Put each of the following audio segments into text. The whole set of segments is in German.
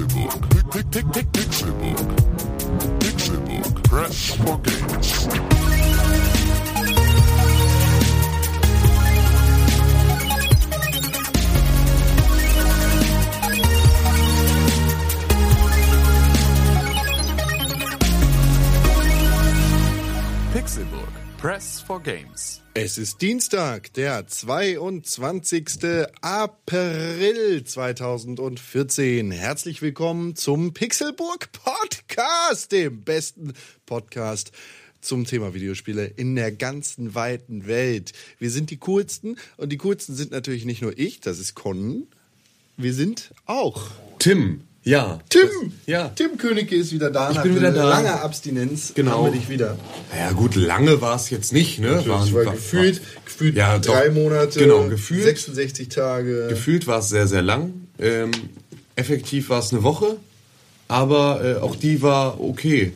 Pixelbook. Pixelbook. Pixelbook. Press for games. Pixelburg. Press for Games. Es ist Dienstag, der 22. April 2014. Herzlich willkommen zum Pixelburg Podcast, dem besten Podcast zum Thema Videospiele in der ganzen weiten Welt. Wir sind die coolsten und die coolsten sind natürlich nicht nur ich, das ist Con. Wir sind auch Tim, ja. Tim. Ja. Tim Königke ist wieder da. Ich bin wieder da. langer Abstinenz Genau. haben wir dich wieder. Ja gut, lange war es jetzt nicht, ne? Das war gefühlt, gefühlt Ja, doch. drei Monate, Genau, gefühlt. 66 Tage. gefühlt war es sehr, sehr lang. Ähm, effektiv war es eine Woche, aber äh, auch die war okay.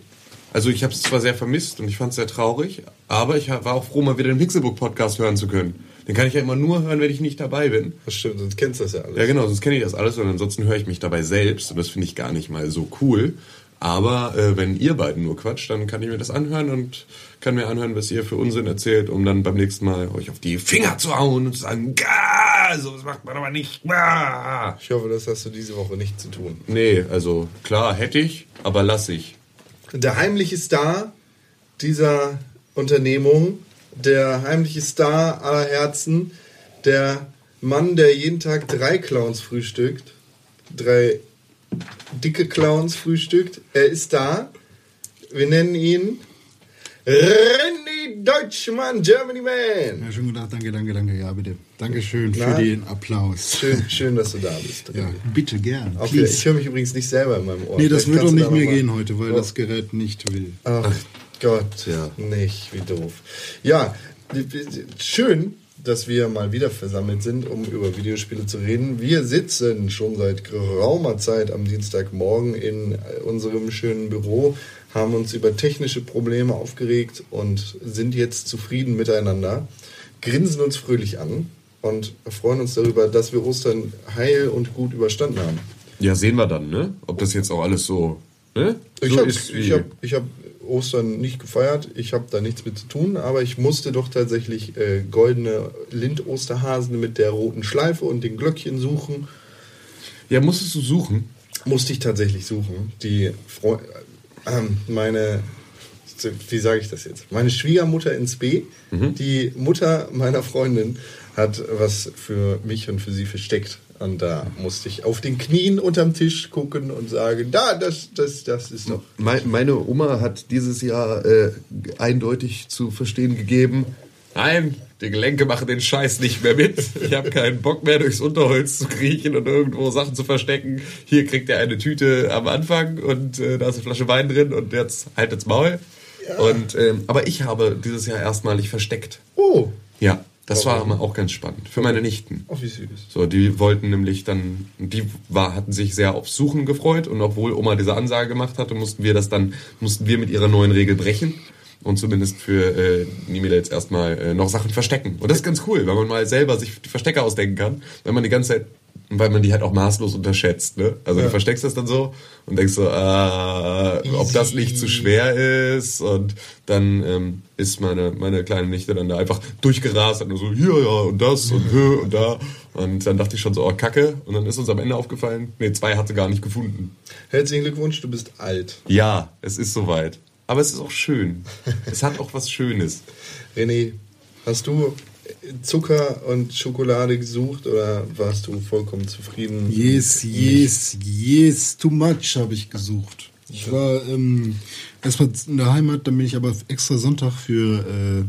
Also ich habe es zwar sehr vermisst und ich fand es sehr traurig, aber ich war auch froh, mal wieder den Pixelbook-Podcast hören zu können. Den kann ich ja immer nur hören, wenn ich nicht dabei bin. Das stimmt, sonst kennst du das ja alles. Ja, genau, sonst kenne ich das alles und ansonsten höre ich mich dabei selbst und das finde ich gar nicht mal so cool. Aber äh, wenn ihr beiden nur quatscht, dann kann ich mir das anhören und kann mir anhören, was ihr für Unsinn erzählt, um dann beim nächsten Mal euch auf die Finger zu hauen und zu sagen, Gah, sowas macht man aber nicht. Gah. Ich hoffe, das hast du diese Woche nicht zu tun. Nee, also klar hätte ich, aber lass ich. Der heimliche Star dieser Unternehmung, der heimliche Star aller Herzen, der Mann, der jeden Tag drei Clowns frühstückt, drei dicke Clowns frühstückt, er ist da. Wir nennen ihn René Deutschmann, Germany Man. Ja, schon gedacht, danke, danke, danke. Ja, bitte. Dankeschön Na? für den Applaus. Schön, schön, dass du da bist. Ja, bitte, gern. Okay, ich höre mich übrigens nicht selber in meinem Ohr. nee, das Vielleicht wird du nicht mehr gehen heute, weil Oh. das Gerät nicht will. Ach Gott, Ja. nicht, wie doof. Ja, schön, dass wir mal wieder versammelt sind, um über Videospiele zu reden. Wir sitzen schon seit geraumer Zeit am Dienstagmorgen in unserem schönen Büro, haben uns über technische Probleme aufgeregt und sind jetzt zufrieden miteinander, grinsen uns fröhlich an und freuen uns darüber, dass wir Ostern heil und gut überstanden haben. Ja, sehen wir dann, ne? Ob das jetzt auch alles so, ne? Ich so habe ich hab, ich hab Ostern nicht gefeiert, ich habe da nichts mit zu tun, aber ich musste doch tatsächlich äh, goldene Lind-Osterhasen mit der roten Schleife und den Glöckchen suchen. ja, musstest du suchen. Musste ich tatsächlich suchen. Die Freu ähm, meine, wie sage ich das jetzt? Meine Schwiegermutter ins B, die Mutter meiner Freundin, hat was für mich und für sie versteckt. Und da musste ich auf den Knien unterm Tisch gucken und sagen, da, das, das, das ist doch. Mein, meine Oma hat dieses Jahr äh, eindeutig zu verstehen gegeben, nein, die Gelenke machen den Scheiß nicht mehr mit. Ich habe keinen Bock mehr durchs Unterholz zu kriechen und irgendwo Sachen zu verstecken. Hier kriegt er eine Tüte am Anfang und äh, da ist eine Flasche Wein drin und jetzt haltet's Maul. Und, ähm, aber ich habe dieses Jahr erstmalig versteckt. Oh, Ja, das Warum? war auch ganz spannend. Für meine Nichten. oh wie süß. So, die wollten nämlich dann, die war, hatten sich sehr aufs Suchen gefreut und obwohl Oma diese Ansage gemacht hatte, mussten wir das dann, mussten wir mit ihrer neuen Regel brechen und zumindest für äh, Nimila jetzt erstmal äh, noch Sachen verstecken. Und das ist ganz cool, weil man mal selber sich die Verstecke ausdenken kann, wenn man die ganze Zeit, weil man die halt auch maßlos unterschätzt, ne? Also du versteckst das dann so und denkst so, äh, ob das nicht zu schwer ist und dann ähm, ist meine, meine kleine Nichte dann da einfach durchgerast und nur so, hier, ja, und das und hier und da. Und dann dachte ich schon so, oh, Kacke. Und dann ist uns am Ende aufgefallen, nee, zwei hat sie gar nicht gefunden. Herzlichen Glückwunsch, du bist alt. Ja, es ist soweit. Aber es ist auch schön. es hat auch was Schönes. René, hast du Zucker und Schokolade gesucht oder warst du vollkommen zufrieden? Yes, yes, yes, too much habe ich gesucht. Ich war ähm, erstmal in der Heimat, dann bin ich aber extra Sonntag für, äh,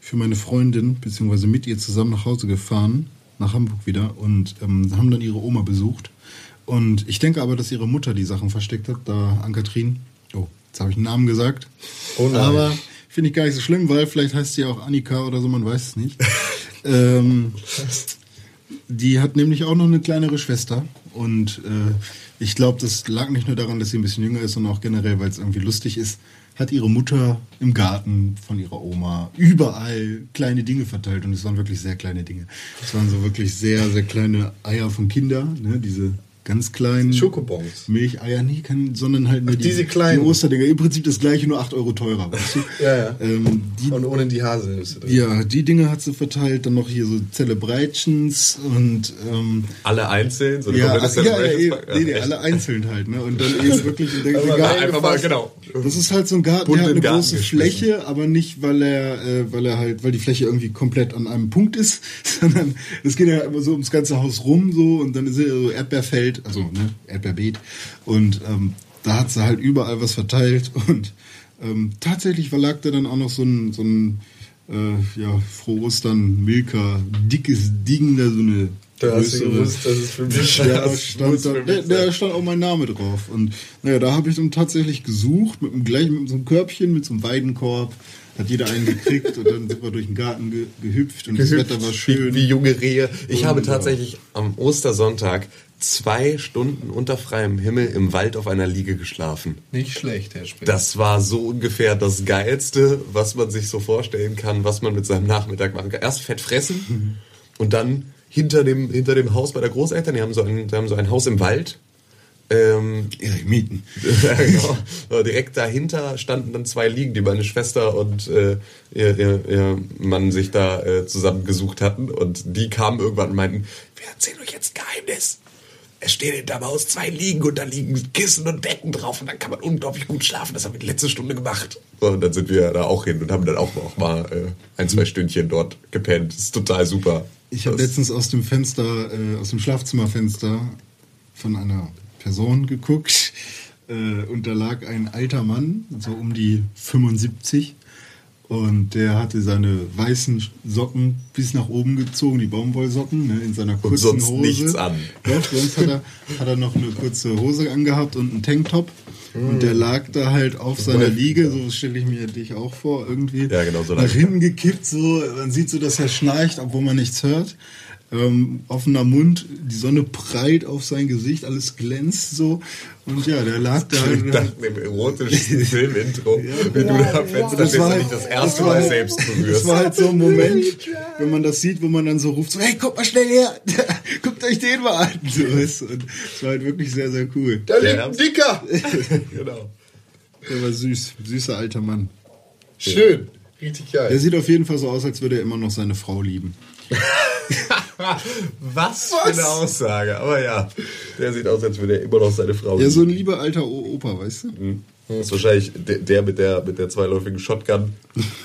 für meine Freundin, beziehungsweise mit ihr zusammen nach Hause gefahren, nach Hamburg wieder und ähm, haben dann ihre Oma besucht. Und ich denke aber, dass ihre Mutter die Sachen versteckt hat, da an Kathrin. Oh, jetzt habe ich einen Namen gesagt. Oh nein. Aber finde ich gar nicht so schlimm, weil vielleicht heißt sie auch Annika oder so, man weiß es nicht. ähm, die hat nämlich auch noch eine kleinere Schwester. Und äh, ich glaube, das lag nicht nur daran, dass sie ein bisschen jünger ist, sondern auch generell, weil es irgendwie lustig ist, hat ihre Mutter im Garten von ihrer Oma überall kleine Dinge verteilt. Und es waren wirklich sehr kleine Dinge. Es waren so wirklich sehr, sehr kleine Eier von Kindern, ne? diese ganz kleinen Schokobons. Milcheier, nee, kann, sondern halt nur die, diese kleinen. die Osterdinger. Im Prinzip das gleiche, nur 8 Euro teurer, weißt du? Ja, ja. Ähm, die, Und ohne die Haselnüsse drin. ja, die Dinge hat sie verteilt, dann noch hier so Celebrations und ähm, Alle einzeln, so eine ja, ja, ja, Pack? nee, nee, alle einzeln halt, ne? Und dann eben wirklich der rein- Einfach mal, genau. Das ist halt so ein Garten, der hat in eine Garten große. Fläche, aber nicht, weil er, äh, weil er halt, weil die Fläche irgendwie komplett an einem Punkt ist, sondern es geht ja immer so ums ganze Haus rum so und dann ist ja so Erdbeerfeld, also ne, Erdbeerbeet und ähm, da hat sie halt überall was verteilt und ähm, tatsächlich verlag da dann auch noch so ein, so ein äh, ja, frohe Ostern Milka, dickes Ding, da so eine Da hast du gewusst, dass es für mich ja, das stand da, für mich da, da sein. stand auch mein Name drauf. Und naja, da habe ich dann tatsächlich gesucht, mit, gleich mit so einem Körbchen, mit so einem Weidenkorb. Hat jeder einen gekriegt und dann sind wir durch den Garten ge, gehüpft und das Wetter war schön. Wie, wie junge Rehe. Ich habe Wunderbar. tatsächlich am Ostersonntag zwei Stunden unter freiem Himmel im Wald auf einer Liege geschlafen. Nicht schlecht, Herr Sprecher. Das war so ungefähr das Geilste, was man sich so vorstellen kann, was man mit seinem Nachmittag machen kann. Erst fett fressen und dann hinter dem, hinter dem Haus bei der Großeltern, die haben so ein, die haben so ein Haus im Wald. Ähm, ja, genau. Aber Direkt dahinter standen dann zwei Liegen, die meine Schwester und äh, ihr, ihr, ihr Mann sich da äh, zusammengesucht hatten. Und die kamen irgendwann und meinten, wir erzählen euch jetzt ein Geheimnis. Es stehen hinterm Haus zwei Liegen und da liegen Kissen und Decken drauf und dann kann man unglaublich gut schlafen. Das haben wir die letzte Stunde gemacht. So, und dann sind wir da auch hin und haben dann auch noch mal äh, ein, zwei Stündchen dort gepennt. Das ist total super. Ich habe letztens aus dem Fenster, äh, aus dem Schlafzimmerfenster von einer Person geguckt äh, und da lag ein alter Mann, so um die 75 und der hatte seine weißen Socken bis nach oben gezogen, die Baumwollsocken, ne, in seiner kurzen sonst Hose. nichts an. Doch, sonst hat er, hat er noch eine kurze Hose angehabt und einen Tanktop. Und der lag da halt auf seiner Liege, so stelle ich mir dich auch vor, irgendwie. Ja, genau, so Nach hinten gekippt, so. Man sieht so, dass er schnarcht, obwohl man nichts hört. Ähm, offener Mund, die Sonne prallt auf sein Gesicht, alles glänzt so. Und ja, der lag da. Ich dachte im erotischen Filmintro, wie du da am Fenster Das stehst war und halt- dich das erste das Mal halt- selbst Das berührst. war halt so ein Moment, wenn man das sieht, wo man dann so ruft, so, hey, kommt mal schnell her, guckt euch den mal an. So ist. Und es war halt wirklich sehr, sehr cool. Da Der liegt ein Dicker! genau. Der war süß, süßer alter Mann. Schön. Richtig Der geil. sieht auf jeden Fall so aus, als würde er immer noch seine Frau lieben. Was, für eine Aussage. Aber ja, der sieht aus, als würde er immer noch seine Frau Ja, so ein lieber alter O- Opa, weißt du? Das ist wahrscheinlich der, der mit der mit der zweiläufigen Shotgun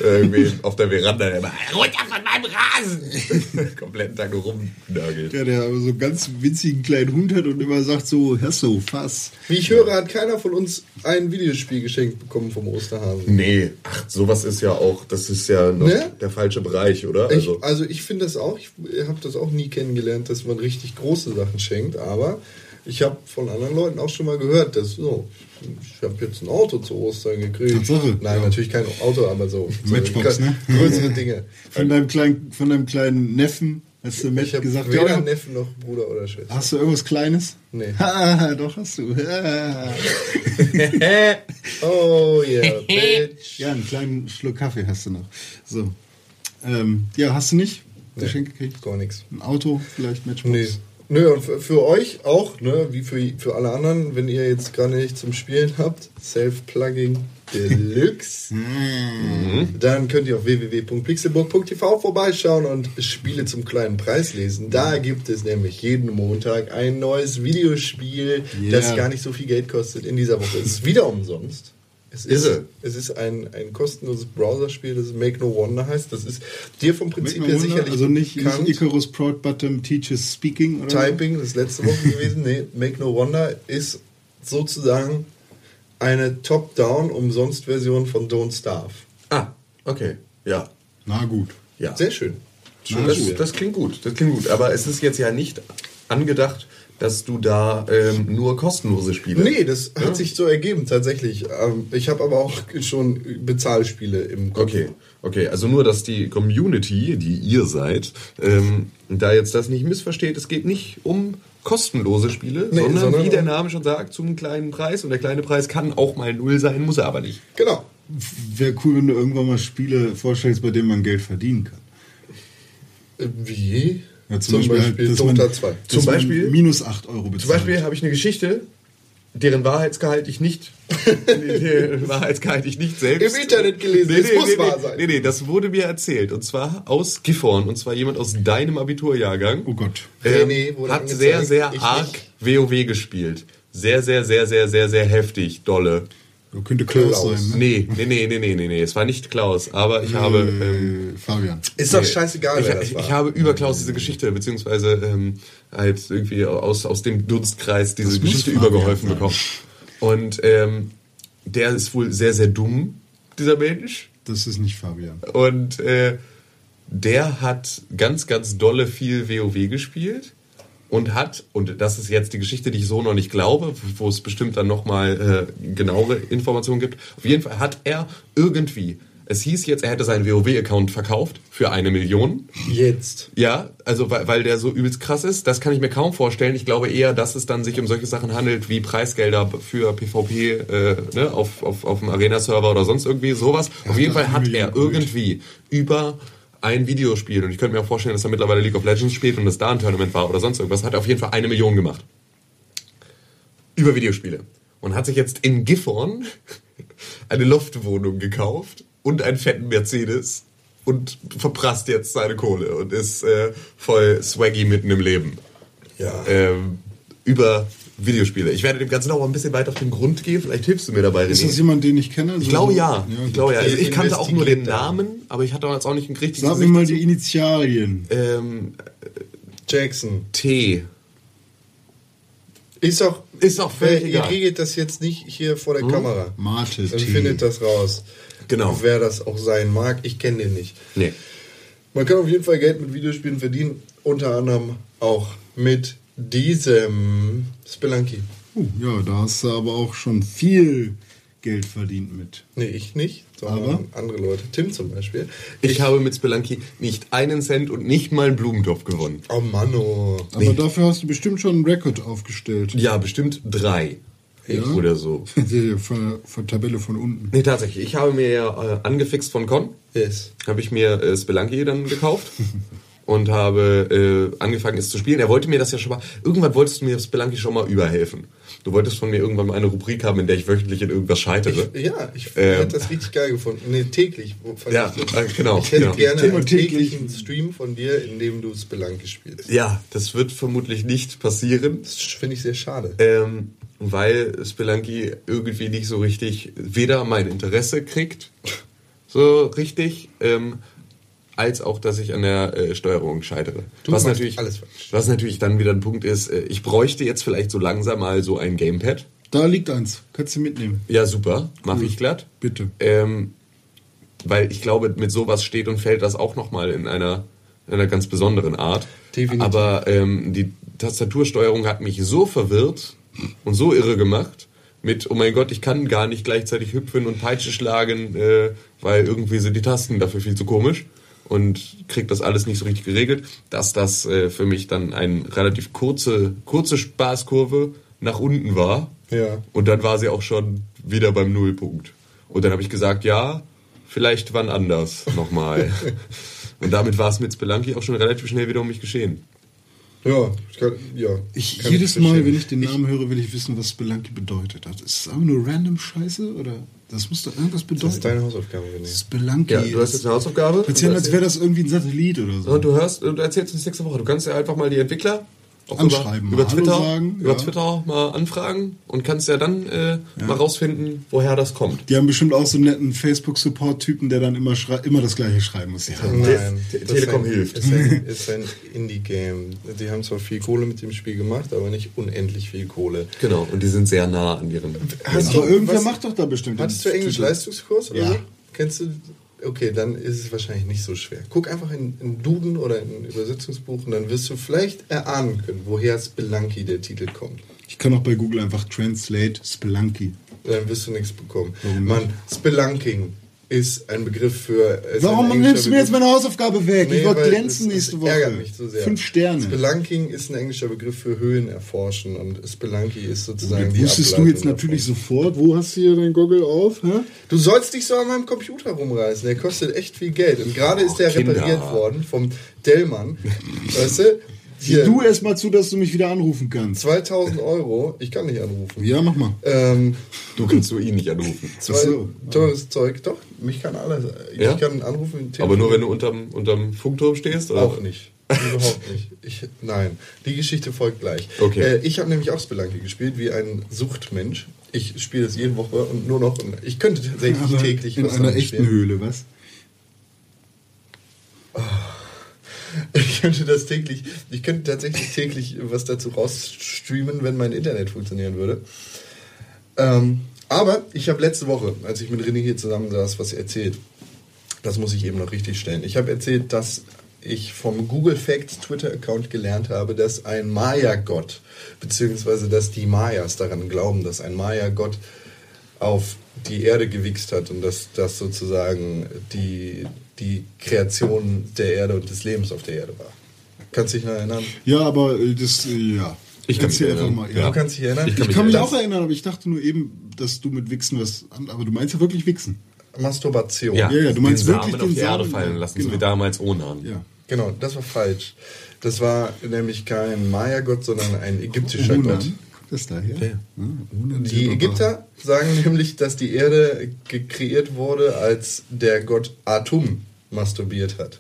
äh, irgendwie auf der Veranda, der immer runter von meinem Rasen kompletten Tag rumnörgelt. Der, der aber so einen ganz winzigen kleinen Hund hat und immer sagt so, Hasso, fass. Wie ich höre, hat keiner von uns ein Videospiel geschenkt bekommen vom Osterhasen. Nee, ach, sowas ist ja auch, das ist ja noch Ne? der falsche Bereich, oder? Ich, Also, also ich finde das auch, ich habe das auch nie kennengelernt, dass man richtig große Sachen schenkt, aber ich habe von anderen Leuten auch schon mal gehört, dass so, ich habe jetzt ein Auto zu Ostern gekriegt. Tatsache? Nein, Ja. natürlich kein Auto, aber so, so Matchbox, ne? größere Dinge. Von deinem kleinen, von deinem kleinen Neffen hast du Ich Matt habe gesagt, weder ja, Neffen noch Bruder oder Schwester. hast du irgendwas Kleines? Nee. Ha, doch hast du. Oh yeah, bitch. Ja, einen kleinen Schluck Kaffee hast du noch. So. Ähm, ja, hast du nicht? Geschenk gekriegt? Gar nichts. Ein Auto, vielleicht Matchbox? Nee. Nö, und für, für euch auch, ne, wie für, für alle anderen, wenn ihr jetzt gerade nicht zum Spielen habt, Self-Plugging Deluxe, dann könnt ihr auf www.pixelburg.tv vorbeischauen und Spiele zum kleinen Preis lesen. Da gibt es nämlich jeden Montag ein neues Videospiel, das Yeah. gar nicht so viel Geld kostet. In dieser Woche ist es wieder umsonst. Es ist, es ist ein, ein kostenloses Browserspiel, das Make No Wonder heißt. Das ist dir vom Prinzip Make her no wonder, sicherlich also nicht, bekannt. Icarus Proud Bottom teaches speaking oder so? Typing, das ist letzte Woche gewesen. Nee, Make No Wonder ist sozusagen eine Top-Down-Umsonst-Version von Don't Starve. ah, okay, ja, Na gut. ja. Sehr schön. Na Das, das klingt gut, das klingt gut. Aber es ist jetzt ja nicht angedacht, dass du da ähm, nur kostenlose Spiele. Nee, das hat sich so ergeben, tatsächlich. Ähm, Ich habe aber auch schon Bezahlspiele im Kopf. Okay, okay. Also nur, dass die Community, die ihr seid, ähm, da jetzt das nicht missversteht. Es geht nicht um kostenlose Spiele, Nee, sondern, sondern wie der Name schon sagt, zum kleinen Preis. Und der kleine Preis kann auch mal null sein, muss er aber nicht. Genau. Wäre cool, wenn du irgendwann mal Spiele vorstellst, bei denen man Geld verdienen kann. Äh, Wie? Ja, Zum Beispiel dass Dota man, 2. dass Zum Beispiel- minus 8 Euro bezahlt. Zum Beispiel habe ich eine Geschichte, deren Wahrheitsgehalt ich nicht, nee, deren Wahrheitsgehalt ich nicht selbst Im Internet gelesen, es muss nee, wahr nee, sein. Nee, nee, das wurde mir erzählt und zwar aus Gifhorn und zwar jemand aus deinem Abiturjahrgang. Oh Gott. ähm, René wurde hat sehr, sehr arg nicht. WoW gespielt. Sehr, sehr, sehr, sehr, sehr, sehr heftig, dolle. Das könnte Klaus, Klaus. sein, ne? Nee, nee, nee, nee, nee, nee, nee, es war nicht Klaus, aber ich habe... Ähm, Äh, Fabian. Ist doch scheißegal, ich, wer das ich, war. ich habe über Klaus diese Geschichte, beziehungsweise ähm, halt irgendwie aus, aus dem Dunstkreis diese muss Geschichte übergeholfen sein. bekommen. Und ähm, der ist wohl sehr, sehr dumm, dieser Mensch. Das ist nicht Fabian. Und äh, der hat ganz, ganz dolle viel WoW gespielt und hat, und das ist jetzt die Geschichte, die ich so noch nicht glaube, wo es bestimmt dann nochmal äh, genauere Informationen gibt. Auf jeden Fall hat er irgendwie, es hieß jetzt, er hätte seinen WoW-Account verkauft für eine Million. Jetzt. Ja, also weil, weil der so übelst krass ist, das kann ich mir kaum vorstellen. Ich glaube eher, dass es dann sich um solche Sachen handelt wie Preisgelder für PvP äh, ne, auf, auf, auf dem Arena-Server oder sonst irgendwie sowas. Auf jeden Fall hat er irgendwie über ein Videospiel, und ich könnte mir auch vorstellen, dass er mittlerweile League of Legends spielt und das da ein Tournament war oder sonst irgendwas, hat er auf jeden Fall eine Million gemacht. Über Videospiele. Und hat sich jetzt in Gifhorn eine Loftwohnung gekauft und einen fetten Mercedes und verprasst jetzt seine Kohle und ist äh, voll swaggy mitten im Leben. Ja. Ähm, über Videospiele. Ich werde dem Ganzen auch mal ein bisschen weiter auf den Grund gehen. Vielleicht hilfst du mir dabei, Ist René. das jemand, den ich kenne? Ich glaube ja. Ich glaube ja. Also ich kannte auch nur den. Namen, aber ich hatte jetzt auch nicht ein richtiges Sag mir mal die Initialien. ähm, Jackson. T. Ist auch. Ist auch völlig Ihr. Hm? regelt das jetzt nicht hier vor der Kamera. Marte Dann T. findet das raus. Genau. Wer das auch sein mag. Ich kenne den nicht. Nee. Man kann auf jeden Fall Geld mit Videospielen verdienen. Unter anderem auch mit diesem Spelunky. Uh, ja, da hast du aber auch schon viel Geld verdient mit. Nee, ich nicht, sondern Aber? andere Leute. Tim zum Beispiel. Ich habe mit Spelunky nicht einen Cent und nicht mal einen Blumentopf gewonnen. Oh Mann, oh. Aber dafür hast du bestimmt schon einen Rekord aufgestellt. Ja, bestimmt drei. Ja? Oder so. Die von, von Tabelle von unten. Nee, tatsächlich. Ich habe mir ja äh, angefixt von Con, Yes. habe ich mir äh, Spelunky dann gekauft und habe äh, angefangen es zu spielen. Er wollte mir das ja schon mal, irgendwann wolltest du mir Spelunky schon mal überhelfen. Du wolltest von mir irgendwann mal eine Rubrik haben, in der ich wöchentlich in irgendwas scheitere. Ich, ja, ich Ähm. hätte das richtig geil gefunden. Nee, täglich. Ja, ich, äh, genau, Ich hätte genau. gerne Thema einen täglich. täglichen Stream von dir, in dem du Spelunky spielst. ja, das wird vermutlich nicht passieren. Das finde ich sehr schade. Ähm, weil Spelunky irgendwie nicht so richtig weder mein Interesse kriegt, so richtig, ähm, als auch, dass ich an der äh, Steuerung scheitere. Du was natürlich, alles falsch. was natürlich dann wieder ein Punkt ist, äh, ich bräuchte jetzt vielleicht so langsam mal so ein Gamepad. Da liegt eins. Kannst du mitnehmen. Ja, super, mache ich glatt. Bitte. Ähm, weil ich glaube, mit sowas steht und fällt das auch nochmal in einer, in einer ganz besonderen Art. Definitiv. Aber ähm, die Tastatursteuerung hat mich so verwirrt und so irre gemacht mit, oh mein Gott, ich kann gar nicht gleichzeitig hüpfen und Peitsche schlagen, äh, weil irgendwie sind die Tasten dafür viel zu komisch und kriegt das alles nicht so richtig geregelt, dass das äh, für mich dann eine relativ kurze, kurze Spaßkurve nach unten war. Ja. Und dann war sie auch schon wieder beim Nullpunkt. Und dann habe ich gesagt, ja, vielleicht wann anders nochmal. Und damit war es mit Spelunky auch schon relativ schnell wieder um mich geschehen. Ja, ich kann, ja. Ich, kann jedes verstehen. Mal, wenn ich den Namen höre, will ich wissen, was Spelunky bedeutet hat. Ist es einfach nur random Scheiße oder das muss doch irgendwas Das bedeuten? ist deine Hausaufgabe, René. Spelunky. Ja, du hast jetzt eine Hausaufgabe. Erzähl, als wäre das irgendwie ein Satellit oder so. Und du hörst und erzählst uns nächste Woche. Du kannst ja einfach mal die Entwickler auch Anschreiben, über, über Twitter, sagen, über ja. Twitter mal anfragen und kannst ja dann äh, mal rausfinden, woher das kommt. Die haben bestimmt auch so einen netten Facebook-Support-Typen, der dann immer, immer das gleiche schreiben muss. Ja. Nein, Te- das Telekom ist ein, hilft. Ist ein, ist ein Indie-Game. Die haben zwar viel Kohle mit dem Spiel gemacht, aber nicht unendlich viel Kohle. Genau, und die sind sehr nah an ihren. Hast Aber irgendwer was- macht doch da bestimmt. Hattest du den Englisch Titel. Leistungskurs oder Ja. Kennst du? Okay, dann ist es wahrscheinlich nicht so schwer. Guck einfach in, in Duden oder in ein Übersetzungsbuch und dann wirst du vielleicht erahnen können, woher Spelunky der Titel kommt. Ich kann auch bei Google einfach Translate Spelunky. Dann wirst du nichts bekommen. Warum nicht? Mann, Spelunking ist ein Begriff für. ist Warum nimmst du mir jetzt meine Hausaufgabe weg? ich Nee, wollte weil glänzen es- nächste Woche. ärgert mich so sehr. Fünf Sterne. Spelunking ist ein englischer Begriff für Höhlen erforschen und Spelunky ist sozusagen die Wusstest du jetzt natürlich davon. sofort, wo hast du hier dein Goggle auf? Hä? Du sollst dich so an meinem Computer rumreißen. Der kostet echt viel Geld. Und gerade ist der Kinder. repariert worden vom Dellmann. weißt du? Hier, Du erst mal zu, dass du mich wieder anrufen kannst. 2000 Euro. Ich kann nicht anrufen. Ja, mach mal. Ähm, Du kannst du ihn nicht anrufen. zwei so. teures Zeug. Doch, mich kann alles. Ich Ja? kann anrufen. Aber nur wenn du unterm, unterm Funkturm stehst? Oder? Auch nicht. Überhaupt nicht. Ich, nein, die Geschichte folgt gleich. Okay. Äh, ich habe nämlich auch Spelunky gespielt, wie ein Suchtmensch. Ich spiele es jede Woche und nur noch. Ich könnte tatsächlich Aber täglich in was einer damit echten spielen. Höhle, was? Ich könnte das täglich, ich könnte tatsächlich täglich was dazu rausstreamen, wenn mein Internet funktionieren würde. Ähm, aber ich habe letzte Woche, als ich mit René hier zusammen saß, was erzählt. Das muss ich eben noch richtig stellen. Ich habe erzählt, dass ich vom Google Facts Twitter-Account gelernt habe, dass ein Maya-Gott, beziehungsweise dass die Mayas daran glauben, dass ein Maya-Gott auf die Erde gewichst hat und dass das sozusagen die, die Kreation der Erde und des Lebens auf der Erde war. Kannst du dich noch erinnern? Ja, aber äh, das, äh, ja. Ich kann mich erinnern. einfach mal. Ja. Ja. Du kannst dich erinnern? Ich Ich kann mich Das- auch erinnern, aber ich dachte nur eben, dass du mit Wichsen was an, aber du meinst ja wirklich Wichsen. Masturbation. Ja, ja, du meinst den wirklich Samen auf den die Erde fallen ja, lassen, genau. so wie damals Onan. Ja. Genau, das war falsch. Das war nämlich kein Maya-Gott, sondern ein ägyptischer Onan. Gott. Das daher? Ja, Onan Die. Ägypter sagen nämlich, dass die Erde kreiert wurde, als der Gott Atum masturbiert hat.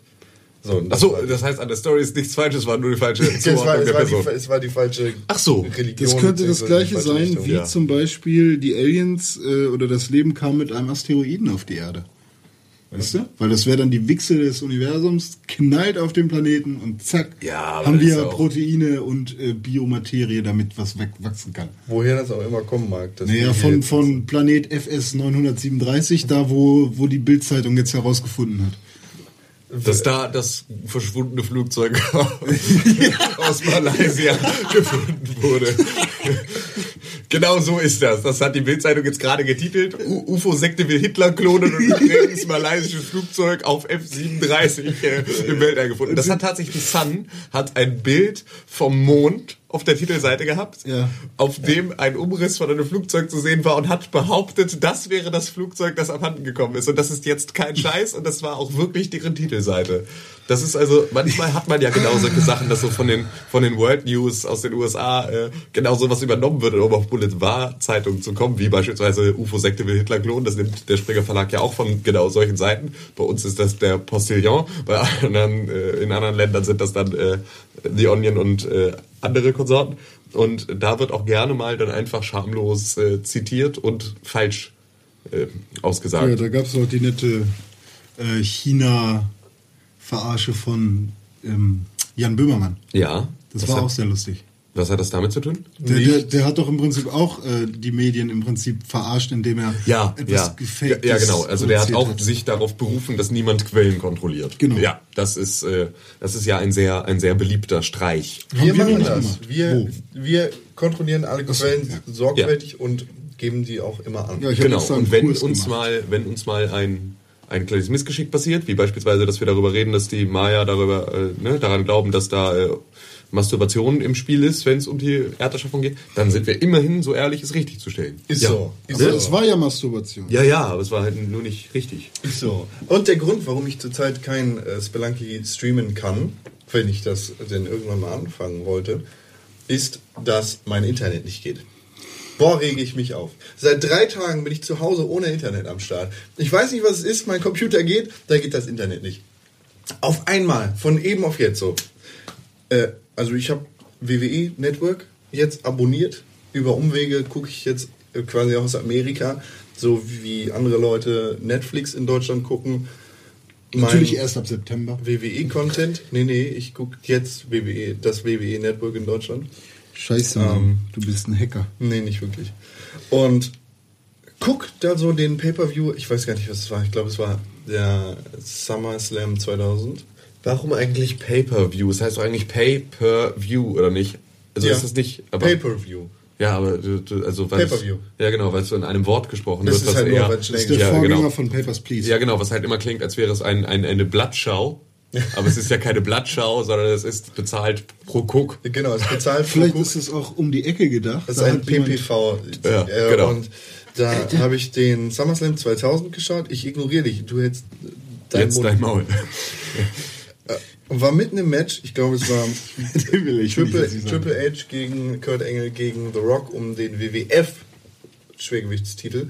So, das Achso, das heißt, an der Story ist nichts Falsches, war nur die falsche es, war, Zuordnung es, der war die, Person. es war die falsche Ach so, Religion. Das könnte das gleiche sein, Richtung. wie ja. zum Beispiel die Aliens äh, oder das Leben kam mit einem Asteroiden auf die Erde. Weißt du? Weil das wäre dann die Wichse des Universums, knallt auf den Planeten und zack, Ja, haben das wir Proteine und äh, Biomaterie, damit was wegwachsen kann. Woher das auch immer kommen mag. wir Naja, von, von Planet FS 937, da wo, wo die Bildzeitung jetzt herausgefunden hat. dass da das verschwundene Flugzeug aus Malaysia gefunden wurde. genau so ist das. Das hat die Bildzeitung jetzt gerade getitelt. UFO-Sekte will Hitler klonen und übrigens malaysisches Flugzeug auf F-37 äh, im Weltall gefunden. Das hat tatsächlich die Sun hat ein Bild vom Mond auf der Titelseite gehabt, Ja. auf dem ein Umriss von einem Flugzeug zu sehen war und hat behauptet, das wäre das Flugzeug, das abhanden gekommen ist. Und das ist jetzt kein Scheiß und das war auch wirklich deren Titelseite. Das ist also, manchmal hat man ja genau solche Sachen, dass so von den, von den World News aus den USA äh, genau sowas übernommen wird, um auf Boulevard-Zeitungen zu kommen, wie beispielsweise UFO-Sekte will Hitler klonen. Das nimmt der Springer Verlag ja auch von genau solchen Seiten. Bei uns ist das der Postillon, bei anderen, äh, in anderen Ländern sind das dann äh, The Onion und äh, andere Konsorten. Und da wird auch gerne mal dann einfach schamlos äh, zitiert und falsch äh, ausgesagt. Ja, da gab es auch die nette äh, China-Verarsche von ähm, Jan Böhmermann. Ja. Das was war auch sehr lustig. Was hat das damit zu tun? Der, der, der hat doch im Prinzip auch äh, die Medien im Prinzip verarscht, indem er Ja, etwas ja. Gefaktes ja, genau. Also der hat auch sich darauf berufen, dass niemand Quellen kontrolliert. Genau. Ja, das ist, äh, das ist ja ein sehr, ein sehr beliebter Streich. Wir wir machen das. Wir, wir kontrollieren alle Quellen ja. sorgfältig und geben die auch immer an. Ja, Genau. Und wenn Kurs uns gemacht. mal, wenn uns mal ein ein kleines Missgeschick passiert, wie beispielsweise, dass wir darüber reden, dass die Maya darüber, äh, ne, daran glauben, dass da äh, Masturbation im Spiel ist, wenn es um die Erderschaffung geht, dann sind wir immerhin so ehrlich, es richtig zu stellen. Ist ja. so. Ist Aber so. es war ja Masturbation. Ja, ja, aber es war halt nur nicht richtig. Ist so. Und der Grund, warum ich zurzeit kein äh, Spelunky streamen kann, wenn ich das denn irgendwann mal anfangen wollte, ist, dass mein Internet nicht geht. Boah, rege ich mich auf. Seit drei Tagen bin ich zu Hause ohne Internet am Start. Ich weiß nicht, was es ist. Mein Computer geht, da geht das Internet nicht. Auf einmal, von eben auf jetzt so. Äh, also ich habe WWE Network jetzt abonniert. Über Umwege gucke ich jetzt äh, quasi aus Amerika, so wie andere Leute Netflix in Deutschland gucken. Natürlich erst ab September. WWE-Content. Nee, nee, ich gucke jetzt WWE, das WWE Network in Deutschland. Scheiße, Mann. du bist ein Hacker. Nee, nicht wirklich. Und guck da so den Pay-Per-View, ich weiß gar nicht, was es war. Ich glaube, es war der SummerSlam 2000. Warum eigentlich Pay-Per-View? Das heißt doch eigentlich Pay-Per-View, oder nicht? Also Ja. ist das nicht, Pay-Per-View. Ja, aber du, du, also weil Pay-per-view. Ja, genau, weil es so in einem Wort gesprochen Das wird, ist was halt eher, Das ist der ja, Vorgänger genau. von Papers, Please. Ja, genau, was halt immer klingt, als wäre es ein, ein, eine Blattschau. Aber es ist ja keine Blattschau, sondern es ist bezahlt pro Guck. Genau, es bezahlt pro Vielleicht Guck. ist es auch um die Ecke gedacht. Das ist ein PPV. Ja, äh, genau. Und da habe ich den SummerSlam 2000 geschaut. Ich ignoriere dich. Du hättest dein Jetzt Mund. dein Maul. Und war mitten im Match. Ich glaube, es war ich nicht, Triple, sage. Triple H gegen Kurt Engel gegen The Rock um den WWF Schwergewichtstitel.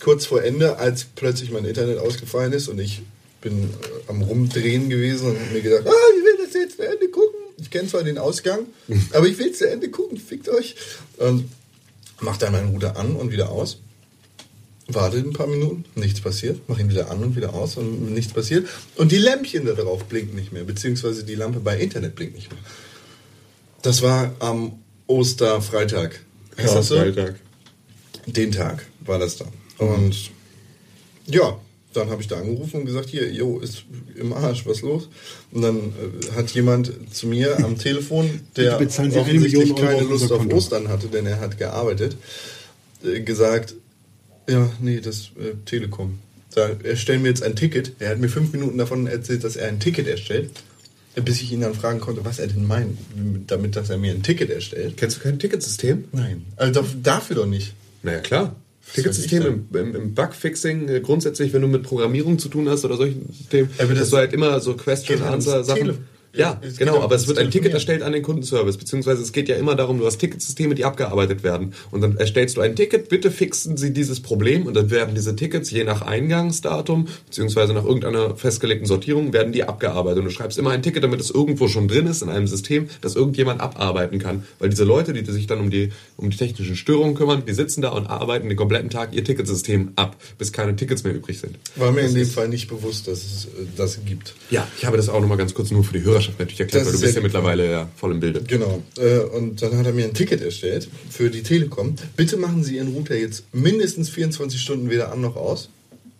Kurz vor Ende, als plötzlich mein Internet ausgefallen ist und ich bin äh, am Rumdrehen gewesen und mir gedacht, ah, ich will das jetzt zu Ende gucken. Ich kenne zwar den Ausgang, aber ich will es zu Ende gucken, fickt euch. Und mach dann meinen Router an und wieder aus. Warte ein paar Minuten, nichts passiert. Mach ihn wieder an und wieder aus und nichts passiert. Und die Lämpchen da drauf blinken nicht mehr, beziehungsweise die Lampe bei Internet blinkt nicht mehr. Das war am Osterfreitag. So? Freitag. Den Tag war das dann. Und ja, dann habe ich da angerufen und gesagt, hier, jo, ist im Arsch, was los? Und dann äh, hat jemand zu mir am Telefon, der offensichtlich keine Lust auf. Ostern hatte, denn er hat gearbeitet, äh, gesagt, ja, nee, das äh, Telekom. Da erstellen wir jetzt ein Ticket. Er hat mir fünf Minuten davon erzählt, dass er ein Ticket erstellt, äh, bis ich ihn dann fragen konnte, was er denn meint, damit, dass er mir ein Ticket erstellt. Kennst du kein Ticketsystem? Nein. Also daf- dafür doch nicht. Naja, klar. Ticketsystem im, im, Bugfixing, äh, grundsätzlich, wenn du mit Programmierung zu tun hast oder solchen Systemen, Aber das dass du halt immer so Question-Answer-Sachen. Ja, geht genau, aber es wird ein Ticket erstellt an den Kundenservice, beziehungsweise es geht ja immer darum, du hast Ticketsysteme, die abgearbeitet werden. Und dann erstellst du ein Ticket, bitte fixen Sie dieses Problem und dann werden diese Tickets je nach Eingangsdatum, beziehungsweise nach irgendeiner festgelegten Sortierung, werden die abgearbeitet. Und du schreibst immer ein Ticket, damit es irgendwo schon drin ist in einem System, das irgendjemand abarbeiten kann. Weil diese Leute, die sich dann um die, um die technischen Störungen kümmern, die sitzen da und arbeiten den kompletten Tag ihr Ticketsystem ab, bis keine Tickets mehr übrig sind. War mir in dem Fall nicht bewusst, dass es äh, das gibt. Ja, ich habe das auch nochmal ganz kurz nur für die Hörerschaft natürlich erklärt, Das weil du ist bist ja mittlerweile ja voll im Bilde. Genau. Äh, und dann hat er mir ein Ticket erstellt für die Telekom. Bitte machen Sie Ihren Router jetzt mindestens 24 Stunden weder an noch aus.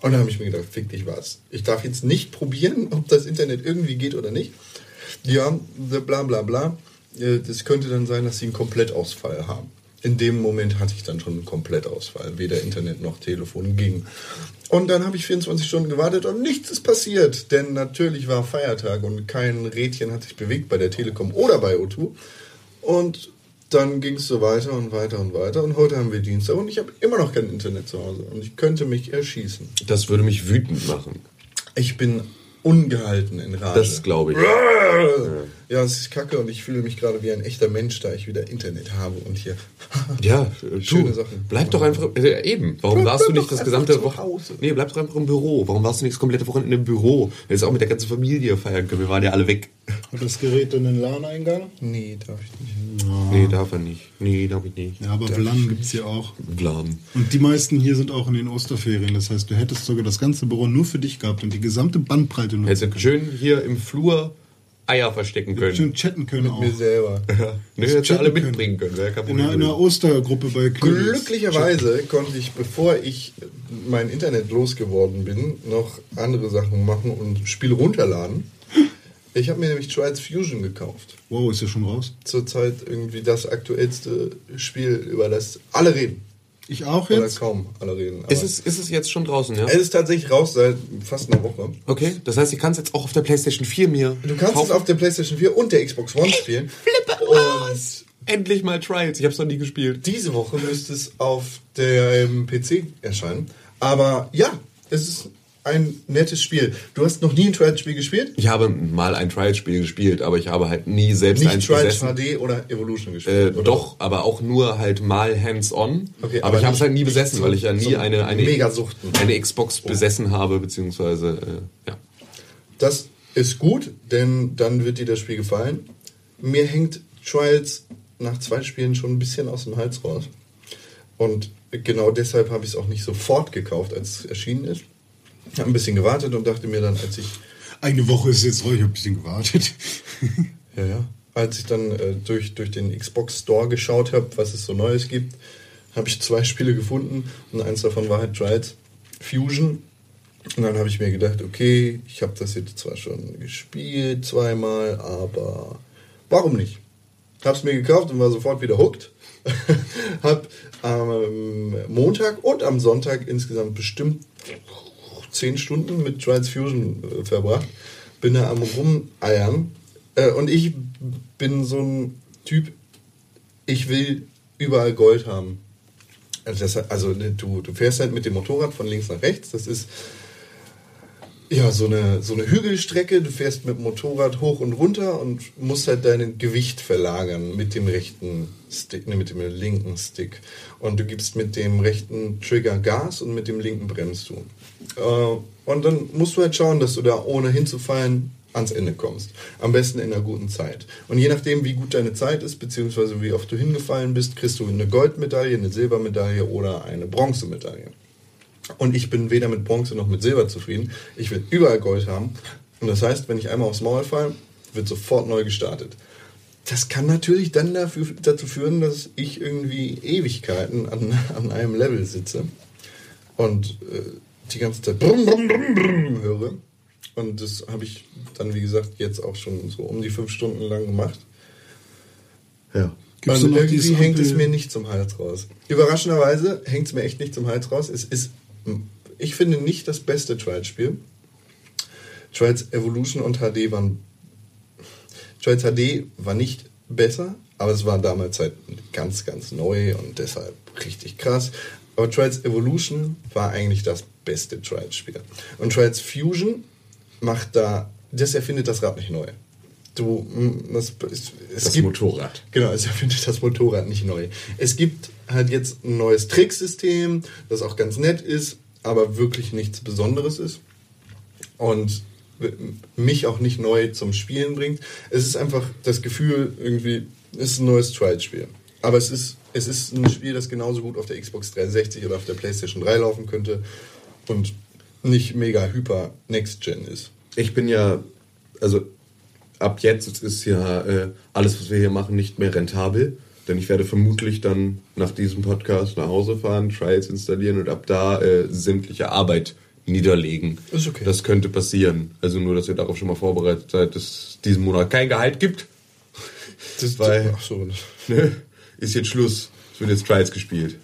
Und dann habe ich mir gedacht, fick dich was. Ich darf jetzt nicht probieren, ob das Internet irgendwie geht oder nicht. Ja, bla bla bla. Äh, Das könnte dann sein, dass Sie einen Komplettausfall haben. In dem Moment hatte ich dann schon einen Komplettausfall. Weder Internet noch Telefon ging. Und dann habe ich 24 Stunden gewartet und nichts ist passiert. Denn natürlich war Feiertag und kein Rädchen hat sich bewegt bei der Telekom oder bei O2. Und dann ging es so weiter und weiter und weiter. Und heute haben wir Dienstag und ich habe immer noch kein Internet zu Hause. Und ich könnte mich erschießen. Das würde mich wütend machen. Ich bin ungehalten in Rage. Das glaube ich. Ja, es ist kacke und ich fühle mich gerade wie ein echter Mensch, da ich wieder Internet habe und hier. Ja, Schöne du, Sachen. Bleib doch einfach, äh, eben, warum Bleib- warst du nicht das gesamte zu Woche... Hause. Nee, bleib doch einfach im Büro. Warum warst du nicht das komplette Wochenende im Büro? Jetzt auch mit der ganzen Familie feiern können. Wir waren ja alle weg. Hat das Gerät in den LAN-Eingang? Nee, darf ich nicht. Nee, darf er nicht. Nee, darf ich nicht. Ja, aber WLAN gibt es ja auch. Vladen. Und die meisten hier sind auch in den Osterferien. Das heißt, du hättest sogar das ganze Büro nur für dich gehabt und die gesamte Bandbreite nur. Hättest schön hier im Flur Eier verstecken können. schön chatten können Mit auch. mir selber. Nee, hättest du chatten alle können. mitbringen können. Wäre kein In einer, in einer. Ostergruppe bei Knüppels. Glücklicherweise konnte ich, bevor ich mein Internet losgeworden bin, noch andere Sachen machen und Spiele runterladen. Ich habe mir nämlich Trials Fusion gekauft. Wow, ist ja schon raus. Zurzeit irgendwie das aktuellste Spiel, über das alle reden. Ich auch Oder jetzt? kaum alle reden. Ist es, ist es jetzt schon draußen, ja? es ist tatsächlich raus seit fast einer Woche. Okay, das heißt, ich kann es jetzt auch auf der PlayStation 4 mir Du kannst kaufen. es auf der PlayStation 4 und der Xbox One spielen. Und Endlich mal Trials. Ich habe es noch nie gespielt. diese Woche müsste es auf dem PC erscheinen. Aber ja, es ist ein nettes Spiel. Du hast noch nie ein Trials-Spiel gespielt? Ich habe mal ein Trials-Spiel gespielt, aber ich habe halt nie selbst Nicht eins Trials besessen. HD oder Evolution Äh, gespielt? oder? doch, aber auch nur halt mal hands-on. Okay, aber, aber ich habe es halt nie besessen, so- weil ich ja nie so eine, eine, eine Xbox besessen habe, beziehungsweise, äh, ja. Das ist gut, denn dann wird dir das Spiel gefallen. Mir hängt Trials nach zwei Spielen schon ein bisschen aus dem Hals raus. Und genau deshalb habe ich es auch nicht sofort gekauft, als es erschienen ist. Ich habe ein bisschen gewartet und dachte mir dann, als ich Eine Woche ist jetzt raus, ich habe ein bisschen gewartet. Ja, ja. Als ich dann äh, durch, durch den Xbox Store geschaut habe, was es so Neues gibt, habe ich zwei Spiele gefunden und eins davon war halt Trials Fusion. Und dann habe ich mir gedacht, okay, ich habe das jetzt zwar schon gespielt zweimal, aber warum nicht? Hab's mir gekauft und war sofort wieder hooked. hab am Montag und am Sonntag insgesamt bestimmt 10 Stunden mit Trials Fusion äh, verbracht. Bin da am Rumeiern. Äh, und ich bin so ein Typ, ich will überall Gold haben. Also, das, also ne, du, du fährst halt mit dem Motorrad von links nach rechts. Das ist ja so eine, so eine Hügelstrecke. Du fährst mit dem Motorrad hoch und runter und musst halt dein Gewicht verlagern mit dem rechten Stick, ne, mit dem linken Stick. Und du gibst mit dem rechten Trigger Gas und mit dem linken bremst du. Äh, und dann musst du halt schauen, dass du da ohne hinzufallen ans Ende kommst. Am besten in einer guten Zeit. Und je nachdem, wie gut deine Zeit ist, beziehungsweise wie oft du hingefallen bist, kriegst du eine Goldmedaille, eine Silbermedaille oder eine Bronzemedaille. Und ich bin weder mit Bronze noch mit Silber zufrieden. Ich will überall Gold haben. Und das heißt, wenn ich einmal aufs Maul falle, wird sofort neu gestartet. Das kann natürlich dann dafür, dazu führen, dass ich irgendwie Ewigkeiten an, an einem Level sitze und äh, die ganze Zeit brumm, brumm, brumm, brumm höre. Und das habe ich dann, wie gesagt, jetzt auch schon so um die fünf Stunden lang gemacht. Ja. Gibt's und irgendwie hängt es mir nicht zum Hals raus. Überraschenderweise hängt es mir echt nicht zum Hals raus. Es ist, ich finde, nicht das beste Trials-Spiel. Trials Evolution und HD waren. Trials HD war nicht besser, aber es war damals halt ganz, ganz neu und deshalb richtig krass. Aber Trials Evolution war eigentlich das beste Trials-Spiel. Und Trials Fusion macht da, das erfindet das Rad nicht neu. Du, das, es, es Das gibt, Motorrad. Genau, es erfindet das Motorrad nicht neu. Es gibt halt jetzt ein neues Tricksystem, das auch ganz nett ist, aber wirklich nichts Besonderes ist. Und mich auch nicht neu zum Spielen bringt. Es ist einfach das Gefühl, irgendwie, es ist ein neues Trial-Spiel. Aber es ist, es ist ein Spiel, das genauso gut auf der Xbox 360 oder auf der PlayStation 3 laufen könnte und nicht mega hyper Next-Gen ist. Ich bin ja, also ab jetzt ist ja äh, alles, was wir hier machen, nicht mehr rentabel. Denn ich werde vermutlich dann nach diesem Podcast nach Hause fahren, Trials installieren und ab da äh, sämtliche Arbeit niederlegen. Ist okay. Das könnte passieren. Also nur, dass ihr darauf schon mal vorbereitet seid, dass es diesen Monat kein Gehalt gibt. Das, Weil- ach so. Ne? Ist jetzt Schluss. Es wird jetzt Trials gespielt.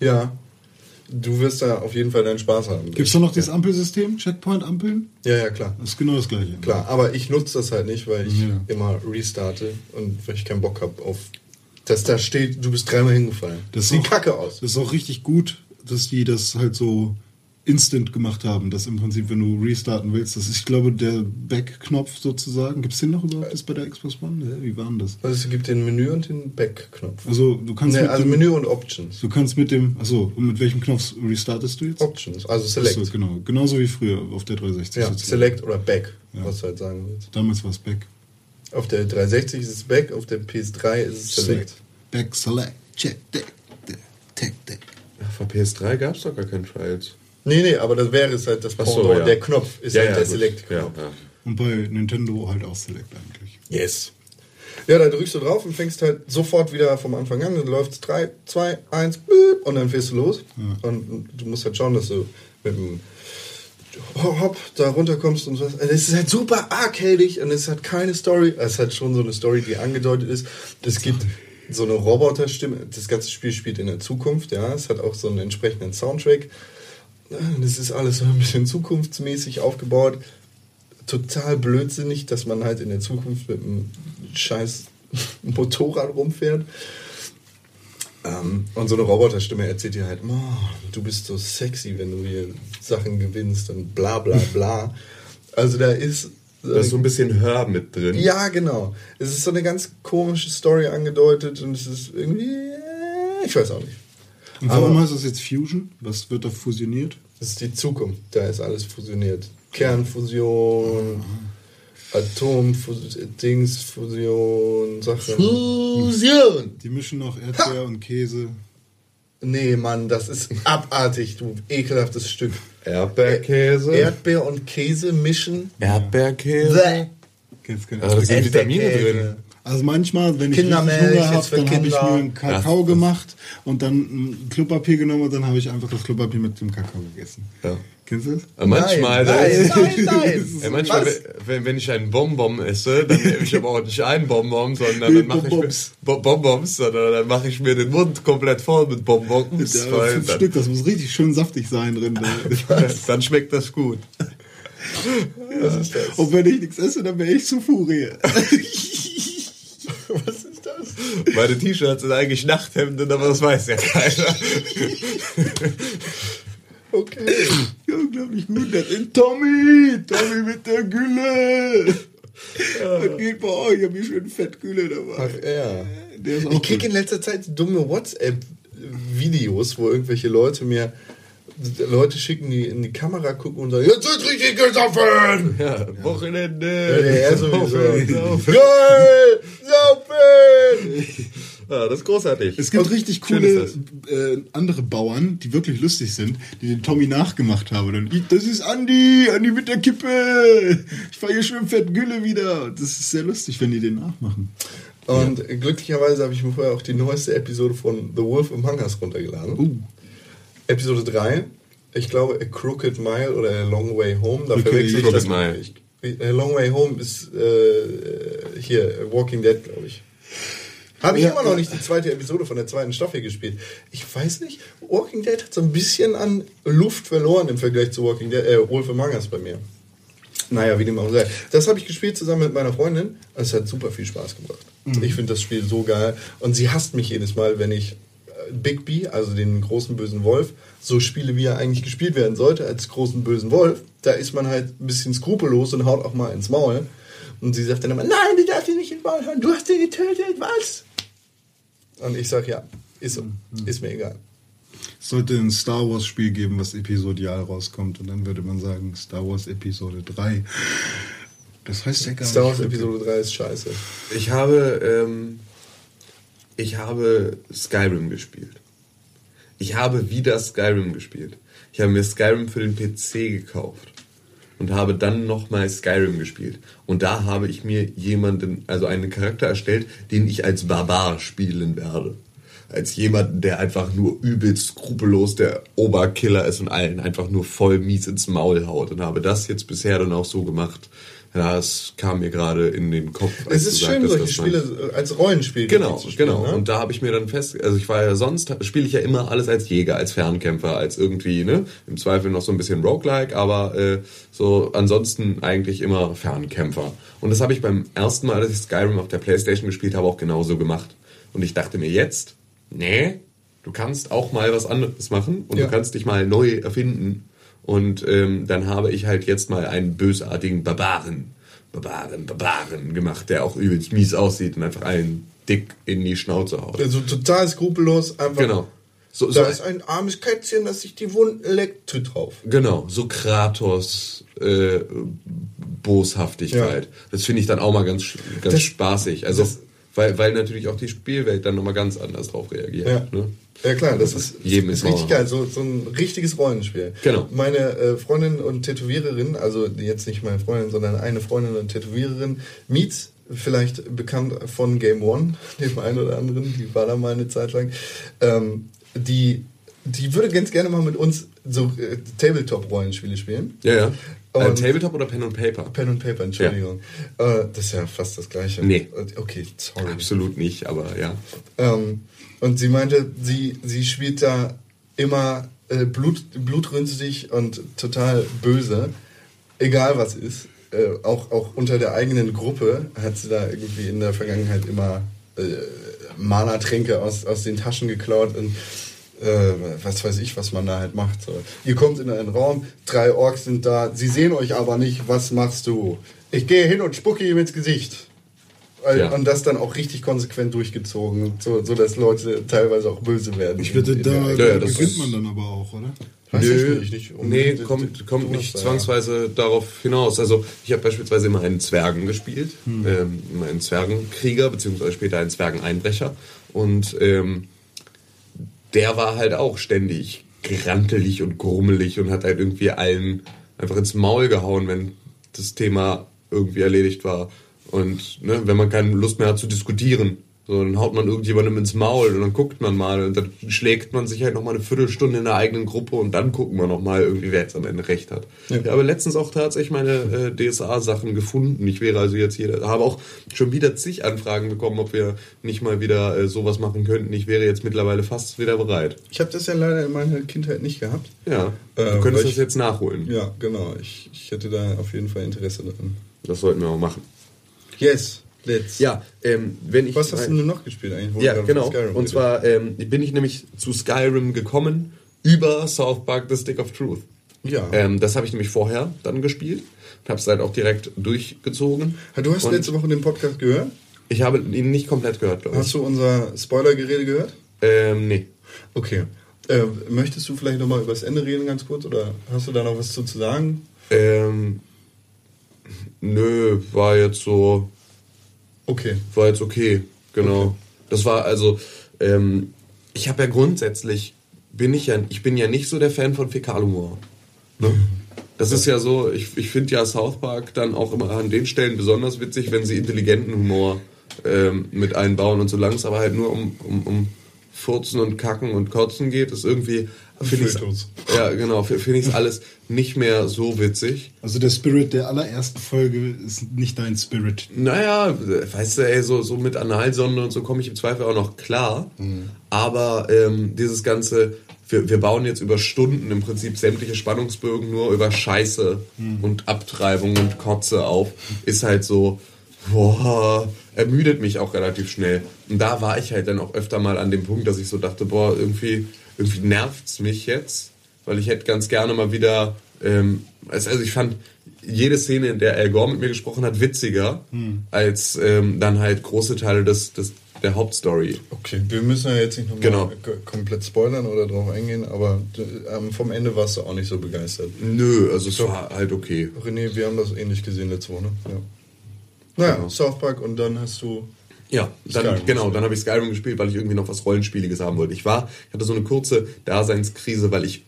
Ja. Du wirst da auf jeden Fall deinen Spaß haben. Gibt es da noch dieses Ampelsystem? Checkpoint-Ampeln? Ja, ja, klar. Das ist genau das gleiche. Klar, aber ich nutze das halt nicht, weil ich Ja. immer restarte und weil ich keinen Bock habe auf. Dass da steht, du bist dreimal hingefallen. Das sieht auch- kacke aus. Das ist auch richtig gut, dass die das halt so instant gemacht haben, dass im Prinzip, wenn du restarten willst, das ist, ich glaube, der Back-Knopf sozusagen. Gibt es den noch überhaupt jetzt bei der Xbox One? Hä, Wie war denn das? Also es gibt den Menü und den Back-Knopf. Also du kannst Nee, mit also dem, Menü und Options. Du kannst mit dem, achso, und mit welchem Knopf restartest du jetzt? Options, also Select. Achso, genau. Genauso wie früher auf der 360. Ja, sozusagen. Select oder Back, Ja. was du halt sagen willst. Damals war es Back. Auf der 360 ist es Back, auf der PS3 ist es Select. Back, Select, Check, Deck, Deck, Deck. Ach, für PS3 gab es doch gar keinen Trials. Nee, nee, aber das wäre es halt das Ach so, Pendant. ja. Der Knopf ist halt der gut. Select-Knopf. Ja, ja. Und bei Nintendo halt auch Select eigentlich. Yes. Ja, da drückst du drauf und fängst halt sofort wieder vom Anfang an. Dann läuft es 3, 2, 1, und dann fährst du los. Und du musst halt schauen, dass du mit dem Hopp da runterkommst und so. Also es ist halt super arcadig und es hat keine Story. Es hat schon so eine Story, die angedeutet ist. Es gibt so eine Roboterstimme. Das ganze Spiel spielt in der Zukunft, ja. Es hat auch so einen entsprechenden Soundtrack. Das ist alles so ein bisschen zukunftsmäßig aufgebaut. Total blödsinnig, dass man halt in der Zukunft mit einem scheiß Motorrad rumfährt. Ähm, und so eine Roboterstimme erzählt dir halt, oh, du bist so sexy, wenn du hier Sachen gewinnst und bla bla bla. Also da ist. Da ist so ein bisschen Hör mit drin. ja, genau. Es ist so eine ganz komische Story angedeutet und es ist irgendwie. äh, Ich weiß auch nicht. Und warum Aber- heißt das jetzt Fusion? Was wird da fusioniert? Das ist die Zukunft. Da ist alles fusioniert. Kernfusion, Atomdingsfusion, Sachen. Fusion! Die mischen noch Erdbeer und Käse. Nee, Mann, das ist abartig, du ekelhaftes Stück. Erdbeerkäse. Erdbeer und Käse mischen. Erdbeerkäse. Bäh. Kennst keine das sind Vitamine drin. Also manchmal, wenn ich Kindermilch Hunger habe, dann habe ich mir einen Kakao Ja. gemacht und dann ein Klopapier genommen und dann habe ich einfach das Klopapier mit dem Kakao gegessen. Ja. Kennst du das? Aber manchmal, nein, da- nein, nein. Ja, manchmal, wenn, wenn ich einen Bonbon esse, dann nehme ich aber auch nicht einen Bonbon, sondern dann mache ich mir Bonbons. Bo- Bonbons, sondern dann mache ich mir den Mund komplett voll mit Bonbons, Ja, weil fünf dann, Stück, das muss richtig schön saftig sein drin. dann schmeckt das gut. und wenn ich nichts esse, dann wäre ich zu Furie. Was ist das? Meine T-Shirts sind eigentlich Nachthemden, aber das weiß ja keiner. Okay. Unglaublich gut. Das ist Tommy. Tommy mit der Gülle. Was geht bei euch? Ich habe hier schön Fettgülle dabei. Ach ja. Ich krieg gut. in letzter Zeit dumme WhatsApp-Videos, wo irgendwelche Leute mir Leute schicken, die in die Kamera gucken und sagen, jetzt wird richtig gesoffen! Ja, Wochenende. Ja, der sowieso. Geil! Saufen! Ja, das ist großartig. Es gibt Und richtig coole äh, andere Bauern, die wirklich lustig sind, die den Tommy nachgemacht haben. Und dann, "Ich- das ist Andi, Andi mit der Kippe. Ich fahre hier schön fett Gülle wieder. Das ist sehr lustig, wenn die den nachmachen. Und glücklicherweise habe ich mir vorher auch die neueste Episode von The Wolf Among Us runtergeladen. Uh. Episode 3. Ich glaube, A Crooked Mile oder A Long Way Home. Da Okay, verwechsel ich Crooked das. Mile. Ich, A Long Way Home ist äh, hier Walking Dead, glaube ich. Habe ich Ja, immer noch nicht die zweite Episode von der zweiten Staffel gespielt. Ich weiß nicht, Walking Dead hat so ein bisschen an Luft verloren im Vergleich zu Walking Dead, äh, Wolf Among Us bei mir. Naja, wie dem auch sei. Das habe ich gespielt zusammen mit meiner Freundin. und Es hat super viel Spaß gebracht. Ich finde das Spiel so geil. Und sie hasst mich jedes Mal, wenn ich äh, Big B, also den großen bösen Wolf, so spiele, wie er eigentlich gespielt werden sollte, als großen bösen Wolf. Da ist man halt ein bisschen skrupellos und haut auch mal ins Maul. Und sie sagt dann immer, nein, du darfst ihn nicht ins Maul hauen, du hast ihn getötet, was? Und ich sage, ja, ist so. Ist mir egal. Es sollte ein Star Wars Spiel geben, was episodial rauskommt. Und dann würde man sagen, Star Wars Episode 3. Das heißt ja gar Star Wars nicht. Episode 3 ist scheiße. Ich habe, ähm, ich habe Skyrim gespielt. Ich habe wieder Skyrim gespielt. Ich habe mir Skyrim für den PC gekauft und habe dann nochmal Skyrim gespielt. Und da habe ich mir jemanden, also einen Charakter erstellt, den ich als Barbar spielen werde. Als jemanden, der einfach nur übelst skrupellos der Oberkiller ist und allen einfach nur voll mies ins Maul haut. Und habe das jetzt bisher dann auch so gemacht. Ja, es kam mir gerade in den Kopf. Es ist schön, solche dass Spiele als Rollenspiel Genau, zu spielen, genau. Ne? Und da habe ich mir dann fest, also ich war ja sonst, spiele ich ja immer alles als Jäger, als Fernkämpfer, als irgendwie, ne, im Zweifel noch so ein bisschen Roguelike, aber äh, so ansonsten eigentlich immer Fernkämpfer. Und das habe ich beim ersten Mal, als ich Skyrim auf der Playstation gespielt habe, auch genauso gemacht. Und ich dachte mir jetzt, nee, du kannst auch mal was anderes machen und Ja. du kannst dich mal neu erfinden. Und ähm, dann habe ich halt jetzt mal einen bösartigen Barbaren, Barbaren, Barbaren gemacht, der auch übelst mies aussieht und einfach allen dick in die Schnauze haut. Also total skrupellos, einfach. Genau. So, so, Da ist ein armes Kätzchen, das sich die Wunden leckt, tritt drauf. genau, so Kratos äh, Boshaftigkeit. Ja. Das finde ich dann auch mal ganz, ganz Das- spaßig. Also, weil, weil natürlich auch die Spielwelt dann nochmal ganz anders drauf reagiert. Ja. Ne? Ja klar, das ist, Jedem ist richtig geil, so, so ein richtiges Rollenspiel. Genau. Meine äh, Freundin und Tätowiererin, also jetzt nicht meine Freundin, sondern eine Freundin und Tätowiererin, Mietz, vielleicht bekannt von Game One, dem einen oder anderen, die war da mal eine Zeit lang, ähm, die, die würde ganz gerne mal mit uns so äh, Tabletop-Rollenspiele spielen. Ja, ja. Äh, Tabletop oder Pen und Paper? Pen und Paper, Entschuldigung. Äh, das ist ja fast das gleiche. Nee. Okay, sorry. Absolut nicht, aber ja. Ähm, und sie meinte, sie, sie spielt da immer äh, Blut, blutrünstig und total böse, egal was ist. Äh, auch, auch unter der eigenen Gruppe hat sie da irgendwie in der Vergangenheit immer äh, Mana-Tränke aus, aus den Taschen geklaut und äh, was weiß ich, was man da halt macht. So. Ihr kommt in einen Raum, drei Orks sind da, sie sehen euch aber nicht, was machst du? Ich gehe hin und spucke ihm ins Gesicht. Weil- Ja. Und das dann auch richtig konsequent durchgezogen, so, so dass Leute teilweise auch böse werden. Ich in da, Ja, ja, da das gewinnt ist- man dann aber auch, oder? Weiß Nö, ich nicht, nicht nee, kommt, kommt nicht da, zwangsweise darauf hinaus. Also ich habe beispielsweise immer einen Zwergen gespielt, Hm. ähm, einen Zwergenkrieger, beziehungsweise später einen Zwergeneinbrecher. Und ähm, der war halt auch ständig grantelig und grummelig und hat halt irgendwie allen einfach ins Maul gehauen, wenn das Thema irgendwie erledigt war. Und ne, wenn man keine Lust mehr hat zu diskutieren, so, dann haut man irgendjemandem ins Maul und dann guckt man mal und dann schlägt man sich halt nochmal eine Viertelstunde in der eigenen Gruppe und dann gucken wir nochmal irgendwie, wer jetzt am Ende recht hat. Ja. Ich habe letztens auch tatsächlich meine äh, DSA-Sachen gefunden. Ich wäre also jetzt jeder, habe auch schon wieder zig Anfragen bekommen, ob wir nicht mal wieder äh, sowas machen könnten. Ich wäre jetzt mittlerweile fast wieder bereit. Ich habe das ja leider in meiner Kindheit nicht gehabt. Ja, Äh, du könntest das ich- jetzt nachholen. Ja, genau. Ich, ich hätte da auf jeden Fall Interesse daran. Das sollten wir auch machen. Yes, let's. Ja, ähm, wenn ich Was hast du denn noch gespielt eigentlich? Ja, genau. Und zwar ähm, bin ich nämlich zu Skyrim gekommen über South Park The Stick of Truth. Ja. Ähm, das habe ich nämlich vorher dann gespielt und habe es halt auch direkt durchgezogen. Du hast und letzte Woche den Podcast gehört? Ich habe ihn nicht komplett gehört, glaube ich. Hast du unser Spoiler-Gerede gehört? Ähm, nee. Okay. Äh, möchtest du vielleicht nochmal über das Ende reden, ganz kurz? Oder hast du da noch was zu, zu sagen? Ähm, nö, war jetzt so, Okay. war jetzt okay, genau. Das war also, ähm, ich habe ja grundsätzlich, bin ich ja, ich bin ja nicht so der Fan von Fäkalhumor. Ne? Das ist ja so, ich, ich finde ja South Park dann auch immer an den Stellen besonders witzig, wenn sie intelligenten Humor ähm, mit einbauen und solange es aber halt nur um, um, um Furzen und Kacken und Kotzen geht, ist irgendwie, finde ich ja genau, finde ich alles nicht mehr so witzig. Also der Spirit der allerersten Folge ist nicht dein Spirit. Naja, weißt du, ey, so, so mit Analsonde und so komme ich im Zweifel auch noch klar. Aber ähm, dieses ganze, wir, wir bauen jetzt über Stunden im Prinzip sämtliche Spannungsbögen nur über Scheiße und Abtreibung und Kotze auf, ist halt so, boah, ermüdet mich auch relativ schnell. Und da war ich halt dann auch öfter mal an dem Punkt, dass ich so dachte, boah, irgendwie, irgendwie nervt's mich jetzt, weil ich hätte ganz gerne mal wieder, ähm, also also ich fand jede Szene, in der Al Gore mit mir gesprochen hat, witziger als ähm, dann halt große Teile des, des, der Hauptstory. Okay, wir müssen ja jetzt nicht nochmal Genau. komplett spoilern oder drauf eingehen, aber ähm, vom Ende warst du auch nicht so begeistert. Nö, also es war halt okay. René, wir haben das ähnlich gesehen letzte Woche, ne? Ja. Naja, Genau. South Park und dann hast du. Ja, dann, Skyrim genau, dann habe ich Skyrim gespielt, weil ich irgendwie noch was Rollenspieliges haben wollte. Ich war, ich hatte so eine kurze Daseinskrise, weil ich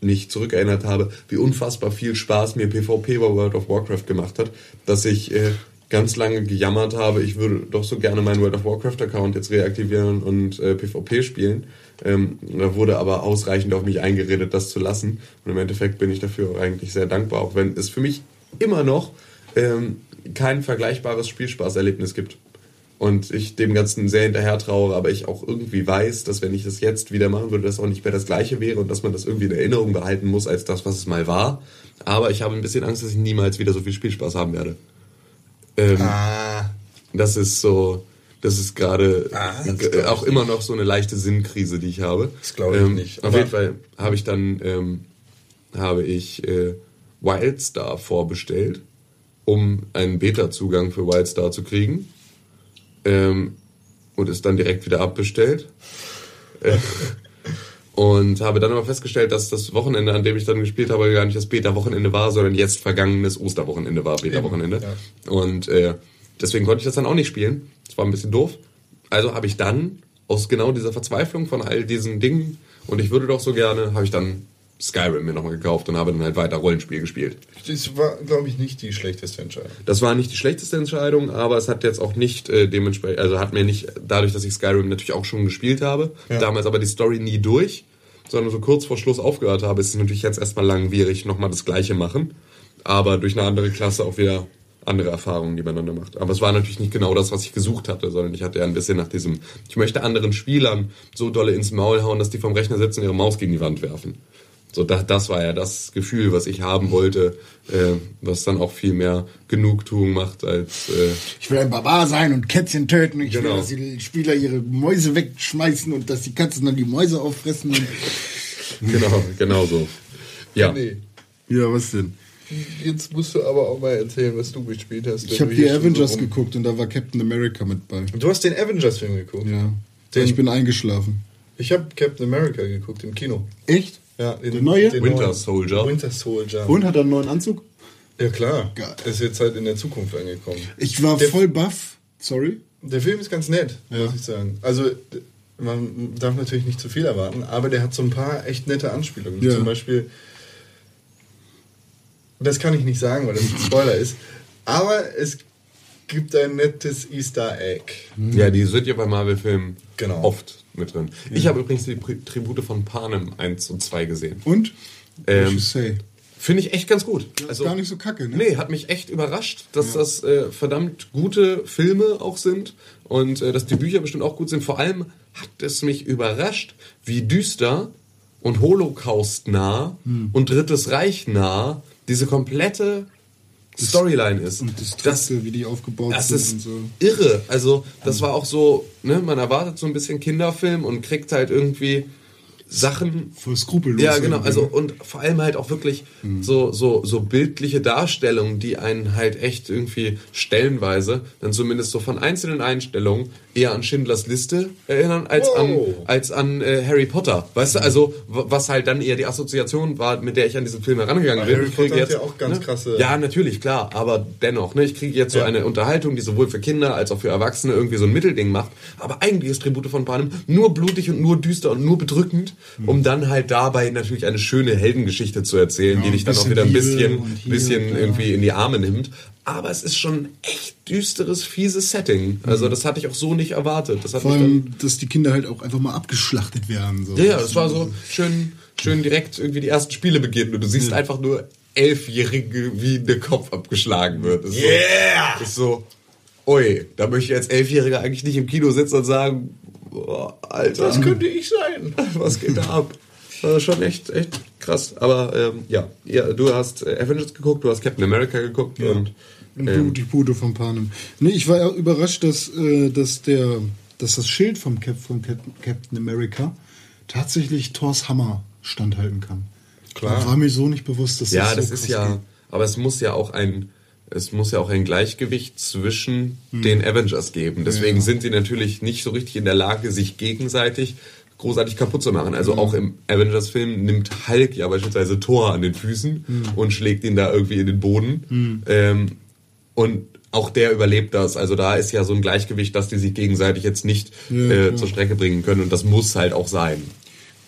mich zurückerinnert habe, wie unfassbar viel Spaß mir PvP bei World of Warcraft gemacht hat, dass ich äh, ganz lange gejammert habe, ich würde doch so gerne meinen World of Warcraft Account jetzt reaktivieren und äh, PvP spielen. Ähm, da wurde aber ausreichend auf mich eingeredet, das zu lassen. Und im Endeffekt bin ich dafür eigentlich sehr dankbar, auch wenn es für mich immer noch ähm, kein vergleichbares Spielspaßerlebnis gibt und ich dem Ganzen sehr hinterher trauere, aber ich auch irgendwie weiß, dass wenn ich das jetzt wieder machen würde, das auch nicht mehr das gleiche wäre und dass man das irgendwie in Erinnerung behalten muss als das, was es mal war. Aber ich habe ein bisschen Angst, dass ich niemals wieder so viel Spielspaß haben werde. Ähm, Ah. Das ist so, das ist gerade Ah, ich auch immer noch so eine leichte Sinnkrise, die ich habe. Das glaub ich ähm, nicht, Auf aber- jeden Fall habe ich dann ähm, habe ich äh, Wildstar vorbestellt, um einen Beta-Zugang für Wildstar zu kriegen. Ähm, und ist dann direkt wieder abbestellt. Äh, und habe dann aber festgestellt, dass das Wochenende, an dem ich dann gespielt habe, gar nicht das Beta-Wochenende war, sondern jetzt vergangenes Osterwochenende war Beta-Wochenende. ja. Und äh, deswegen konnte ich das dann auch nicht spielen. Das war ein bisschen doof. Also habe ich dann aus genau dieser Verzweiflung von all diesen Dingen und ich würde doch so gerne, habe ich dann Skyrim mir nochmal gekauft und habe dann halt weiter Rollenspiel gespielt. Das war, glaube ich, nicht die schlechteste Entscheidung. Das war nicht die schlechteste Entscheidung, aber es hat jetzt auch nicht äh, dementsprechend, also hat mir nicht, dadurch, dass ich Skyrim natürlich auch schon gespielt habe, Ja. damals aber die Story nie durch, sondern so kurz vor Schluss aufgehört habe, ist es natürlich jetzt erstmal langwierig, nochmal das Gleiche machen, aber durch eine andere Klasse auch wieder andere Erfahrungen, die man dann da macht. Aber es war natürlich nicht genau das, was ich gesucht hatte, sondern ich hatte ja ein bisschen nach diesem, ich möchte anderen Spielern so dolle ins Maul hauen, dass die vom Rechner sitzen und ihre Maus gegen die Wand werfen. So, das, das war ja das Gefühl, was ich haben wollte, äh, was dann auch viel mehr Genugtuung macht als äh, Ich will ein Barbar sein und Kätzchen töten. Ich Genau. will, dass die Spieler ihre Mäuse wegschmeißen und dass die Katzen dann die Mäuse auffressen. Genau, genau so. Ja. Nee. ja, was denn? Jetzt musst du aber auch mal erzählen, was du gespielt hast. Ich habe die so Avengers rum- geguckt und da war Captain America mit bei. Du hast den Avengers-Film geguckt? Ja. Den- ich bin eingeschlafen. Ich habe Captain America geguckt im Kino. Echt? Ja, den, Der neue? Winter neuen- Soldier. Winter Soldier. Und hat er einen neuen Anzug? Ja klar. Geil. Ist jetzt halt in der Zukunft angekommen. Ich war Der- voll baff. Sorry. Der Film ist ganz nett, Ja. muss ich sagen. Also man darf natürlich nicht zu viel erwarten, aber der hat so ein paar echt nette Anspielungen. Ja. Zum Beispiel, das kann ich nicht sagen, weil das ein Spoiler ist. Aber es gibt ein nettes Easter Egg. Ja, die sind ja bei Marvel-Filmen Genau. oft mit drin. Ich habe übrigens die Tribute von Panem 1 und 2 gesehen. Und? Ähm? Finde ich echt ganz gut. ist gar nicht so kacke, ne? Nee, hat mich echt überrascht, dass das äh, verdammt gute Filme auch sind und äh, dass die Bücher bestimmt auch gut sind. Vor allem hat es mich überrascht, wie düster und Holocaust-nah Hm. und Drittes Reich nah diese komplette Storyline ist. Und das das, Dritte, wie die aufgebaut das sind ist und so. irre. Also, das war auch so, ne, man erwartet so ein bisschen Kinderfilm und kriegt halt irgendwie Sachen. Voll skrupellos. Ja, genau. Also, und vor allem halt auch wirklich so, so, so bildliche Darstellungen, die einen halt echt irgendwie stellenweise, dann zumindest so von einzelnen Einstellungen, eher an Schindlers Liste erinnern, als an, Wow. als an äh, Harry Potter. Weißt du, also, w- was halt dann eher die Assoziation war, mit der ich an diesen Film herangegangen bin. Harry Ich Potter hat ja auch ganz ne? krasse- Ja, natürlich, klar. Aber dennoch, ne, ich kriege jetzt so Ja. eine Unterhaltung, die sowohl für Kinder als auch für Erwachsene irgendwie so ein Mittelding macht. Aber eigentlich ist Tribute von Panem nur blutig und nur düster und nur bedrückend. Um dann halt dabei natürlich eine schöne Heldengeschichte zu erzählen, Ja, die dich dann auch wieder ein bisschen, bisschen irgendwie in die Arme nimmt. Aber es ist schon ein echt düsteres, fieses Setting. Also das hatte ich auch so nicht erwartet. Das hat Vor allem, dass die Kinder halt auch einfach mal abgeschlachtet werden. So. ja, ja, das war so schön, schön direkt irgendwie die ersten Spiele beginnen und du siehst einfach nur Elfjährige, wie der Kopf abgeschlagen wird. Das ist Yeah! So, ist so, ui, da möchte ich als Elfjähriger eigentlich nicht im Kino sitzen und sagen, boah, Alter, Das könnte ich sein. was geht da ab? Das war schon echt, echt krass. Aber ähm, ja, ja, du hast äh, Avengers geguckt, du hast Captain America geguckt und Und ähm, die Bude von Panem. Nee, ich war ja überrascht, dass, äh, dass, der, dass das Schild vom, Cap, von Cap, Captain America tatsächlich Thors Hammer standhalten kann. Klar. War mir so nicht bewusst, dass Ja, das so das ist ja, aber es muss ja auch ein, es muss ja auch ein Gleichgewicht zwischen den Avengers geben. Deswegen Hm. Ja. sind sie natürlich nicht so richtig in der Lage, sich gegenseitig großartig kaputt zu machen. Also auch im Avengers-Film nimmt Hulk ja beispielsweise Thor an den Füßen Hm. und schlägt ihn da irgendwie in den Boden. Ähm, und auch der überlebt das. Also da ist ja so ein Gleichgewicht, dass die sich gegenseitig jetzt nicht Ja, äh, zur Strecke bringen können. Und das muss halt auch sein.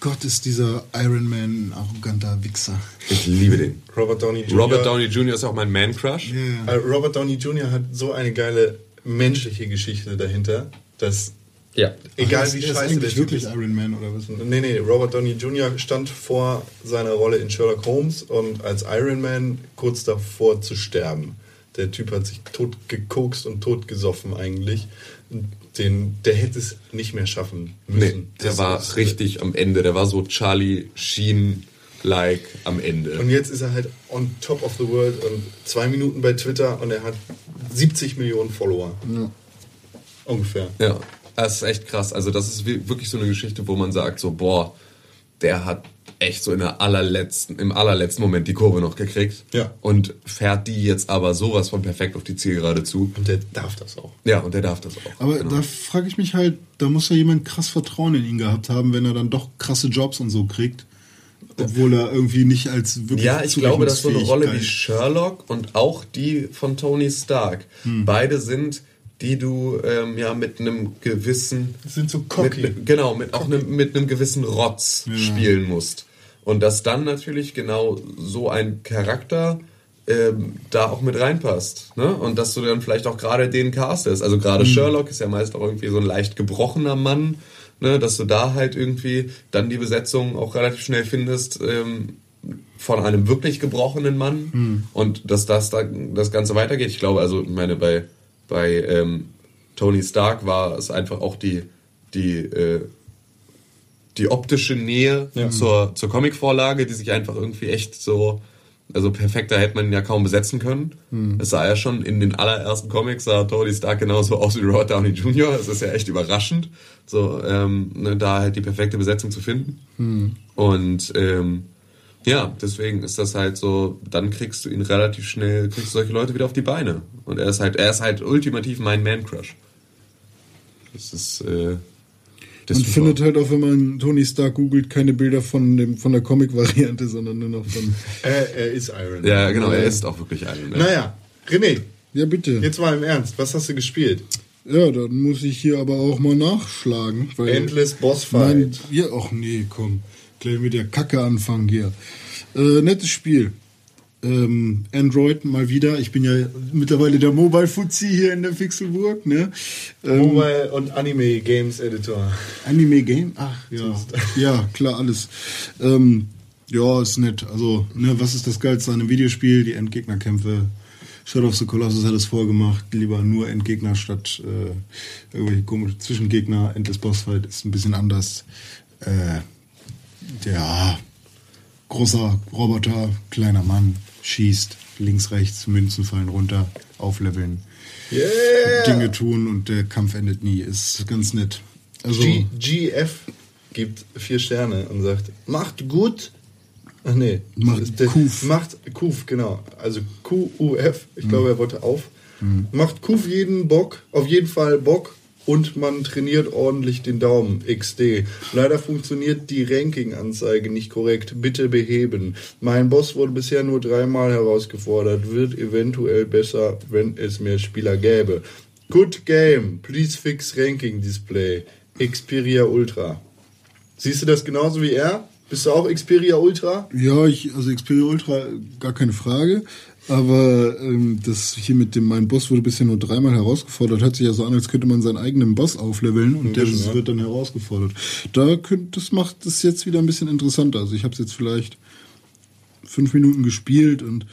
Gott, ist dieser Iron Man ein arroganter Wichser. Ich liebe den. Robert Downey Jr. Robert Downey Jr. ist auch mein Man-Crush. Äh, Robert Downey Jr. hat so eine geile menschliche Geschichte dahinter, dass Ja. egal Ach, wie ist scheiße der wirklich ist. Iron Man oder was? Nee, nee, Robert Downey Jr. stand vor seiner Rolle in Sherlock Holmes und als Iron Man kurz davor zu sterben. Der Typ hat sich tot gekokst und tot gesoffen eigentlich. Den, der hätte es nicht mehr schaffen müssen. Nee, der Das war ist- richtig am Ende. Der war so Charlie Sheen-like am Ende. Und jetzt ist er halt on top of the world und zwei Minuten bei Twitter und er hat 70 Millionen Follower. Ungefähr. Ja, das ist echt krass. Also das ist wi- wirklich so eine Geschichte, wo man sagt so, boah, der hat echt so in der allerletzten, im allerletzten Moment die Kurve noch gekriegt. Ja. Und fährt die jetzt aber sowas von perfekt auf die Zielgerade zu. Und der darf das auch. Ja, und der darf das auch. Aber Genau. da frage ich mich halt, da muss ja jemand krass Vertrauen in ihn gehabt haben, wenn er dann doch krasse Jobs und so kriegt. Obwohl er irgendwie nicht als wirklich Ja, ich glaube, dass so eine Rolle wie Sherlock und auch die von Tony Stark, Hm. beide sind, die du ähm, ja mit einem gewissen Sind so cocky. Mit, genau, mit auch einem, mit einem gewissen Rotz spielen musst. Und dass dann natürlich genau so ein Charakter ähm, da auch mit reinpasst. Ne? Und dass du dann vielleicht auch gerade den castest. Also gerade Sherlock ist ja meist auch irgendwie so ein leicht gebrochener Mann. Ne? Dass du da halt irgendwie dann die Besetzung auch relativ schnell findest. Ähm, von einem wirklich gebrochenen Mann und dass das da das Ganze weitergeht. Ich glaube, also ich meine bei bei ähm, Tony Stark war es einfach auch die die äh, die optische Nähe zur zur Comicvorlage, die sich einfach irgendwie echt so also perfekter hätte man ihn ja kaum besetzen können. Es sah ja schon in den allerersten Comics sah Tony Stark genauso aus wie Robert Downey Jr. Das ist ja echt überraschend, so ähm, ne, da halt die perfekte Besetzung zu finden. Und ähm, ja, deswegen ist das halt so, dann kriegst du ihn relativ schnell, kriegst du solche Leute wieder auf die Beine. Und er ist halt, er ist halt ultimativ mein Man-Crush. Das ist, äh, das Man ist findet halt auch, wenn man Tony Stark googelt, keine Bilder von, dem, von der Comic-Variante, sondern nur noch von. Er, er ist Iron Man. Ja, genau, er ist auch wirklich ein. Ne? Naja, René, Ja, bitte. jetzt mal im Ernst. Was hast du gespielt? Ja, dann muss ich hier aber auch mal nachschlagen. Weil Endless Boss Nein, Fight. ja, ach nee, komm. Gleich mit der Kacke anfangen hier. Äh, nettes Spiel. Ähm, Android mal wieder. Ich bin ja mittlerweile der Mobile Fuzzi hier in der Pixelburg. Ne? Ähm, Mobile und Anime Games Editor. Anime Game? Ach ja, ja klar alles. Ähm, ja, ist nett. Also, ne, was ist das Geilste an einem Videospiel? Die Endgegnerkämpfe. Shadow of the Colossus hat es vorgemacht. Lieber nur Endgegner statt äh, irgendwelche komische Zwischengegner. Endless Bossfight ist ein bisschen anders. Äh, ja, großer Roboter, kleiner Mann, schießt links, rechts, Münzen fallen runter, aufleveln, Yeah! Dinge tun und der Kampf endet nie. Ist ganz nett. Also, G GF gibt vier Sterne und sagt, macht gut. Ach nee. Macht der- Kuf. Macht Kuf, genau. Also QUF. Ich glaube, er wollte auf. Macht Kuf jeden Bock, auf jeden Fall Bock und man trainiert ordentlich den Daumen. XD. Leider funktioniert die Ranking-Anzeige nicht korrekt. Bitte beheben. Mein Boss wurde bisher nur dreimal herausgefordert. Wird eventuell besser, wenn es mehr Spieler gäbe. Good game. Please fix Ranking Display. Xperia Ultra. Siehst du das genauso wie er? Bist du auch Xperia Ultra? Ja, ich, also Xperia Ultra, gar keine Frage. Aber ähm, das hier mit dem mein Boss wurde bisher nur dreimal herausgefordert. Hört sich ja so an, als könnte man seinen eigenen Boss aufleveln und der ja. wird dann herausgefordert. Da könnt, das macht es jetzt wieder ein bisschen interessanter. Also ich habe es jetzt vielleicht fünf Minuten gespielt und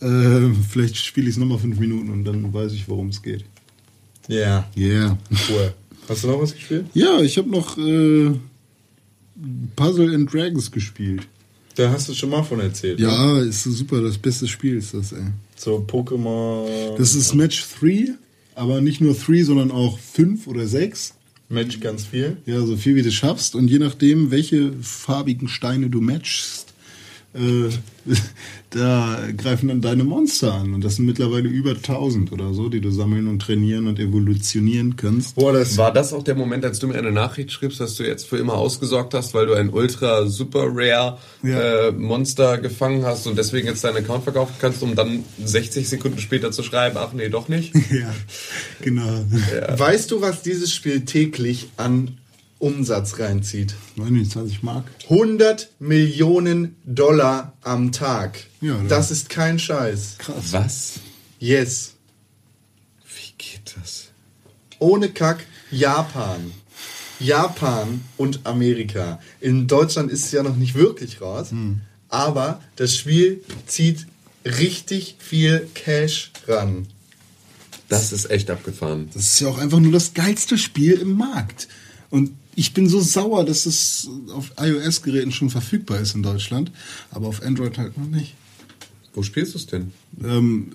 äh, vielleicht spiele ich es nochmal fünf Minuten und dann weiß ich, worum es geht. Ja. Yeah. Cool. Hast du noch was gespielt? Ja, ich habe noch äh, Puzzle and Dragons gespielt. Da hast du schon mal von erzählt. ne? Ja, ist super, das beste Spiel ist das, ey. So Pokémon. Das ist Match 3, aber nicht nur 3, sondern auch 5 oder 6. Match ganz viel. Ja, so viel wie du schaffst. Und je nachdem, welche farbigen Steine du matchst, äh, da greifen dann deine Monster an. Und das sind mittlerweile über 1000 oder so, die du sammeln und trainieren und evolutionieren kannst. Boah, das War das auch der Moment, als du mir eine Nachricht schriebst, dass du jetzt für immer ausgesorgt hast, weil du ein ultra super rare Ja. äh, Monster gefangen hast und deswegen jetzt deinen Account verkaufen kannst, um dann 60 Sekunden später zu schreiben, ach nee, doch nicht? ja, genau. Weißt du, was dieses Spiel täglich an Umsatz reinzieht? Weiß nicht, 20 Mark. 100 Millionen Dollar am Tag. Ja, das ist kein Scheiß. Krass. Was? Yes. Wie geht das? Ohne Kack Japan. Japan und Amerika. In Deutschland ist es ja noch nicht wirklich raus, aber das Spiel zieht richtig viel Cash ran. Das ist echt abgefahren. Das ist ja auch einfach nur das geilste Spiel im Markt. Und ich bin so sauer, dass es auf iOS-Geräten schon verfügbar ist in Deutschland, aber auf Android halt noch nicht. Wo spielst du es denn? Ähm,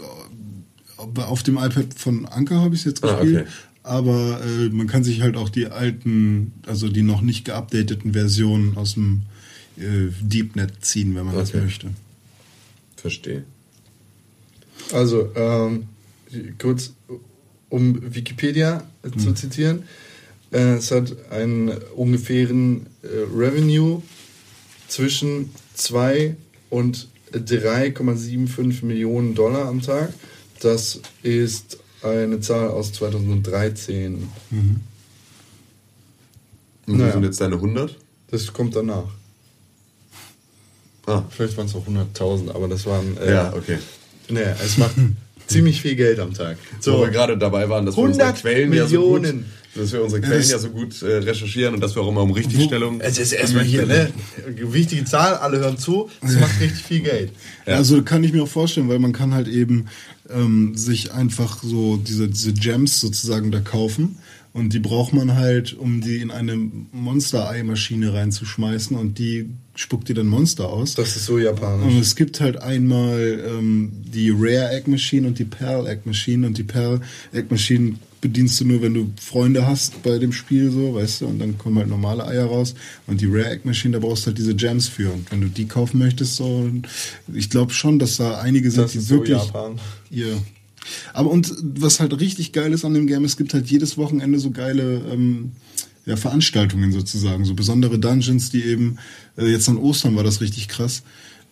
auf dem iPad von Anker habe ich es jetzt Ah, gespielt. okay. Aber äh, man kann sich halt auch die alten, also die noch nicht geupdateten Versionen aus dem äh, DeepNet ziehen, wenn man das Okay. möchte. Verstehe. Also, ähm, kurz um Wikipedia zu zitieren. Äh, es hat einen ungefähren äh, Revenue zwischen 2 und 3,75 Millionen Dollar am Tag. Das ist eine Zahl aus 2013. Und wo Naja. sind jetzt deine 100? Das kommt danach. Ah, Vielleicht waren es auch 100.000, aber das waren. Äh, ja, okay. Nee, es macht ziemlich viel Geld am Tag. So, wo wir gerade dabei waren, dass wir unsere 100 Quellen ja so gut, Millionen. dass wir unsere Quellen ja so gut äh, recherchieren und dass wir auch immer um Richtigstellung. Es ist erstmal hier, ne? Wichtige Zahl, alle hören zu. Es macht richtig viel Geld. Ja. Also kann ich mir auch vorstellen, weil man kann halt eben ähm, sich einfach so diese, diese Gems sozusagen da kaufen und die braucht man halt, um die in eine Monster-Ei-Maschine reinzuschmeißen und die spuckt dir dann Monster aus. Das ist so Und japanisch. es gibt halt einmal ähm, die Rare Egg Machine und die Pearl Egg Machine und die Pearl Egg Machine bedienst du nur, wenn du Freunde hast bei dem Spiel, so, weißt du, und dann kommen halt normale Eier raus. Und die Rare Egg Machine, da brauchst du halt diese Gems für. Und wenn du die kaufen möchtest, so, ich glaube schon, dass da einige sind, Das die ist so wirklich. Japan. Ja. Aber und was halt richtig geil ist an dem Game, es gibt halt jedes Wochenende so geile ähm, ja, Veranstaltungen sozusagen, so besondere Dungeons, die eben, äh, jetzt an Ostern war das richtig krass,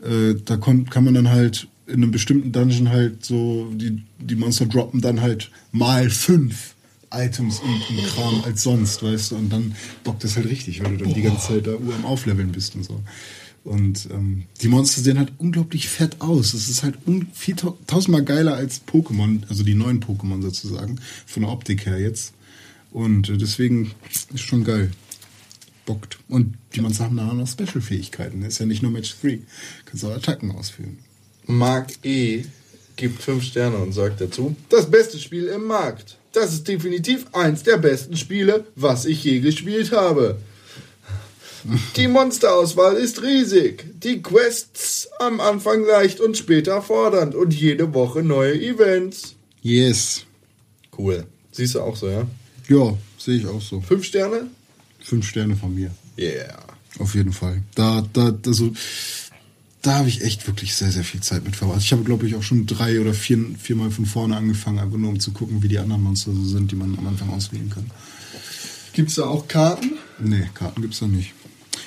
äh, da kommt, kann man dann halt in einem bestimmten Dungeon halt so, die, die Monster droppen dann halt mal fünf Items und, und Kram als sonst, weißt du, und dann bockt das halt richtig, weil du dann die ganze Zeit da Uhr am Aufleveln bist und so. Und ähm, die Monster sehen halt unglaublich fett aus. Es ist halt viel tau- tausendmal geiler als Pokémon, also die neuen Pokémon sozusagen, von der Optik her jetzt. Und äh, deswegen ist schon geil. Bockt. Und die Monster haben nachher noch Special-Fähigkeiten. Ist ja nicht nur Match 3. Kannst auch Attacken ausführen. Mark E. gibt 5 Sterne und sagt dazu: Das beste Spiel im Markt. Das ist definitiv eins der besten Spiele, was ich je gespielt habe. Die Monsterauswahl ist riesig. Die Quests am Anfang leicht und später fordernd und jede Woche neue Events. Yes. Cool. Siehst du auch so, ja? Ja, sehe ich auch so. 5 Sterne? Fünf Sterne von mir. Yeah. Auf jeden Fall. Da, da, also, da habe ich echt wirklich sehr, sehr viel Zeit mit verbracht. Ich habe, glaube ich, auch schon drei oder vier, viermal von vorne angefangen, einfach nur um zu gucken, wie die anderen Monster so sind, die man am Anfang auswählen kann. Gibt's da auch Karten? Nee, Karten gibt's da nicht.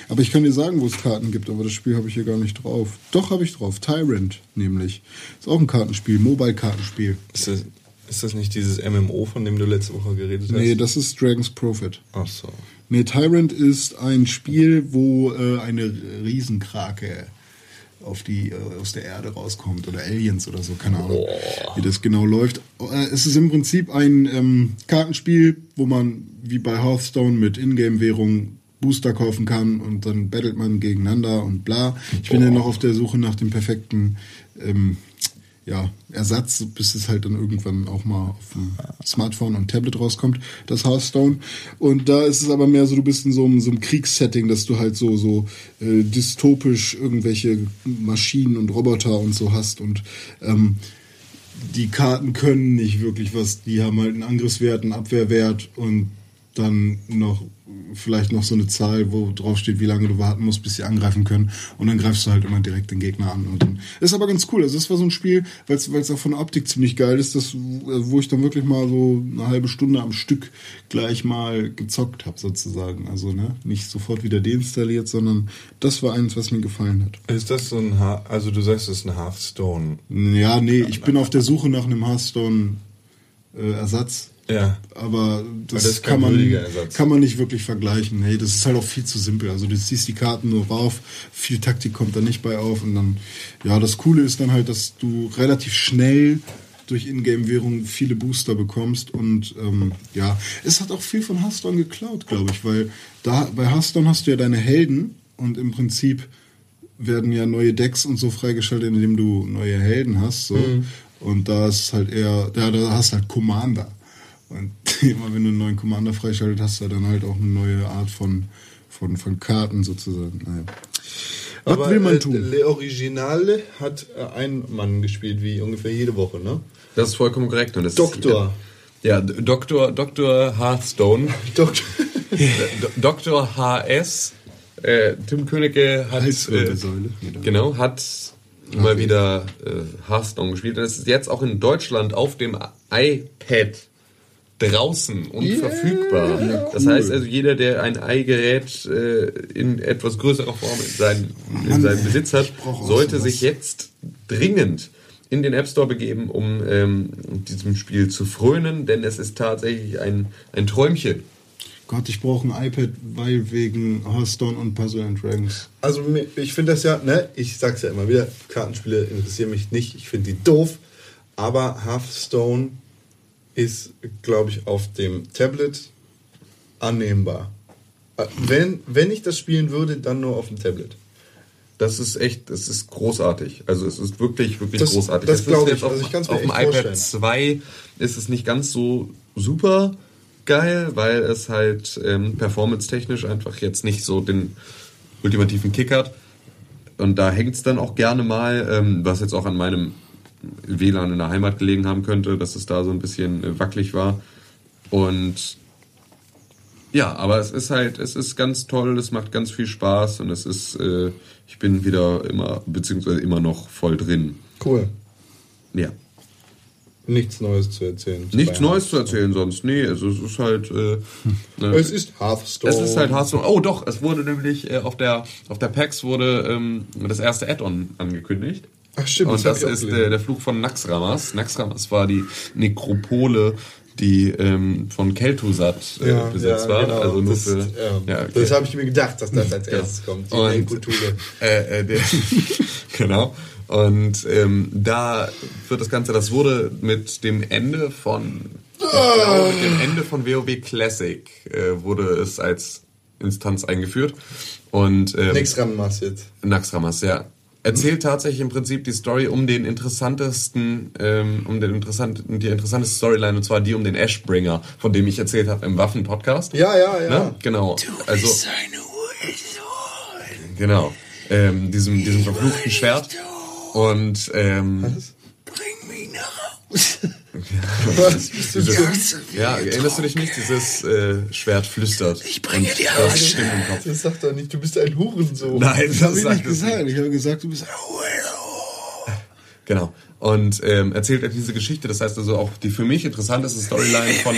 Aber ich kann dir sagen, wo es Karten gibt, aber das Spiel habe ich hier gar nicht drauf. Doch, habe ich drauf. Tyrant, nämlich. Ist auch ein Kartenspiel, Mobile-Kartenspiel. Ist das, ist das nicht dieses MMO, von dem du letzte Woche geredet hast? Nee, das ist Dragon's Prophet. Ach so. Nee, Tyrant ist ein Spiel, wo äh, eine Riesenkrake auf die, äh, aus der Erde rauskommt oder Aliens oder so, keine Ahnung, wie das genau läuft. Äh, es ist im Prinzip ein ähm, Kartenspiel, wo man wie bei Hearthstone mit Ingame-Währung Booster kaufen kann und dann battelt man gegeneinander und bla. Ich bin ja noch auf der Suche nach dem perfekten ähm, ja, Ersatz, bis es halt dann irgendwann auch mal auf dem Smartphone und Tablet rauskommt, das Hearthstone. Und da ist es aber mehr so, du bist in so einem, so einem Kriegssetting, dass du halt so, so äh, dystopisch irgendwelche Maschinen und Roboter und so hast und ähm, die Karten können nicht wirklich was, die haben halt einen Angriffswert, einen Abwehrwert und dann noch vielleicht noch so eine Zahl, wo drauf steht, wie lange du warten musst, bis sie angreifen können. Und dann greifst du halt immer direkt den Gegner an. Und dann ist aber ganz cool. Also das war so ein Spiel, weil es auch von der Optik ziemlich geil ist, das, wo ich dann wirklich mal so eine halbe Stunde am Stück gleich mal gezockt habe, sozusagen. Also ne, nicht sofort wieder deinstalliert, sondern das war eins, was mir gefallen hat. Ist das so ein, ha also du sagst, das ist ein Hearthstone. Ja, nee, ich bin auf der Suche nach einem Hearthstone-Ersatz. Ja. Aber das, das kann, man, kann man nicht wirklich vergleichen. Nee, das ist halt auch viel zu simpel. Also du ziehst die Karten nur rauf, viel Taktik kommt da nicht bei auf und dann, ja, das Coole ist dann halt, dass du relativ schnell durch Ingame-Währung viele Booster bekommst und ähm, ja, es hat auch viel von Hearthstone geklaut, glaube ich, weil da bei Hearthstone hast du ja deine Helden und im Prinzip werden ja neue Decks und so freigeschaltet, indem du neue Helden hast. So. Und da ist halt eher, ja, da hast du halt Commander. Und immer wenn du einen neuen Commander freischaltet, hast du dann halt auch eine neue Art von, von, von Karten sozusagen. Naja. Was will man äh, tun? Le Originale hat äh, ein Mann gespielt, wie ungefähr jede Woche, ne? Das ist vollkommen korrekt. Und das Doktor. Ist, ja, D- Doktor, Doktor Hearthstone, Doktor. Doktor HS, äh, Tim Königke hat, äh, Halswirbelsäule. genau, hat mal wieder äh, Hearthstone gespielt. Und es ist jetzt auch in Deutschland auf dem iPad draußen und verfügbar. Das heißt also, jeder, der ein i-Gerät äh, in etwas größerer Form in, sein, in Mann, seinem Besitz hat, sollte sich jetzt dringend in den App Store begeben, um ähm, diesem Spiel zu frönen, denn es ist tatsächlich ein, ein Träumchen. Gott, ich brauche ein iPad, weil wegen Hearthstone und Puzzle and Dragons. Also ich finde das ja, ne, ich sag's ja immer wieder, Kartenspiele interessieren mich nicht, ich finde die doof, aber Hearthstone ist, glaube ich, auf dem Tablet annehmbar. Äh, Wenn, wenn ich das spielen würde, dann nur auf dem Tablet. Das ist echt, das ist großartig. Also es ist wirklich, wirklich Das- großartig. das Es ist glaub ich. Auf, Also ich kann's mir auf dem iPad vorstellen. 2 ist es nicht ganz so super geil, weil es halt ähm, performance-technisch einfach jetzt nicht so den ultimativen Kick hat. Und da hängt es dann auch gerne mal, ähm, was jetzt auch an meinem WLAN in der Heimat gelegen haben könnte, dass es da so ein bisschen äh, wackelig war. Und ja, aber es ist halt, es ist ganz toll, es macht ganz viel Spaß und es ist, äh, ich bin wieder immer, beziehungsweise immer noch voll drin. Cool. Ja. Nichts Neues zu erzählen. Nichts Neues zu erzählen sonst, nee, also es ist halt, äh, ne, Es ist Hearthstone. es ist halt Hearthstone. Oh doch, es wurde nämlich äh, auf der auf der PAX wurde ähm, das erste Add-on angekündigt. Ach stimmt, Und das das ist der, der Flug von Naxramas. Naxramas war die Nekropole die ähm, von Keltusat äh, besetzt war. genau. Also nur das, für, ja, ja, okay. das habe ich mir gedacht, dass das als erstes kommt. Die Und-. Äh, äh, genau. Und ähm, da wird das Ganze, das wurde mit dem Ende von, glaube, mit dem Ende von WoW Classic äh, wurde es als Instanz eingeführt. Und ähm, machst jetzt. Naxxramas, ja. Erzählt tatsächlich im Prinzip die Story um den interessantesten, ähm, um den interessanten, die interessanteste Storyline und zwar die um den Ashbringer, von dem ich erzählt habe im Waffen-Podcast. Ja, ja, ja. Ne? Genau. also, Genau. Ähm, diesem, diesem verfluchten Schwert. Und ähm, Was bist du dieses, ja, erinnerst du dich nicht? Dieses äh, Schwert flüstert. Ich bringe dir das Stimmt im Kopf. Das sagt doch nicht, du bist ein Hurensohn. Nein, Das habe ich nicht es gesagt. Ich habe gesagt, du bist. Genau. Und ähm, erzählt er diese Geschichte. Das heißt also auch die für mich interessanteste Storyline von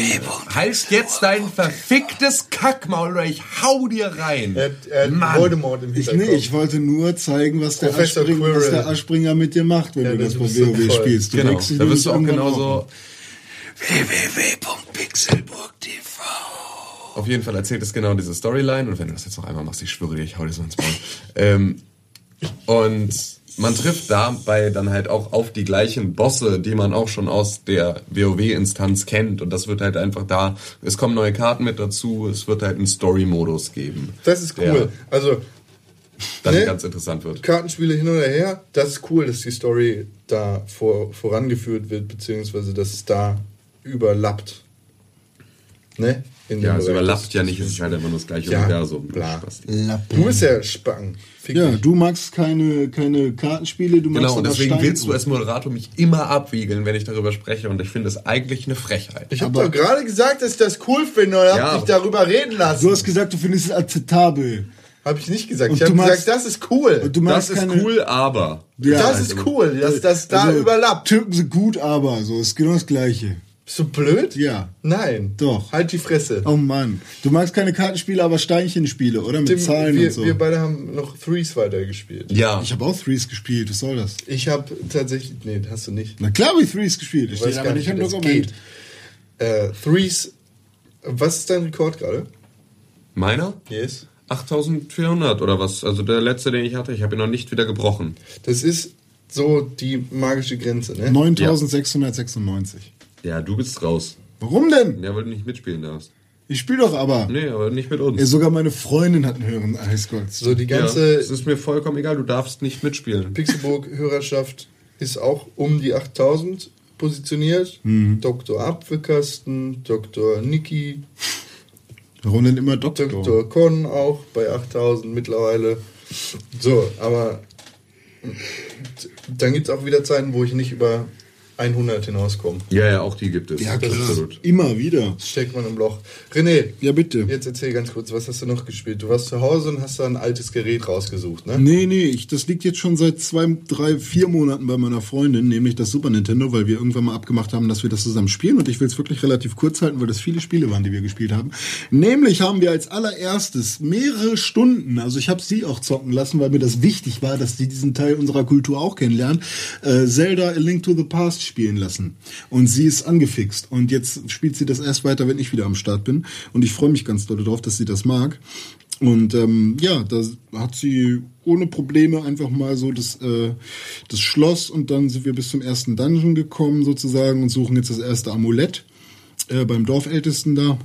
Halt jetzt dein verficktes Kackmaul oder ich hau dir rein. Er hat, er Mann. Voldemort im Ich, nee, ich wollte nur zeigen, was der, Aschbringer, was der Aschbringer mit dir macht, wenn Ja, du das bei WoW spielst. Du Genau. Da wirst du auch genauso. auf. www.pixelburg.tv Auf jeden Fall erzählt es genau diese Storyline. Und wenn du das jetzt noch einmal machst, ich schwöre dir, ich hau dir so ins Maul. ähm, und man trifft dabei dann halt auch auf die gleichen Bosse, die man auch schon aus der WoW-Instanz kennt. Und das wird halt einfach da, es kommen neue Karten mit dazu, es wird halt einen Story-Modus geben. Das ist cool. Also, Dann Ne? ganz interessant wird. Kartenspiele hin oder her, das ist cool, dass die Story da vor, vorangeführt wird, beziehungsweise dass es da überlappt. Ne? Ja, es überlappt ja nicht, es ist halt einfach nur das gleiche Ja, Universum. bla. Du bist ja Spang. Fick Ja, dich. du magst keine, keine Kartenspiele, du magst Genau, und deswegen Stein- willst du als Moderator mich immer abwiegeln, wenn ich darüber spreche. Und ich finde es eigentlich eine Frechheit. Ich habe doch gerade gesagt, dass ich das cool finde und hab Ja, dich aber- darüber reden lassen. Du hast gesagt, du findest es akzeptabel. Habe ich nicht gesagt. Und ich habe gesagt, das ist cool. Und du Das ist cool, aber. Ja, das ist cool, dass das da Also, überlappt. Türken sind gut, aber so ist genau das Gleiche. Bist du blöd? Ja. Nein. Doch. Halt die Fresse. Oh Mann. Du magst keine Kartenspiele, aber Steinchenspiele, oder? Mit Tim, Zahlen wir, und so. wir beide haben noch Threes weitergespielt. Ja. Ich habe auch Threes gespielt, was soll das? Ich habe tatsächlich, nee, hast du nicht. Na klar habe ich Threes gespielt, Ich weiß gar aber nicht, wie das Dokument. geht. Äh, Threes, was ist dein Rekord gerade? Meiner? Yes. 8400 oder was? Also der letzte, den ich hatte, ich habe ihn noch nicht wieder gebrochen. Das ist so die magische Grenze, ne? 9696. Ja, du bist raus. Warum denn? Ja, weil du nicht mitspielen darfst. Ich spiele doch aber. Nee, aber nicht mit uns. Ja, sogar meine Freundin hat einen höheren Highscore. So die ja, ganze es ist mir vollkommen egal, du darfst nicht mitspielen. Pixelburg-Hörerschaft ist auch um die 8000 positioniert. Mhm. Dr. Apfelkasten, Dr. Niki, Warum denn immer Doktor? Dr. Con auch bei 8000 mittlerweile. So, aber dann gibt es auch wieder Zeiten, wo ich nicht über 100 hinauskomme. Ja, ja, auch die gibt es. Ja, klar. Absolut. Immer wieder. Das steckt man im Loch. René, Ja, bitte. jetzt erzähl ganz kurz, was hast du noch gespielt? Du warst zu Hause und hast da ein altes Gerät rausgesucht, ne? Nee, nee, ich, das liegt jetzt schon seit zwei, drei, vier Monaten bei meiner Freundin, nämlich das Super Nintendo, weil wir irgendwann mal abgemacht haben, dass wir das zusammen spielen. Und ich will es wirklich relativ kurz halten, weil das viele Spiele waren, die wir gespielt haben. Nämlich haben wir als allererstes mehrere Stunden, also ich habe sie auch zocken lassen, weil mir das wichtig war, dass sie diesen Teil unserer Kultur auch kennenlernen, äh, Zelda A Link to the Past spielen lassen. Und sie ist angefixt. Und jetzt spielt sie das erst weiter, wenn ich wieder am Start bin. Und ich freue mich ganz doll darauf, dass sie das mag. Und ähm, ja, da hat sie ohne Probleme einfach mal so das, äh, das Schloss und dann sind wir bis zum ersten Dungeon gekommen sozusagen und suchen jetzt das erste Amulett äh, beim Dorfältesten da.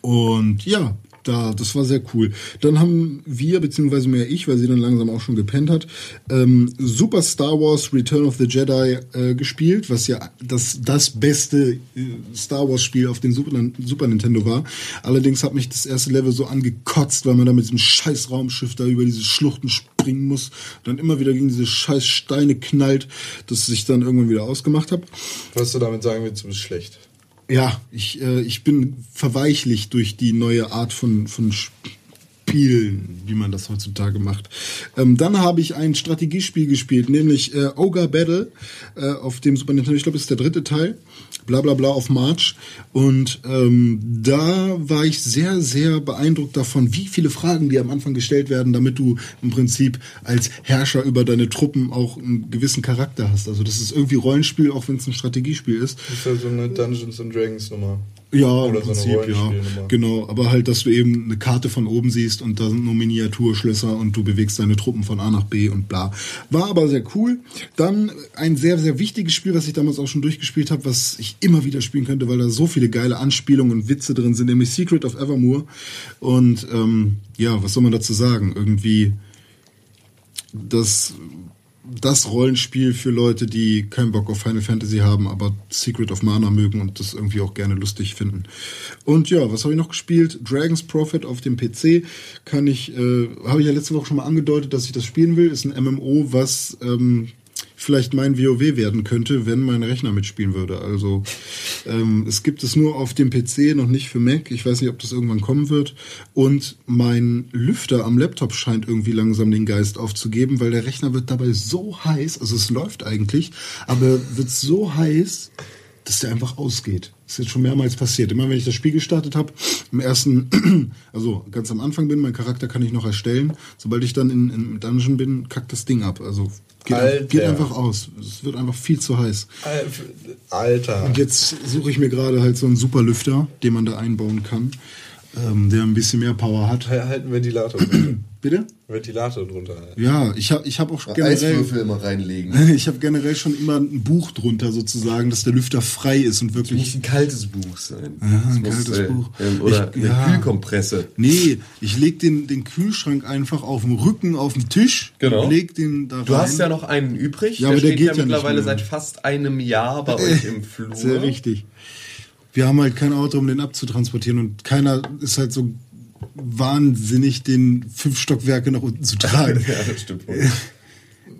Und ja, da, das war sehr cool. Dann haben wir, beziehungsweise mehr ich, weil sie dann langsam auch schon gepennt hat, ähm, Super Star Wars Return of the Jedi äh, gespielt, was ja das, das beste äh, Star Wars Spiel auf dem Super, Super Nintendo war. Allerdings hat mich das erste Level so angekotzt, weil man da mit diesem scheiß Raumschiff da über diese Schluchten springen muss, dann immer wieder gegen diese scheiß Steine knallt, dass ich dann irgendwann wieder ausgemacht habe. Was du damit sagen willst, du bist schlecht. Ja, ich, äh, ich bin verweichlicht durch die neue Art von, von Spielen, wie man das heutzutage macht. Ähm, dann habe ich ein Strategiespiel gespielt, nämlich äh, Ogre Battle äh, auf dem Super Nintendo. Ich glaube, das ist der dritte Teil. Bla bla bla auf March. Und ähm, da war ich sehr, sehr beeindruckt davon, wie viele Fragen dir am Anfang gestellt werden, damit du im Prinzip als Herrscher über deine Truppen auch einen gewissen Charakter hast. Also das ist irgendwie Rollenspiel, auch wenn es ein Strategiespiel ist. Das ist ja so eine Dungeons and Dragons Nummer. Ja, Oder im so Prinzip, ja. Rollenspielnummer. Genau, aber halt, dass du eben eine Karte von oben siehst und da sind nur Miniaturschlösser und du bewegst deine Truppen von A nach B und bla. War aber sehr cool. Dann ein sehr, sehr wichtiges Spiel, was ich damals auch schon durchgespielt habe, was ich immer wieder spielen könnte, weil da so viele geile Anspielungen und Witze drin sind, nämlich Secret of Evermore. Und ähm, ja, was soll man dazu sagen? Irgendwie das das Rollenspiel für Leute, die keinen Bock auf Final Fantasy haben, aber Secret of Mana mögen und das irgendwie auch gerne lustig finden. Und ja, was habe ich noch gespielt? Dragon's Prophet auf dem PC kann ich, äh, habe ich ja letzte Woche schon mal angedeutet, dass ich das spielen will. Ist ein MMO, was ähm, vielleicht mein WoW werden könnte, wenn mein Rechner mitspielen würde. Also ähm, es gibt es nur auf dem PC, noch nicht für Mac. Ich weiß nicht, ob das irgendwann kommen wird. Und mein Lüfter am Laptop scheint irgendwie langsam den Geist aufzugeben, weil der Rechner wird dabei so heiß, also es läuft eigentlich, aber wird so heiß, dass der einfach ausgeht. Das ist jetzt schon mehrmals passiert. Immer wenn ich das Spiel gestartet habe, im ersten, also ganz am Anfang bin, mein Charakter kann ich noch erstellen. Sobald ich dann in, in Dungeon bin, kackt das Ding ab. Also geht, Alter. geht einfach aus. Es wird einfach viel zu heiß. Alter. Und jetzt suche ich mir gerade halt so einen super Lüfter, den man da einbauen kann, ähm, der ein bisschen mehr Power hat. Halt einen Ventilator drunter. Bitte? Ventilator drunter. halt. Ja, ich habe ich hab auch generell, Eiswürfel immer reinlegen. ich habe generell schon immer ein Buch drunter sozusagen, dass der Lüfter frei ist und muss wirklich ein kaltes Buch sein. Ja, Das ein muss, kaltes äh, Buch. ähm, Oder Ich- eine ja. Kühlkompresse. Nee, ich leg den, den Kühlschrank einfach auf dem Rücken auf den Tisch Genau. und leg den da rein. Du hast ja noch einen übrig. Ja, aber der steht geht ja ja mittlerweile seit fast einem Jahr bei euch im Flur. Sehr richtig. Wir haben halt kein Auto, um den abzutransportieren und keiner ist halt so wahnsinnig, den fünf Stockwerke nach unten zu tragen. Ja, das stimmt wohl.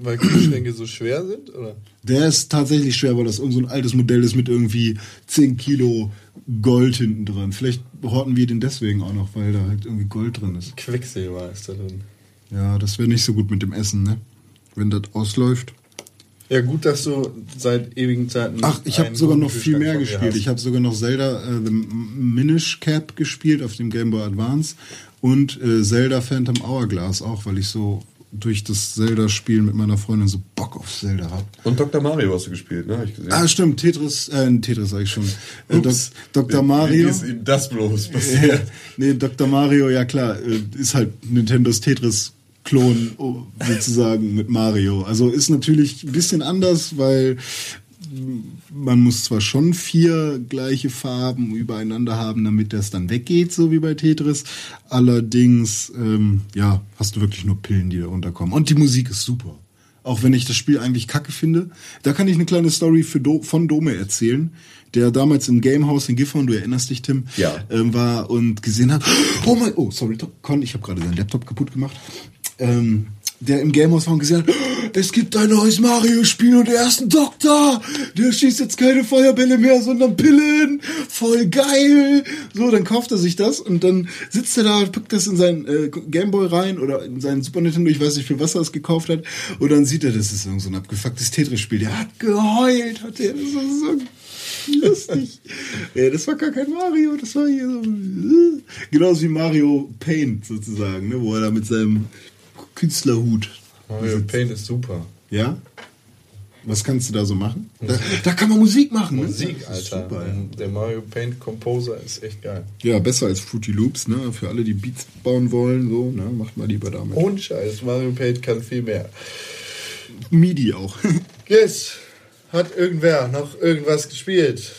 Weil Kühlschränke so schwer sind, oder? Der ist tatsächlich schwer, weil das so ein altes Modell ist mit irgendwie 10 Kilo Gold hinten dran. Vielleicht horten wir den deswegen auch noch, weil da halt irgendwie Gold drin ist. Quecksilber ist da drin. Ja, das wäre nicht so gut mit dem Essen, ne? Wenn das ausläuft. Ja, gut, dass du seit ewigen Zeiten. Ach, ich habe sogar noch viel mehr gespielt. Ich habe sogar noch Zelda äh, The Minish Cap gespielt auf dem Game Boy Advance und äh, Zelda Phantom Hourglass auch, weil ich so durch das Zelda-Spiel mit meiner Freundin so Bock auf Zelda habe. Und Dr. Mario hast du gespielt, ne? Hab ich gesehen. Ah, stimmt, Tetris, äh, Tetris sag ich schon. Äh, Dok Ups. Dr. Mario. Wie ist ihm das bloß Äh, passiert? nee, Dr. Mario, ja klar, äh, ist halt Nintendos Tetris-Klon oh, sozusagen mit Mario. Also ist natürlich ein bisschen anders, weil man muss zwar schon vier gleiche Farben übereinander haben, damit das dann weggeht, so wie bei Tetris. Allerdings, ähm, ja, hast du wirklich nur Pillen, die da runterkommen. Und die Musik ist super. Auch wenn ich das Spiel eigentlich kacke finde. Da kann ich eine kleine Story Do von Dome erzählen, der damals im Gamehouse in Gifhorn, du erinnerst dich, Tim, Ja. ähm, war und gesehen hat, oh mein, oh, sorry, Con, ich habe gerade seinen Laptop kaputt gemacht. Ähm, der im Gamehouse war und gesehen hat, es gibt ein neues Mario-Spiel und der erste Doktor, der schießt jetzt keine Feuerbälle mehr, sondern Pillen. Voll geil. So, dann kauft er sich das und dann sitzt er da, packt das in seinen äh, Gameboy rein oder in seinen Super Nintendo, ich weiß nicht, für was er es gekauft hat. Und dann sieht er, das ist so ein abgefucktes Tetris-Spiel. Der hat geheult, hat er. Das war so lustig. ja, das war gar kein Mario, das war hier so. Genauso wie Mario Paint sozusagen, ne, wo er da mit seinem Künstlerhut. Mario Paint ist super. Ja? Was kannst du da so machen? Da, da kann man Musik machen. ne? Musik, ist Alter. Super, ja. Der Mario Paint Composer ist echt geil. ja, besser als Fruity Loops, ne? Für alle, die Beats bauen wollen, so, ne? Macht mal lieber damit. Ohne Scheiß, Mario Paint kann viel mehr. MIDI auch. Yes. Hat irgendwer noch irgendwas gespielt?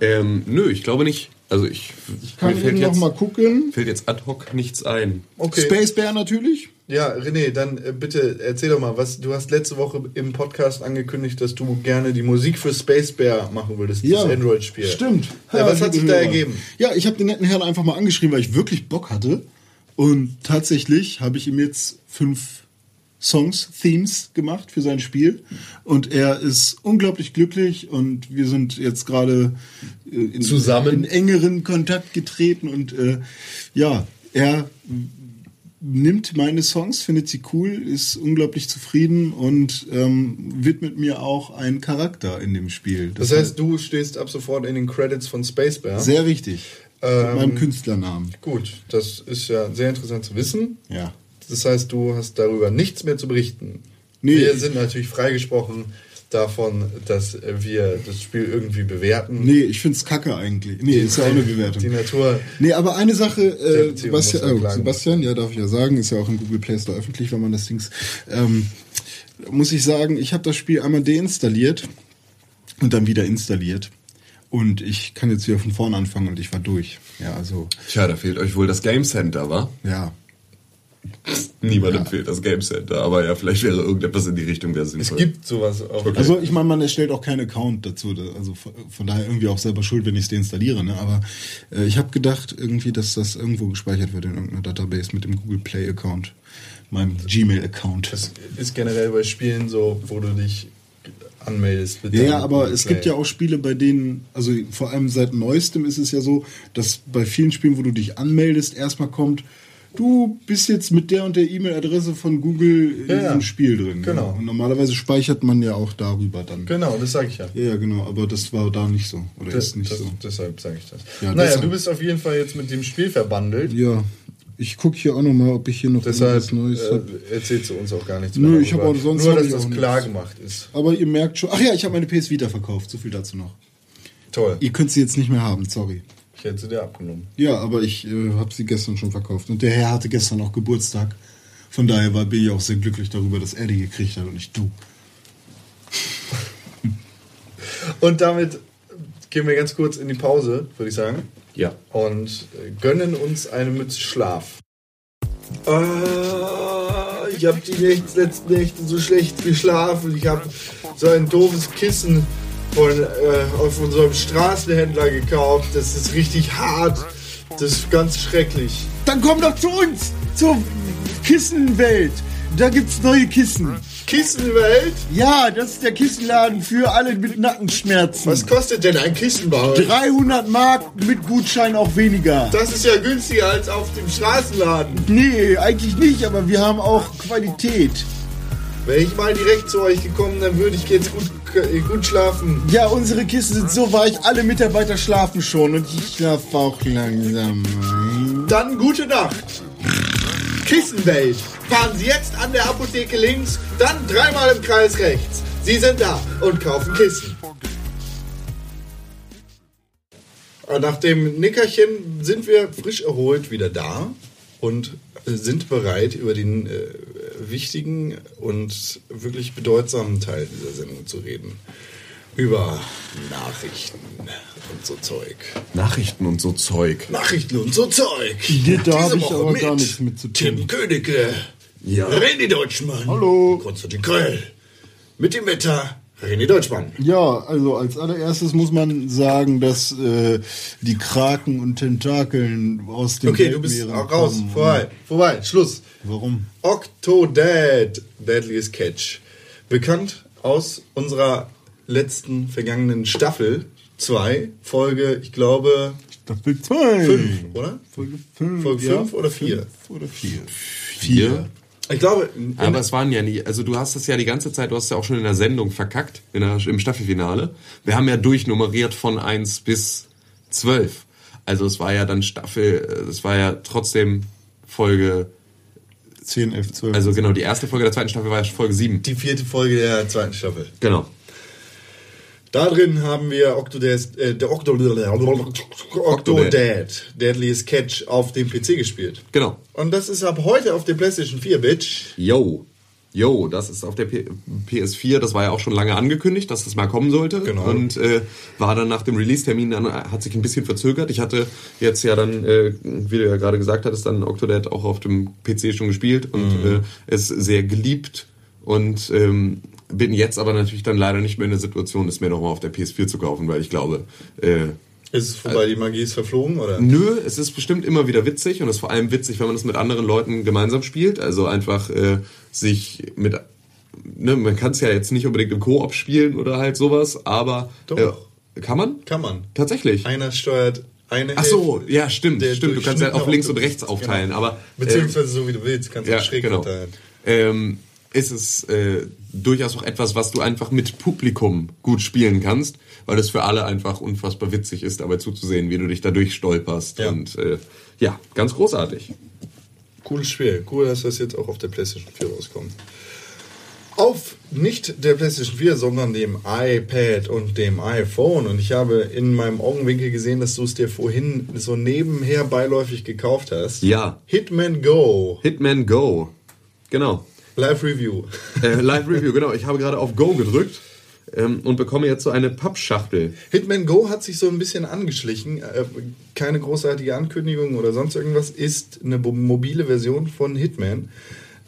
Ähm, nö, ich glaube nicht. Also ich, Kann mir fällt eben noch jetzt, mal gucken. fällt jetzt ad hoc nichts ein. Okay. Space Bear natürlich. Ja, René, dann äh, bitte erzähl doch mal, was du hast letzte Woche im Podcast angekündigt, dass du gerne die Musik für Space Bear machen würdest, das Android-Spiel. Stimmt. Ja, was hat sich da ergeben? Ja, ich habe den netten Herrn einfach mal angeschrieben, weil ich wirklich Bock hatte. Und tatsächlich habe ich ihm jetzt fünf Songs, Themes gemacht für sein Spiel. Und er ist unglaublich glücklich und wir sind jetzt gerade äh, in, Zusammen. in engeren Kontakt getreten und äh, ja, er nimmt meine Songs, findet sie cool, ist unglaublich zufrieden und ähm, widmet mir auch einen Charakter in dem Spiel. Das heißt, du stehst ab sofort in den Credits von Space Bear. sehr richtig. Ähm, Mit meinem Künstlernamen. Gut, das ist ja sehr interessant zu wissen. Ja. Das heißt, du hast darüber nichts mehr zu berichten. Nee. Wir sind natürlich freigesprochen davon, dass wir das Spiel irgendwie bewerten. Nee, ich find's kacke eigentlich. Nee, ist ja auch eine Bewertung. Die Natur. Nee, aber eine Sache, äh, Sebastian, ja klagen. Sebastian, ja, darf ich ja sagen, ist ja auch im Google Play Store öffentlich, wenn man das Dings. Ähm, muss ich sagen, ich habe das Spiel einmal deinstalliert und dann wieder installiert. Und ich kann jetzt wieder von vorne anfangen und ich war durch. Ja, also, Tja, da fehlt euch wohl das Game Center, wa? ja. Niemandem fehlt das Game Center, aber ja, vielleicht wäre irgendetwas in die Richtung wäre Es sinnvoll. gibt sowas auch. Also ich meine, man erstellt auch keinen Account dazu, da- also von, daher irgendwie auch selber schuld, wenn ich es deinstalliere. Ne? Aber äh, ich habe gedacht irgendwie, dass das irgendwo gespeichert wird in irgendeiner Database mit dem Google Play Account, meinem Gmail Account. Das ist generell bei Spielen so, wo du dich anmeldest. mit Ja, ja, aber es Play. gibt ja auch Spiele, bei denen, also vor allem seit neuestem ist es ja so, dass bei vielen Spielen, wo du dich anmeldest, erstmal kommt, du bist jetzt mit der und der E-Mail-Adresse von Google in Ja, ja. diesem Spiel drin. Genau. Und normalerweise speichert man ja auch darüber dann. Genau, das sage ich ja. Ja, genau, aber das war da nicht so. Oder Das, ist nicht das, so. Deshalb sage ich das. Ja, naja, deshalb. du bist auf jeden Fall jetzt mit dem Spiel verbandelt. Ja, ich gucke hier auch nochmal, ob ich hier noch Deshalb Neues äh, habe. erzählst du uns auch gar nichts Nö, mehr. ich hab darüber. auch sonst Nur, dass ich das klar nichts. gemacht ist. Aber ihr merkt schon, ach ja, ich habe meine PS Vita verkauft, so viel dazu noch. Toll. Ihr könnt sie jetzt nicht mehr haben, sorry. Ich hätte sie dir abgenommen. Ja, aber ich äh, habe sie gestern schon verkauft. Und der Herr hatte gestern auch Geburtstag. Von daher war, ich auch sehr glücklich darüber, dass er die gekriegt hat und nicht du. Und damit gehen wir ganz kurz in die Pause, würde ich sagen. Ja. Und äh, gönnen uns eine Mütze Schlaf. Ah, ich habe die letzten Nächte so schlecht geschlafen. Ich habe so ein doofes Kissen von, äh, auf unserem Straßenhändler gekauft. Das ist richtig hart. Das ist ganz schrecklich. Dann komm doch zu uns, zur Kissenwelt. Da gibt's neue Kissen. Kissenwelt? Ja, das ist der Kissenladen für alle mit Nackenschmerzen. Was kostet denn ein Kissen bei euch? 300 Mark mit Gutschein auch weniger. Das ist ja günstiger als auf dem Straßenladen. Nee, eigentlich nicht, aber wir haben auch Qualität. Wäre ich mal direkt zu euch gekommen, dann würde ich jetzt gut, gut schlafen. Ja, unsere Kissen sind so weich, alle Mitarbeiter schlafen schon und ich schlafe auch langsam. Dann gute Nacht. Kissenwelt. Fahren Sie jetzt an der Apotheke links, dann dreimal im Kreis rechts. Sie sind da und kaufen Kissen. Und Nach dem Nickerchen sind wir frisch erholt wieder da und sind bereit, über den äh, wichtigen und wirklich bedeutsamen Teil dieser Sendung zu reden. Über Nachrichten und so Zeug. Nachrichten und so Zeug. Nachrichten und so Zeug. Da Diese hab ich Woche aber gar nichts mit zu tun. Tim Königke. Ja. René Deutschmann. Hallo. Konstantin Kröll. Mit dem Wetter René Deutschmann. Ja, also als allererstes muss man sagen, dass äh, die Kraken und Tentakeln aus dem Okay, du bist raus. kommen. Vorbei. Vorbei. Schluss. Warum? Octodad. Deadliest Catch. Bekannt aus unserer letzten vergangenen Staffel 2, Folge, ich glaube, Staffel 2. 5, oder? Folge 5. Folge fünf oder vier? Oder 4. Vier. Ich glaube, Aber es waren ja nie, also du hast es ja die ganze Zeit, du hast ja auch schon in der Sendung verkackt, in der, im Staffelfinale. Wir haben ja durchnummeriert von 1 bis 12. Also es war ja dann Staffel, es war ja trotzdem Folge, 10, 11, 12. also genau, die erste Folge der zweiten Staffel war ja Folge 7. die vierte Folge der zweiten Staffel. Genau. Da drin haben wir Octodad, äh, der Octo, Octodad, Deadliest Catch auf dem PC gespielt. Genau. Und das ist ab heute auf der PlayStation 4, Bitch. Yo. Yo, das ist auf der P PS4, das war ja auch schon lange angekündigt, dass das mal kommen sollte. Genau. Und äh, war dann nach dem Release-Termin, dann hat sich ein bisschen verzögert. Ich hatte jetzt ja dann, äh, wie du ja gerade gesagt hattest, dann Octodad auch auf dem PC schon gespielt und äh, es sehr geliebt. Und ähm, bin jetzt aber natürlich dann leider nicht mehr in der Situation, es mir nochmal auf der PS4 zu kaufen, weil ich glaube, äh, Ist es vorbei, die Magie ist verflogen, oder? Nö, es ist bestimmt immer wieder witzig und es ist vor allem witzig, wenn man das mit anderen Leuten gemeinsam spielt. Also einfach äh, sich mit, ne, man kann es ja jetzt nicht unbedingt im Koop spielen oder halt sowas, aber Doch. Äh, kann man? Kann man. Tatsächlich. Einer steuert eine Ach so, ja, stimmt, stimmt. Du kannst ja durchschnittene auf links und rechts aufteilen, Genau. aber ähm, Beziehungsweise so wie du willst, kannst du ja, schräg genau. verteilen. ähm, ist es äh, durchaus auch etwas, was du einfach mit Publikum gut spielen kannst, weil es für alle einfach unfassbar witzig ist, dabei zuzusehen, wie du dich da durchstolperst. Ja. Und äh, ja, ganz großartig. Cooles Spiel. Cool, dass das jetzt auch auf der PlayStation 4 rauskommt. Auf nicht der PlayStation 4, sondern dem iPad und dem iPhone. Und ich habe in meinem Augenwinkel gesehen, dass du es dir vorhin so nebenher beiläufig gekauft hast. Ja. Hitman Go. Hitman Go. Genau. Live Review. Äh, Live Review, genau. Ich habe gerade auf Go gedrückt ähm, und bekomme jetzt so eine Pappschachtel. Hitman Go hat sich so ein bisschen angeschlichen. Äh, keine großartige Ankündigung oder sonst irgendwas. Ist eine mobile Version von Hitman.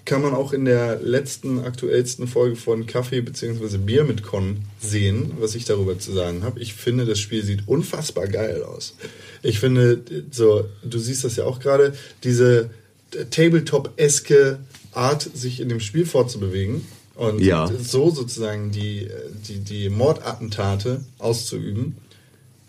Kann man auch in der letzten, aktuellsten Folge von Kaffee bzw. Bier mit Con sehen, was ich darüber zu sagen habe. Ich finde, das Spiel sieht unfassbar geil aus. Ich finde, so, du siehst das ja auch gerade, diese Tabletop-eske Art, sich in dem Spiel fortzubewegen und Ja. so sozusagen die, die, die Mordattentate auszuüben,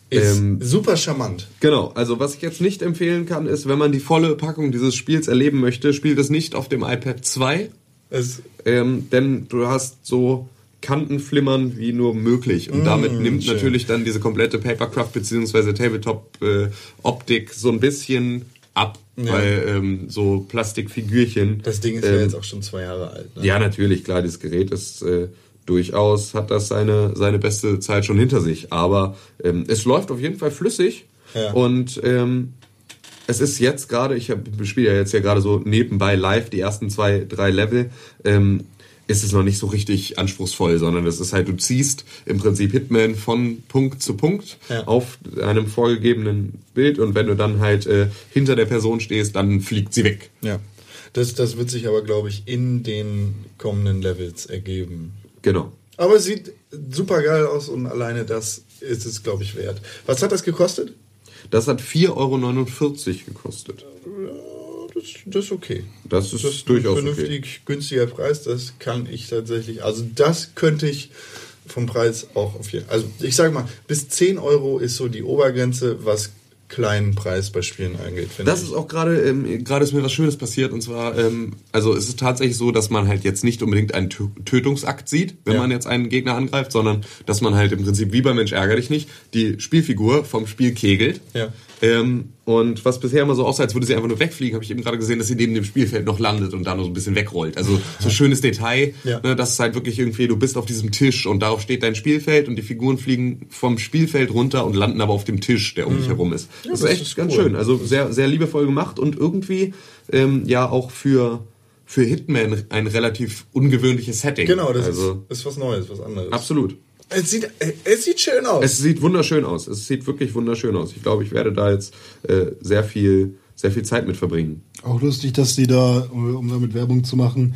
ist Ähm, super charmant. Genau, also was ich jetzt nicht empfehlen kann, ist, wenn man die volle Packung dieses Spiels erleben möchte, spielt es nicht auf dem iPad 2, Es, ähm, denn du hast so Kantenflimmern wie nur möglich und damit nimmt Mm, schön. natürlich dann diese komplette Papercraft bzw. Tabletop-Optik so ein bisschen ab, Ja. weil ähm, so Plastikfigürchen. das Ding ist ja ähm, jetzt auch schon zwei Jahre alt. Ne? Ja, natürlich, klar, dieses Gerät ist äh, durchaus, hat das seine, seine beste Zeit schon hinter sich. Aber ähm, es läuft auf jeden Fall flüssig Ja. und ähm, es ist jetzt gerade, ich spiele ja jetzt ja gerade so nebenbei live die ersten zwei, drei Level, ähm, ist es noch nicht so richtig anspruchsvoll, sondern es ist halt, du ziehst im Prinzip Hitman von Punkt zu Punkt Ja. auf einem vorgegebenen Bild und wenn du dann halt äh, hinter der Person stehst, dann fliegt sie weg. Ja. Das, das wird sich aber, glaube ich, in den kommenden Levels ergeben. Genau. Aber es sieht super geil aus und alleine das ist es, glaube ich, wert. Was hat das gekostet? Das hat 4,49 Euro gekostet. Das, das ist okay. Das ist Das ist durchaus ein vernünftig günstiger Preis. Das kann ich tatsächlich. Also das könnte ich vom Preis auch auf jeden Also ich sage mal, bis 10 Euro ist so die Obergrenze, was kleinen Preis bei Spielen angeht, Das ich. ist auch gerade, ähm, gerade ist mir was Schönes passiert und zwar, ähm, also es ist tatsächlich so, dass man halt jetzt nicht unbedingt einen Tö Tötungsakt sieht, wenn Ja. man jetzt einen Gegner angreift, sondern dass man halt im Prinzip wie bei Mensch ärger dich nicht die Spielfigur vom Spiel kegelt. Ja. Ähm, und was bisher immer so aussah, als würde sie einfach nur wegfliegen, habe ich eben gerade gesehen, dass sie neben dem Spielfeld noch landet und da nur so ein bisschen wegrollt. Also so schönes Detail, Ja. ne, dass es halt wirklich irgendwie, du bist auf diesem Tisch und darauf steht dein Spielfeld und die Figuren fliegen vom Spielfeld runter und landen aber auf dem Tisch, der um dich herum ist. das, ist Mhm. das echt ist ganz cool. schön. Also sehr, sehr liebevoll gemacht und irgendwie ähm, ja auch für, für Hitman ein relativ ungewöhnliches Setting. Genau, das also, ist, ist was Neues, was anderes. Absolut. Es sieht, es sieht schön aus. Es sieht wunderschön aus. Es sieht wirklich wunderschön aus. Ich glaube, ich werde da jetzt äh, sehr viel, sehr viel Zeit mit verbringen. Auch lustig, dass die da, um damit Werbung zu machen,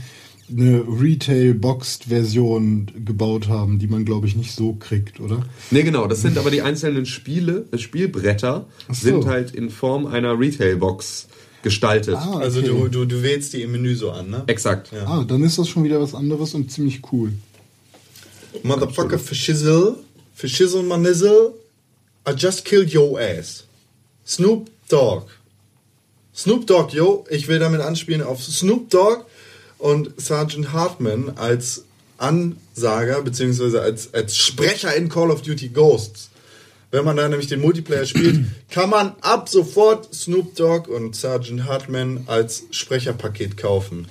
eine Retail-Boxed-Version gebaut haben, die man, glaube ich, nicht so kriegt, oder? Nee, genau. Das sind aber die einzelnen Spiele, äh, Spielbretter so. sind halt in Form einer Retail-Box gestaltet. Ah, also okay. du, du, du wählst die im Menü so an, ne? Exakt. Ja. Ah, dann ist das schon wieder was anderes und ziemlich cool. Motherfucker für Shizzle Manizzle, I just killed your ass. Snoop Dogg. Snoop Dogg, yo, ich will damit anspielen auf Snoop Dogg und Sergeant Hartman als Ansager beziehungsweise als, als Sprecher in Call of Duty Ghosts. Wenn man da nämlich den Multiplayer spielt, kann man ab sofort Snoop Dogg und Sergeant Hartman als Sprecherpaket kaufen.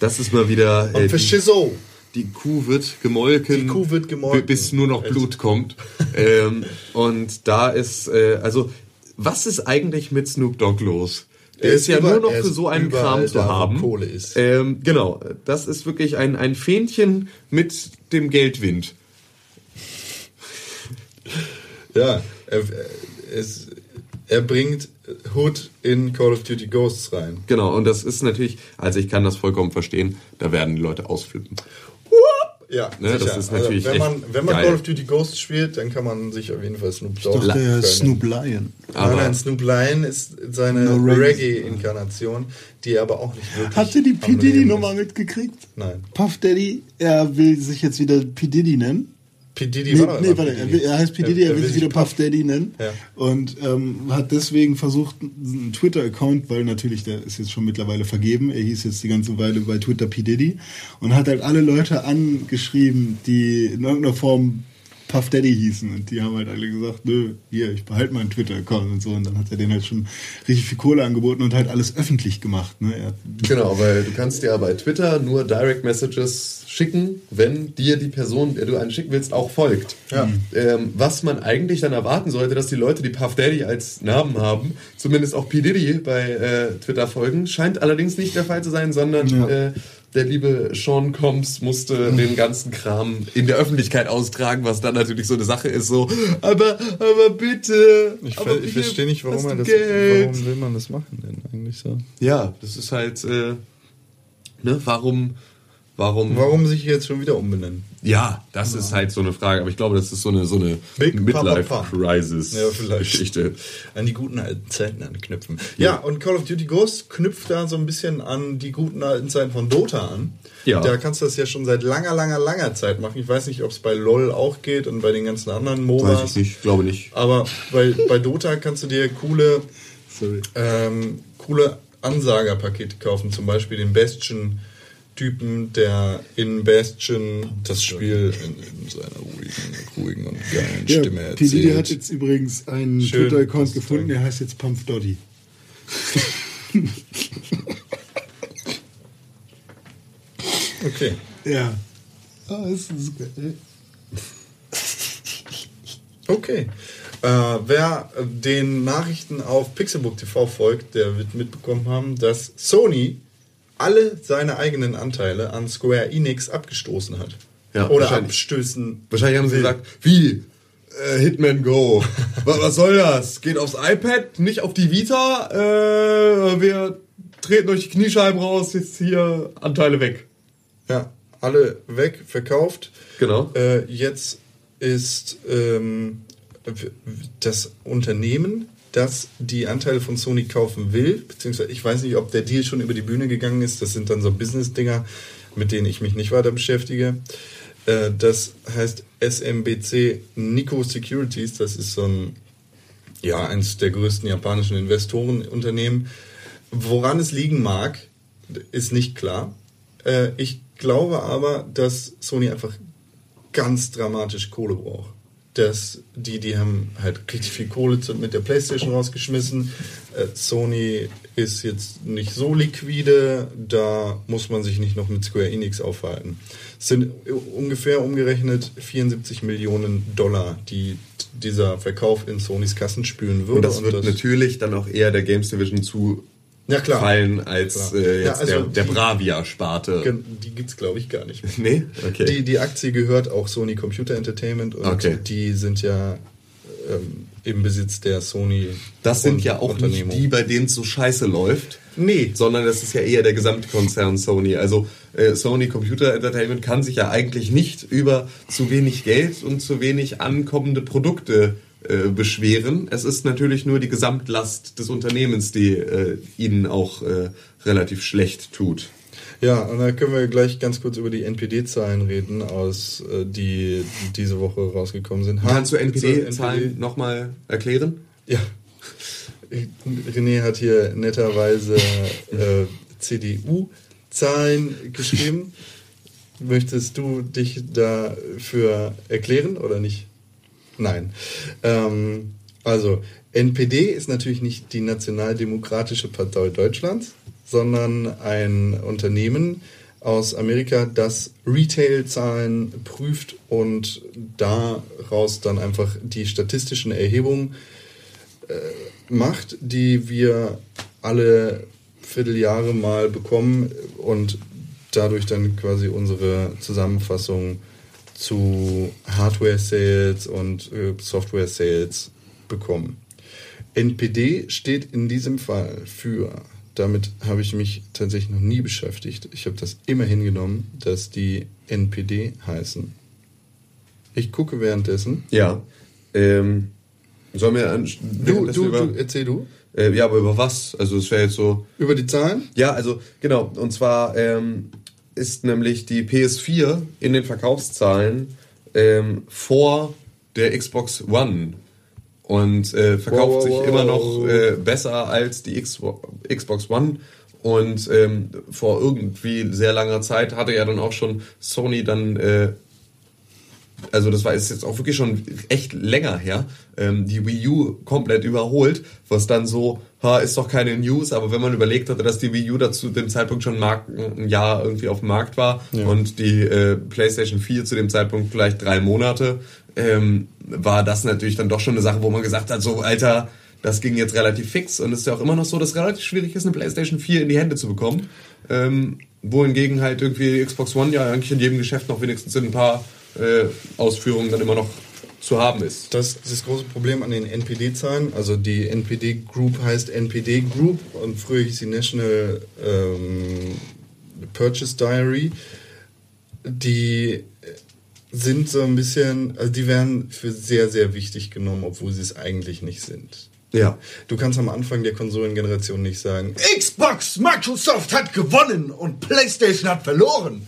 Das ist mal wieder. Und äh, für Shizzo. Die Kuh wird gemolken. Die Kuh wird gemolken. Bis nur noch Blut kommt. ähm, und da ist, äh, also, was ist eigentlich mit Snoop Dogg los? Der Er ist, ist ja über- nur noch für so einen Kram zu haben. Kohle ist. Ähm, genau, das ist wirklich ein, ein Fähnchen mit dem Geldwind. Ja, er, er, es, er bringt Hood in Call of Duty Ghosts rein. Genau, und das ist natürlich, also ich kann das vollkommen verstehen, da werden die Leute ausflippen. Ja, Ne, das ist natürlich also, wenn man, echt wenn man geil. Call of Duty Ghosts spielt, dann kann man sich auf jeden Fall Snoop Dogg Doch, der gönnen. Snoop Lion. Nein, Aber- nein, Snoop Lion ist seine No Reggae. Reggae-Inkarnation, die aber auch nicht wirklich. Habt ihr die P. Diddy-Nummer mitgekriegt? Nein. Puff Daddy, er will sich jetzt wieder P. Diddy nennen. P. Diddy Nee, war nee warte, er, er heißt P. Diddy, er, will sich wieder Puff Daddy nennen. Ja. Und ähm, hat deswegen versucht, einen Twitter-Account, weil natürlich, der ist jetzt schon mittlerweile vergeben, er hieß jetzt die ganze Weile bei Twitter P. Diddy und hat halt alle Leute angeschrieben, die in irgendeiner Form Puff Daddy hießen. Und die haben halt alle gesagt, nö, hier, ich behalte meinen Twitter-Account und so. Und dann hat er denen halt schon richtig viel Kohle angeboten und halt alles öffentlich gemacht. Ne? Er, Genau, weil du kannst ja bei Twitter nur Direct Messages schicken, wenn dir die Person, der du einen schicken willst, auch folgt. Ja. Ähm, was man eigentlich dann erwarten sollte, dass die Leute, die Puff Daddy als Namen haben, zumindest auch P. Diddy bei äh, Twitter folgen, scheint allerdings nicht der Fall zu sein, sondern Ja. äh, der liebe Sean Combs musste den ganzen Kram in der Öffentlichkeit austragen, was dann natürlich so eine Sache ist, so, aber, aber bitte. Ich, aber ich verstehe nicht, warum man das. Geld. Warum will man das machen denn eigentlich so? Ja, das ist halt, äh, ne, warum, warum, Warum sich jetzt schon wieder umbenennen? ja, das ist halt so eine Frage, aber ich glaube, das ist so eine, so eine Pump. Ja. Midlife-Crisis-Geschichte. An die guten alten Zeiten anknüpfen. Ja, und Call of Duty Ghost knüpft da so ein bisschen an die guten alten Zeiten von Dota an. Ja. Da kannst du das ja schon seit langer, langer, langer Zeit machen. Ich weiß nicht, ob es bei LOL auch geht und bei den ganzen anderen MOBAs. Weiß ich nicht, glaube nicht. Aber bei, bei Dota kannst du dir coole, ähm, coole Ansagerpakete kaufen. Zum Beispiel den Bastion-Typen, der in Bastion das Spiel in, in seiner ruhigen, ruhigen und geilen Ja, Stimme P. Diddy hat erzählt. jetzt übrigens einen Twitter-Account das gefunden, der heißt jetzt Pumph Doddy. Okay. Ja. Ah, das ist geil. Okay. Äh, wer den Nachrichten auf Pixelbook TV folgt, der wird mitbekommen haben, dass Sony alle seine eigenen Anteile an Square Enix abgestoßen hat. Ja, Oder wahrscheinlich. abstößen. Wahrscheinlich haben sie gesagt, wie? Äh, Hitman Go. was, was soll das? Geht aufs iPad, nicht auf die Vita. Äh, wir treten euch die Kniescheiben raus, jetzt hier Anteile weg. Ja, alle weg, verkauft. Genau. Äh, jetzt ist ähm, das Unternehmen, das die Anteile von Sony kaufen will, beziehungsweise ich weiß nicht, ob der Deal schon über die Bühne gegangen ist. Das sind dann so Business-Dinger, mit denen ich mich nicht weiter beschäftige. Äh, das heißt SMBC Nico Securities. Das ist so ein, ja, eines der größten japanischen Investorenunternehmen. Woran es liegen mag, ist nicht klar. Äh, ich glaube aber, dass Sony einfach ganz dramatisch Kohle braucht. Dass die, die haben halt richtig viel Kohle mit der Playstation rausgeschmissen. Äh, Sony ist jetzt nicht so liquide, da muss man sich nicht noch mit Square Enix aufhalten. Es sind ungefähr umgerechnet 74 Millionen Dollar, die dieser Verkauf in Sonys Kassen spülen würde. Und das wird natürlich dann auch eher der Games Division zu Ja, klar. fallen als äh, jetzt Ja, also der, der die- Bravia-Sparte. Die gibt's glaube ich gar nicht. Nee? Okay. Die, die Aktie gehört auch Sony Computer Entertainment und Okay. die sind ja ähm, im Besitz der Sony. das sind ja auch nicht die, bei denen es so scheiße läuft. Nee. sondern das ist ja eher der Gesamtkonzern Sony. Also äh, Sony Computer Entertainment kann sich ja eigentlich nicht über zu wenig Geld und zu wenig ankommende Produkte äh, beschweren. Es ist natürlich nur die Gesamtlast des Unternehmens, die äh, ihnen auch äh, relativ schlecht tut. Ja, und dann können wir gleich ganz kurz über die NPD-Zahlen reden, aus äh, die diese Woche rausgekommen sind. Kannst du NPD-Zahlen nochmal erklären? Ja. René hat hier netterweise äh, CDU-Zahlen geschrieben. Möchtest du dich dafür erklären oder nicht? Nein. Ähm, also, NPD ist natürlich nicht die Nationaldemokratische Partei Deutschlands, sondern ein Unternehmen aus Amerika, das Retail-Zahlen prüft und daraus dann einfach die statistischen Erhebungen macht, die wir alle Vierteljahre mal bekommen und dadurch dann quasi unsere Zusammenfassung zu Hardware-Sales und äh, Software-Sales bekommen. NPD steht in diesem Fall für, damit habe ich mich tatsächlich noch nie beschäftigt, ich habe das immer hingenommen, dass die NPD heißen. Ich gucke währenddessen. Ja. Ähm, sollen wir an, Du, du, über, du, erzähl du. Äh, ja, aber über was? Also es wäre jetzt so. Über die Zahlen? Ja, also genau. Und zwar ähm, ist nämlich die PS4 in den Verkaufszahlen ähm, vor der Xbox One und äh, verkauft Wow, sich wow. immer noch äh, besser als die Xbox, Xbox One. Und ähm, vor irgendwie sehr langer Zeit hatte ja dann auch schon Sony dann äh, also das war jetzt auch wirklich schon echt länger her, ähm, die Wii U komplett überholt, was dann so, ha, ist doch keine News, aber wenn man überlegt hatte, dass die Wii U dazu dem Zeitpunkt schon Markt, ein Jahr irgendwie auf dem Markt war und die äh, PlayStation 4 zu dem Zeitpunkt vielleicht drei Monate, ähm, war das natürlich dann doch schon eine Sache, wo man gesagt hat, so Alter, das ging jetzt relativ fix und es ist ja auch immer noch so, dass es relativ schwierig ist, eine PlayStation 4 in die Hände zu bekommen. Ähm, wohingegen halt irgendwie Xbox One ja eigentlich in jedem Geschäft noch wenigstens in ein paar Ausführungen dann immer noch zu haben ist. Das ist das große Problem an den NPD-Zahlen. Also die NPD Group heißt NPD Group und früher hieß sie National ähm, Purchase Diary. Die sind so ein bisschen, also die werden für sehr, sehr wichtig genommen, obwohl sie es eigentlich nicht sind. Ja. Du kannst am Anfang der Konsolengeneration nicht sagen, Xbox, Microsoft hat gewonnen und PlayStation hat verloren.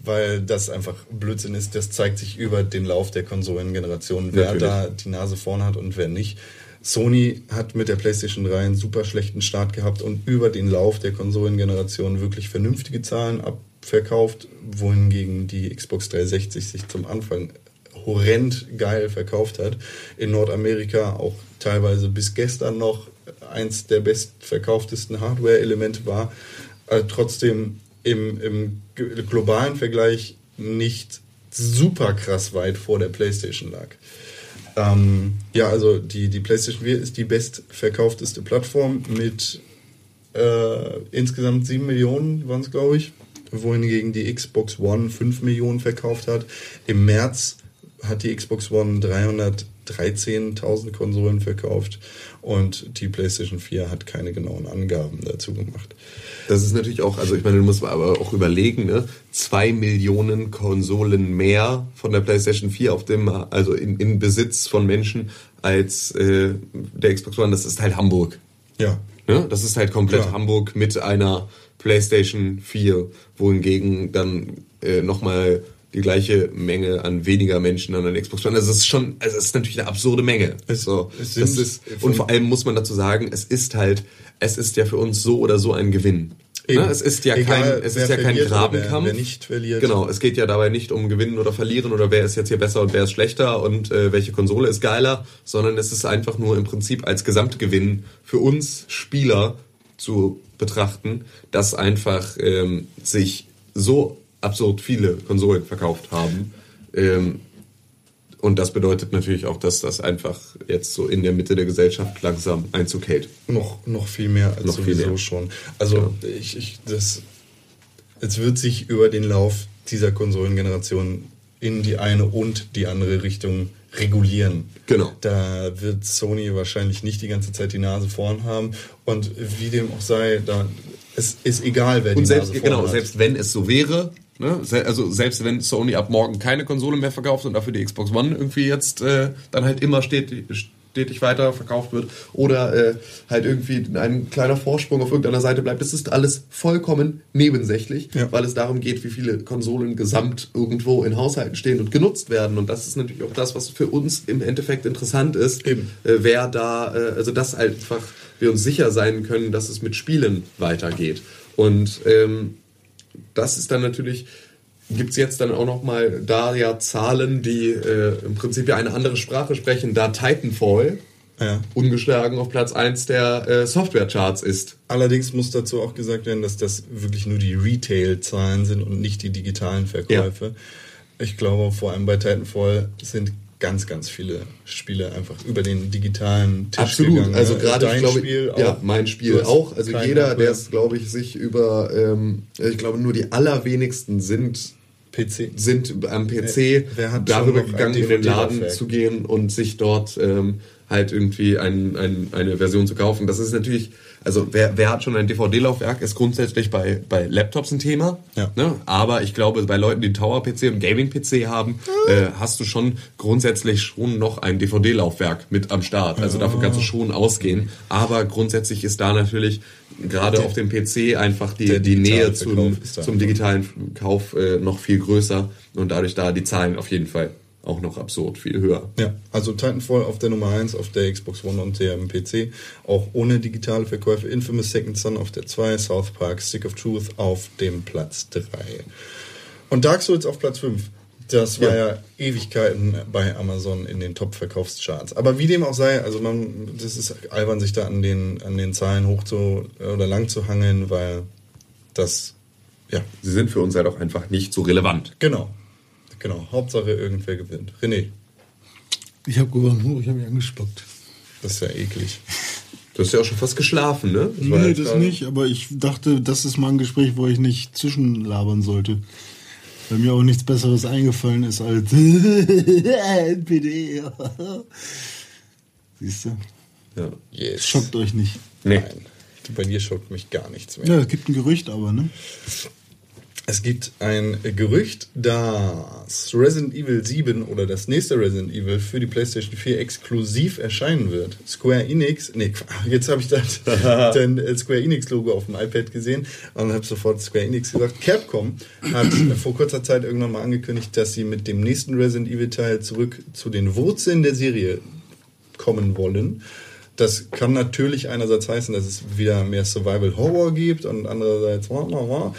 Weil das einfach Blödsinn ist. Das zeigt sich über den Lauf der Konsolengeneration, wer Natürlich. da die Nase vorn hat und wer nicht. Sony hat mit der PlayStation 3 einen super schlechten Start gehabt und über den Lauf der Konsolengeneration wirklich vernünftige Zahlen abverkauft, wohingegen die Xbox 360 sich zum Anfang horrend geil verkauft hat. In Nordamerika auch teilweise bis gestern noch eins der bestverkauftesten Hardware-Elemente war. Äh, trotzdem im, im globalen Vergleich nicht super krass weit vor der PlayStation lag. Ähm, ja, also die, die PlayStation 4 ist die bestverkaufteste Plattform mit äh, insgesamt 7 Millionen waren es, glaube ich. Wohingegen die Xbox One 5 Millionen verkauft hat. Im März hat die Xbox One 313.000 Konsolen verkauft und die PlayStation 4 hat keine genauen Angaben dazu gemacht. Das ist natürlich auch, also ich meine, du musst aber auch überlegen, ne? Zwei Millionen Konsolen mehr von der PlayStation 4 auf dem, also in, in Besitz von Menschen als äh, der Xbox One, das ist halt Hamburg. Ja. Ne? Das ist halt komplett Klar. Hamburg mit einer PlayStation 4, wohingegen dann äh, nochmal die gleiche Menge an weniger Menschen an einer Xbox One. Also es ist schon, also es ist natürlich eine absurde Menge. Es- so, es sind ist, und vor allem muss man dazu sagen, es ist halt, es ist ja für uns so oder so ein Gewinn. Eben. Ne? Es ist ja Egal, kein, es ist ja kein Grabenkampf. wer- wer nicht verliert. Genau, es geht ja dabei nicht um Gewinnen oder Verlieren oder wer ist jetzt hier besser und wer ist schlechter und äh, welche Konsole ist geiler, sondern es ist einfach nur im Prinzip als Gesamtgewinn für uns Spieler zu betrachten, dass einfach ähm, sich so absurd viele Konsolen verkauft haben. Ähm, und das bedeutet natürlich auch, dass das einfach jetzt so in der Mitte der Gesellschaft langsam Einzug hält. Noch, noch viel mehr als Noch sowieso mehr. schon. Also ich, ich, das, es wird sich über den Lauf dieser Konsolengeneration in die eine und die andere Richtung regulieren. Genau. Da wird Sony wahrscheinlich nicht die ganze Zeit die Nase vorn haben. Und wie dem auch sei, da, es ist egal, wer die Und selbst, Nase vorn genau, hat. selbst wenn es so wäre, ne, also selbst wenn Sony ab morgen keine Konsole mehr verkauft und dafür die Xbox One irgendwie jetzt äh, dann halt immer stetig, stetig weiter verkauft wird oder äh, halt irgendwie ein kleiner Vorsprung auf irgendeiner Seite bleibt, das ist alles vollkommen nebensächlich, Ja. weil es darum geht, wie viele Konsolen gesamt irgendwo in Haushalten stehen und genutzt werden. Und das ist natürlich auch das, was für uns im Endeffekt interessant ist, äh, wer da, äh, also dass einfach wir uns sicher sein können, dass es mit Spielen weitergeht. Und ähm, das ist dann natürlich, gibt es jetzt dann auch nochmal da ja Zahlen, die äh, im Prinzip ja eine andere Sprache sprechen, da Titanfall Ja. ungeschlagen auf Platz 1 der äh, Softwarecharts ist. Allerdings muss dazu auch gesagt werden, dass das wirklich nur die Retail-Zahlen sind und nicht die digitalen Verkäufe. Ich glaube, vor allem bei Titanfall sind ganz, ganz viele Spiele einfach über den digitalen Tisch Absolut, gegangen. also ne? gerade Dein ich glaube, Spiel ja, auch. mein Spiel auch. Also jeder, der es, glaube ich, sich über, ähm, ich glaube, nur die allerwenigsten sind PC. sind am PC Wer- darüber gegangen, in den Laden zu gehen und sich dort ähm, halt irgendwie ein, ein, eine Version zu kaufen. Das ist natürlich, also wer, wer hat schon ein DVD-Laufwerk, ist grundsätzlich bei, bei Laptops ein Thema. Ja. Ne? Aber ich glaube, bei Leuten, die einen Tower-PC und Gaming-PC haben, äh, hast du schon grundsätzlich schon noch ein DVD-Laufwerk mit am Start. Also davon kannst du schon ausgehen. Aber grundsätzlich ist da natürlich gerade auf dem PC einfach die, die Nähe zum, zum digitalen Kauf äh, noch viel größer und dadurch da die Zahlen auf jeden Fall auch noch absurd viel höher. Ja, also Titanfall auf der Nummer 1 auf der Xbox One und der PC, auch ohne digitale Verkäufe. Infamous Second Son auf der 2, South Park Stick of Truth auf dem Platz 3. Und Dark Souls auf Platz 5. Das war ja. Ewigkeiten bei Amazon in den Top-Verkaufscharts. Aber wie dem auch sei, also man, das ist albern, sich da an den, an den Zahlen hoch zu oder lang zu hangeln, weil das, ja, Sie sind für uns halt auch einfach nicht so relevant. genau. Genau. Hauptsache irgendwer gewinnt. René, Ich habe gewonnen. Ich habe mich angespackt. das ist ja eklig. Du hast ja auch schon fast geschlafen, ne? Das Nee, das gerade- nicht, aber ich dachte, das ist mal ein Gespräch, wo ich nicht zwischenlabern sollte. Weil mir auch nichts Besseres eingefallen ist als NPD. Siehst du? Ja. Yes. Schockt euch nicht. Nee. Nein. Bei dir schockt mich gar nichts mehr. Ja, es gibt ein Gerücht, aber, ne? Es gibt ein Gerücht, dass Resident Evil 7 oder das nächste Resident Evil für die PlayStation 4 exklusiv erscheinen wird. Square Enix, nee, jetzt habe ich das den äh, Square Enix Logo auf dem iPad gesehen und habe sofort Square Enix gesagt. Capcom hat vor kurzer Zeit irgendwann mal angekündigt, dass sie mit dem nächsten Resident Evil Teil zurück zu den Wurzeln der Serie kommen wollen. Das kann natürlich einerseits heißen, dass es wieder mehr Survival Horror gibt und andererseits wah, wah, wah.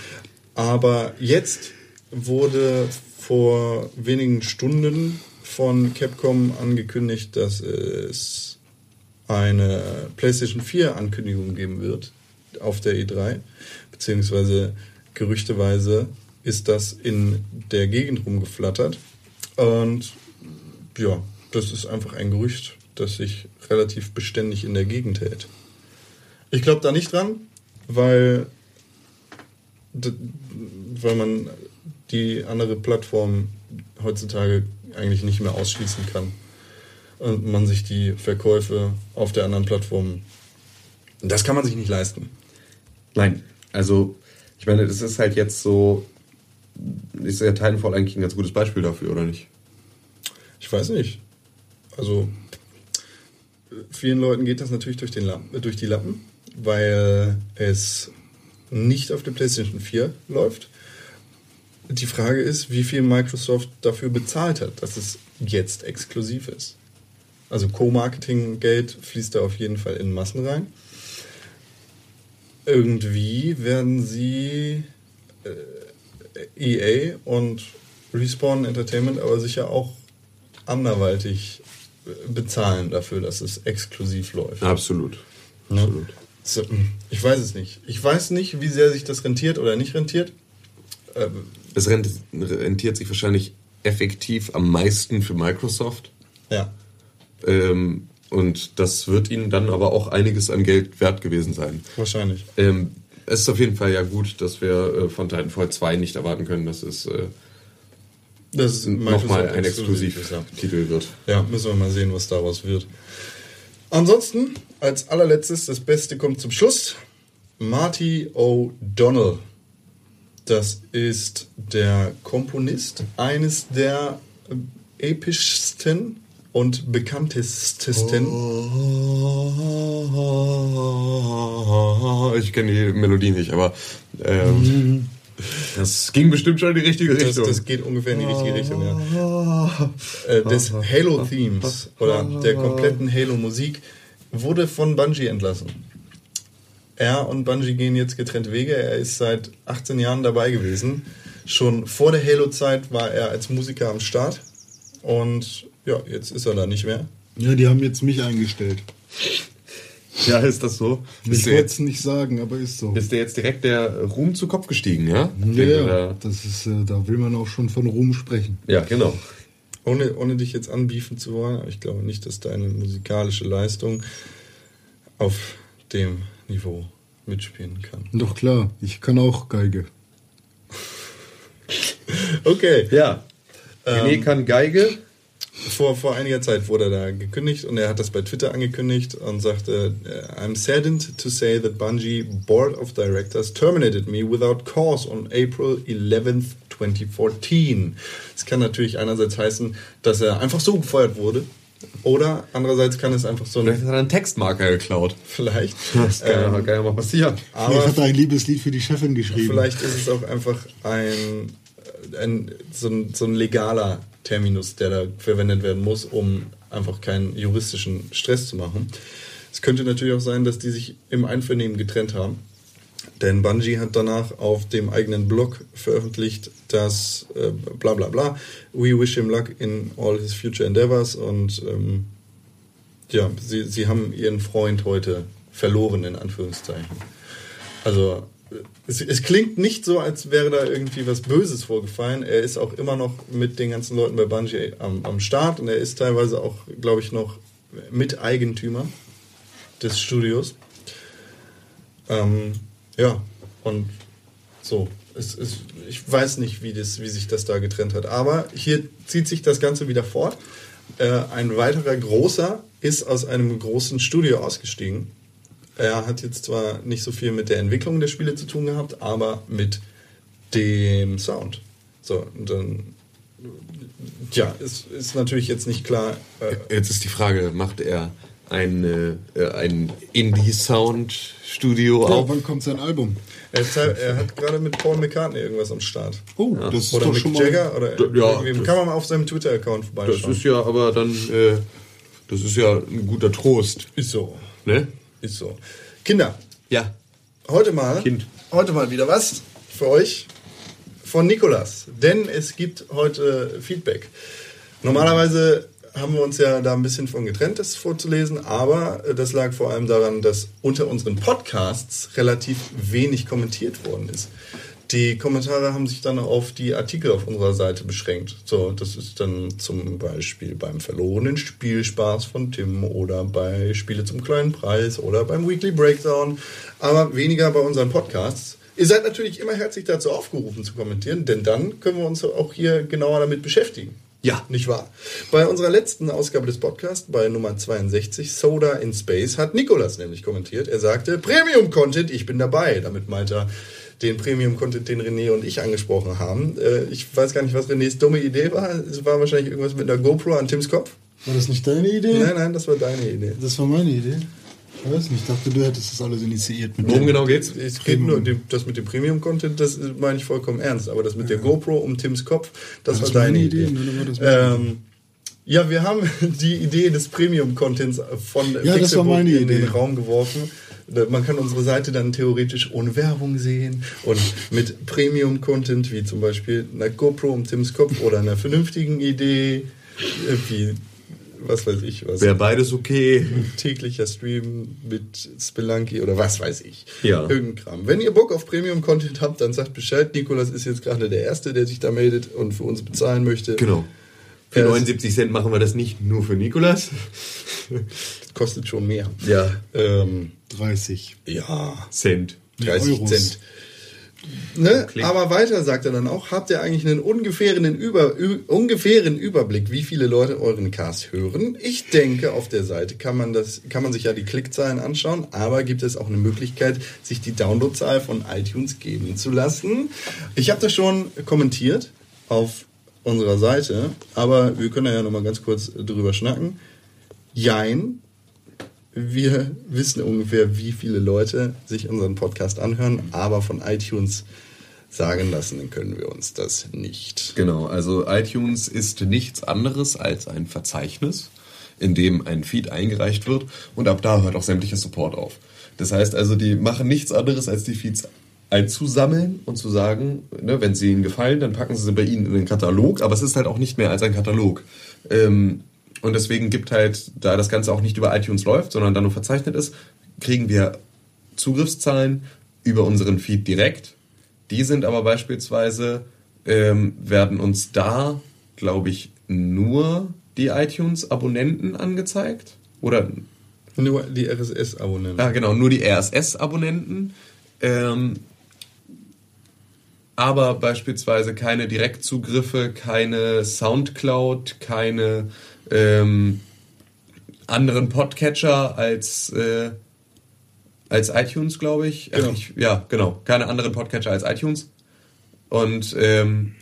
Aber jetzt wurde vor wenigen Stunden von Capcom angekündigt, dass es eine PlayStation 4 Ankündigung geben wird auf der E3, beziehungsweise gerüchteweise ist das in der Gegend rumgeflattert und ja, das ist einfach ein Gerücht, das sich relativ beständig in der Gegend hält. Ich glaube da nicht dran, weil, weil man die andere Plattform heutzutage eigentlich nicht mehr ausschließen kann. Und man sich die Verkäufe auf der anderen Plattform, das kann man sich nicht leisten. Nein, also ich meine, das ist halt jetzt so, ist ja Titanfall eigentlich ein ganz gutes Beispiel dafür, oder nicht? Ich weiß nicht. Also vielen Leuten geht das natürlich durch, den Lappen, durch die Lappen, weil es nicht auf der PlayStation 4 läuft. Die Frage ist, wie viel Microsoft dafür bezahlt hat, dass es jetzt exklusiv ist. Also Co-Marketing-Geld fließt da auf jeden Fall in Massen rein. Irgendwie werden sie äh, EA und Respawn Entertainment aber sicher auch anderweitig äh, bezahlen dafür, dass es exklusiv läuft. Absolut. Ne? Absolut. So, ich weiß es nicht. Ich weiß nicht, wie sehr sich das rentiert oder nicht rentiert. Ähm, Es rent- rentiert sich wahrscheinlich effektiv am meisten für Microsoft. ja. Ähm, und das wird ihnen dann aber auch einiges an Geld wert gewesen sein. Wahrscheinlich. Ähm, es ist auf jeden Fall ja gut, dass wir äh, von Titanfall 2 nicht erwarten können, dass es äh, Das nochmal ein exklusiv ist, ja. Exklusivtitel wird. Ja, müssen wir mal sehen, was daraus wird. Ansonsten, als allerletztes, das Beste kommt zum Schluss. Marty O'Donnell. Das ist der Komponist eines der äh, epischsten und bekanntesten. Ich kenne die Melodie nicht, aber ähm, das ging bestimmt schon in die richtige Das, Richtung. das geht ungefähr in die richtige Richtung, ja. Äh, des Halo-Themes oder der kompletten Halo-Musik wurde von Bungie entlassen. Er und Bungie gehen jetzt getrennt Wege. Er ist seit 18 Jahren dabei gewesen. Schon vor der Halo-Zeit war er als Musiker am Start. Und ja, jetzt ist er da nicht mehr. Ja, die haben jetzt mich eingestellt. Ja, ist das so? Ich wollte jetzt, es nicht sagen, aber ist so. bist du jetzt direkt der Ruhm zu Kopf gestiegen, ja? Ja, ja, da- das ist, äh, da will man auch schon von Ruhm sprechen. ja, genau. Ohne, ohne dich jetzt anbiefen zu wollen, aber ich glaube nicht, dass deine musikalische Leistung auf dem Niveau mitspielen kann. Doch klar, ich kann auch Geige. Okay. Ja. René kann Geige. Vor, vor einiger Zeit wurde er da gekündigt und er hat das bei Twitter angekündigt und sagte, äh, I'm saddened to say that Bungie Board of Directors terminated me without cause on April 11th, 2014. Das kann natürlich einerseits heißen, dass er einfach so gefeuert wurde oder andererseits kann es einfach so Vielleicht ein, hat er einen Textmarker geklaut. vielleicht, Das kann, ähm, kann ja mal passieren. Vielleicht hat er ein Liebeslied für die Chefin geschrieben. Vielleicht ist es auch einfach ein, ein, so, ein, so ein legaler Terminus, der da verwendet werden muss, um einfach keinen juristischen Stress zu machen. Es könnte natürlich auch sein, dass die sich im Einvernehmen getrennt haben. Denn Bungie hat danach auf dem eigenen Blog veröffentlicht, dass äh, bla bla bla, we wish him luck in all his future endeavors und ähm, ja, sie, sie haben ihren Freund heute verloren, in Anführungszeichen. Also es, es klingt nicht so, als wäre da irgendwie was Böses vorgefallen. Er ist auch immer noch mit den ganzen Leuten bei Bungie am, am Start und er ist teilweise auch, glaube ich, noch Miteigentümer des Studios. Ähm, ja, und so. Es, es, ich weiß nicht, wie, das, wie sich das da getrennt hat. Aber hier zieht sich das Ganze wieder fort. Äh, ein weiterer großer ist aus einem großen Studio ausgestiegen. Er hat jetzt zwar nicht so viel mit der Entwicklung der Spiele zu tun gehabt, aber mit dem Sound. So, und dann, ja, ist, ist natürlich jetzt nicht klar. Äh, Jetzt ist die Frage, macht er ein, äh, ein Indie-Sound-Studio Ja, auf? wann kommt sein Album? er, halt- er hat gerade mit Paul McCartney irgendwas am Start. Oh, das ist Oder doch Mick schon mal. Jagger oder D- ja, irgendwie. das- Kann man mal auf seinem Twitter-Account Das vorbeischauen. ist ja aber dann, äh, das ist ja ein guter Trost, ist so. ne? Ist so. Kinder, Ja. heute mal, Kind. heute mal wieder was für euch von Nikolas. Denn es gibt heute Feedback. Normalerweise haben wir uns ja da ein bisschen von getrennt, das vorzulesen, aber das lag vor allem daran, dass unter unseren Podcasts relativ wenig kommentiert worden ist. Die Kommentare haben sich dann auf die Artikel auf unserer Seite beschränkt. So, das ist dann zum Beispiel beim verlorenen Spielspaß von Tim oder bei Spiele zum kleinen Preis oder beim Weekly Breakdown, aber weniger bei unseren Podcasts. Ihr seid natürlich immer herzlich dazu aufgerufen zu kommentieren, denn dann können wir uns auch hier genauer damit beschäftigen. Ja. Nicht wahr? Bei unserer letzten Ausgabe des Podcasts, bei Nummer 62, Soda in Space, hat Nikolas nämlich kommentiert. Er sagte, Premium-Content, ich bin dabei. Damit meint er den Premium-Content, den René und ich angesprochen haben. Äh, Ich weiß gar nicht, was Renés dumme Idee war. Es war wahrscheinlich irgendwas mit einer GoPro an Tims Kopf. War das nicht deine Idee? Nein, nein, das war deine Idee. Das war meine Idee. Ich weiß nicht, ich dachte, du hättest das alles initiiert. Mit Worum genau geht's? Es geht nur, das mit dem Premium-Content, das meine ich vollkommen ernst. Aber das mit der GoPro um Tims Kopf, das War war das deine meine Idee. Idee? War ähm, ja, wir haben die Idee des Premium-Contents von Ja, war meine in den. Raum geworfen. Man kann unsere Seite dann theoretisch ohne Werbung sehen und mit Premium-Content, wie zum Beispiel einer GoPro um Tims Kopf oder einer vernünftigen Idee, äh, wie, was weiß ich, was Wäre beides okay. täglicher Stream mit Spelunky oder was weiß ich. Ja. Irgendein Kram. Wenn ihr Bock auf Premium-Content habt, dann sagt Bescheid. Nikolas ist jetzt gerade der Erste, der sich da meldet und für uns bezahlen möchte. Genau. Für Ja, das- 79 Cent machen wir das nicht nur für Nikolas. Das kostet schon mehr. Ja. Ähm, 30. ja, Cent. 30 Euros. Cent. Ne? Aber weiter sagt er dann auch, habt ihr eigentlich einen ungefähren, Über, ü, ungefähren Überblick, wie viele Leute euren Cast hören? Ich denke, auf der Seite kann man, das, kann man sich ja die Klickzahlen anschauen, aber gibt es auch eine Möglichkeit, sich die Downloadzahl von iTunes geben zu lassen. Ich habe das schon kommentiert auf unserer Seite, aber wir können ja noch mal ganz kurz drüber schnacken. Jein, wir wissen ungefähr, wie viele Leute sich unseren Podcast anhören, aber von iTunes sagen lassen können wir uns das nicht. Genau, also iTunes ist nichts anderes als ein Verzeichnis, in dem ein Feed eingereicht wird und ab da hört auch sämtlicher Support auf. Das heißt also, die machen nichts anderes als die Feeds einzusammeln und zu sagen, ne, wenn sie ihnen gefallen, dann packen sie sie bei ihnen in den Katalog, aber es ist halt auch nicht mehr als ein Katalog. Ähm, und deswegen gibt halt, da das Ganze auch nicht über iTunes läuft, sondern da nur verzeichnet ist, kriegen wir Zugriffszahlen über unseren Feed direkt. Die sind aber beispielsweise, ähm, werden uns da, glaube ich, nur die iTunes-Abonnenten angezeigt. Oder, Nur die RSS-Abonnenten. ja genau, nur die RSS-Abonnenten. Ähm, aber beispielsweise keine Direktzugriffe, keine Soundcloud, keine ähm, anderen Podcatcher als, äh, als iTunes, glaube ich. Genau. Ich. Ja, genau. Keine anderen Podcatcher als iTunes. Und ähm,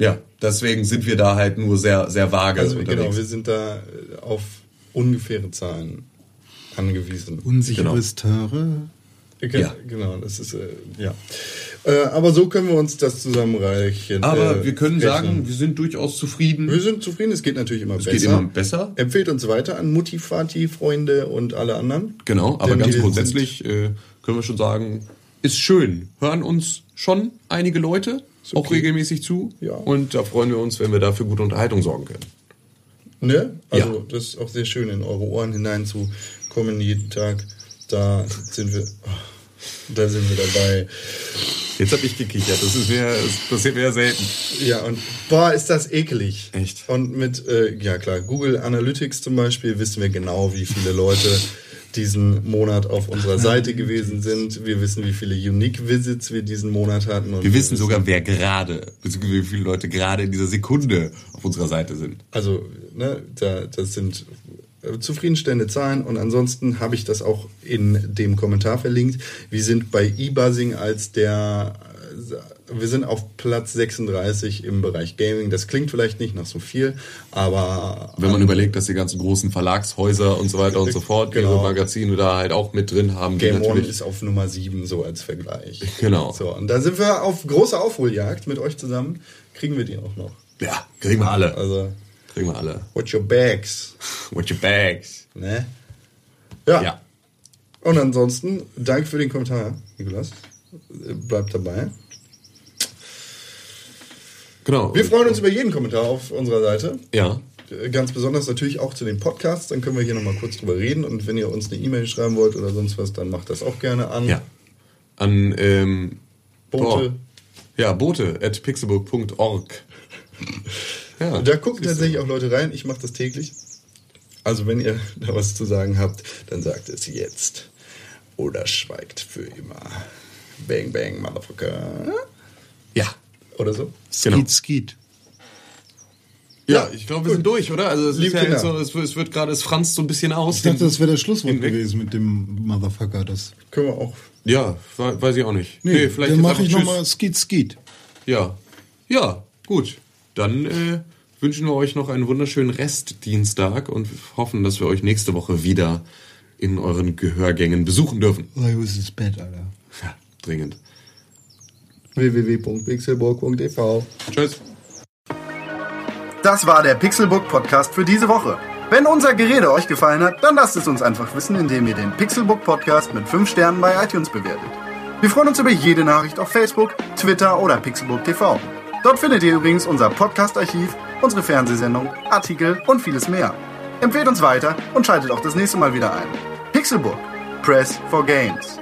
ja, deswegen sind wir da halt nur sehr, sehr vage Also unterwegs. genau, wir sind da äh, auf ungefähre Zahlen angewiesen. Unsicheres Terre. Ge- Ja. Genau, das ist, äh, ja. Äh, aber so können wir uns das zusammenreichen. Aber äh, wir können rechnen. sagen, wir sind durchaus zufrieden. wir sind zufrieden, es geht natürlich immer es besser. geht immer besser. Empfehlt uns weiter an Mutti, Vati, Freunde und alle anderen. Genau, aber Denn ganz grundsätzlich äh, können wir schon sagen, ist schön. Hören uns schon einige Leute auch okay. regelmäßig zu. Ja. Und da freuen wir uns, wenn wir dafür gute Unterhaltung sorgen können. Ne? Also Ja. das ist auch sehr schön, in eure Ohren hineinzukommen jeden Tag. Da sind wir, da sind wir dabei. Jetzt habe ich gekichert. Das ist mir, das passiert mir ja selten. Ja, und boah, ist das eklig. Echt? Und mit, äh, ja klar, Google Analytics zum Beispiel wissen wir genau, wie viele Leute diesen Monat auf unserer Seite gewesen sind. Wir wissen, wie viele Unique Visits wir diesen Monat hatten. Wir wissen sogar, wer gerade, beziehungsweise wie viele Leute gerade in dieser Sekunde auf unserer Seite sind. Also, ne, da, das sind zufriedenstellende Zahlen und ansonsten habe ich das auch in dem Kommentar verlinkt. Wir sind bei eBuzzing als der, äh, wir sind auf Platz 36 im Bereich Gaming. Das klingt vielleicht nicht nach so viel, aber Wenn man überlegt, dass die ganzen großen Verlagshäuser und so weiter und so fort Genau. ihre Magazine da halt auch mit drin haben, Game One ist auf Nummer 7 so als Vergleich. Genau. So, und da sind wir auf große Aufholjagd mit euch zusammen. Kriegen wir die auch noch. ja, kriegen wir alle. Also, Kriegen wir alle. watch your bags. What your bags? Ne? Ja. Ja. Und ansonsten, danke für den Kommentar, Nikolas. Bleibt dabei. Genau. Wir freuen uns über jeden Kommentar auf unserer Seite. Ja. Ganz besonders natürlich auch zu den Podcasts. Dann können wir hier nochmal kurz drüber reden. Und wenn ihr uns eine E-Mail schreiben wollt oder sonst was, dann macht das auch gerne an. Ja. An, ähm, Bote. boah. Ja, bote at pixelbook.org. Ja, Da gucken tatsächlich auch Leute rein. Ich mache das täglich. Also wenn ihr da was zu sagen habt, dann sagt es jetzt. Oder schweigt für immer. Bang, bang, Motherfucker. Ja. Oder so. Genau. Skeet, skeet. Ja, Ja, ich glaube, wir gut. sind durch, oder? Also es Liebe ist ja Kinder. so, es wird, es wird gerade, es franzt so ein bisschen aus. Ich dachte, das wäre das Schlusswort Hinweg. gewesen mit dem Motherfucker. Das. Können wir auch. Ja, we- weiß ich auch nicht. Nee, vielleicht dann jetzt mache ich nochmal Skeet, Skeet. Ja. Ja, gut. Dann äh, wünschen wir euch noch einen wunderschönen Restdienstag und hoffen, dass wir euch nächste Woche wieder in euren Gehörgängen besuchen dürfen. Oh, ich muss ins Bett, Alter. Ja, dringend. www.pixelburg.tv Tschüss. Das war der Pixelbook Podcast für diese Woche. Wenn unser Gerede euch gefallen hat, dann lasst es uns einfach wissen, indem ihr den Pixelbook Podcast mit 5 Sternen bei iTunes bewertet. Wir freuen uns über jede Nachricht auf Facebook, Twitter oder Pixelbook TV. Dort findet ihr übrigens unser Podcast-Archiv, unsere Fernsehsendung, Artikel und vieles mehr. Empfehlt uns weiter und schaltet auch das nächste Mal wieder ein. Pixelbook. Press for Games.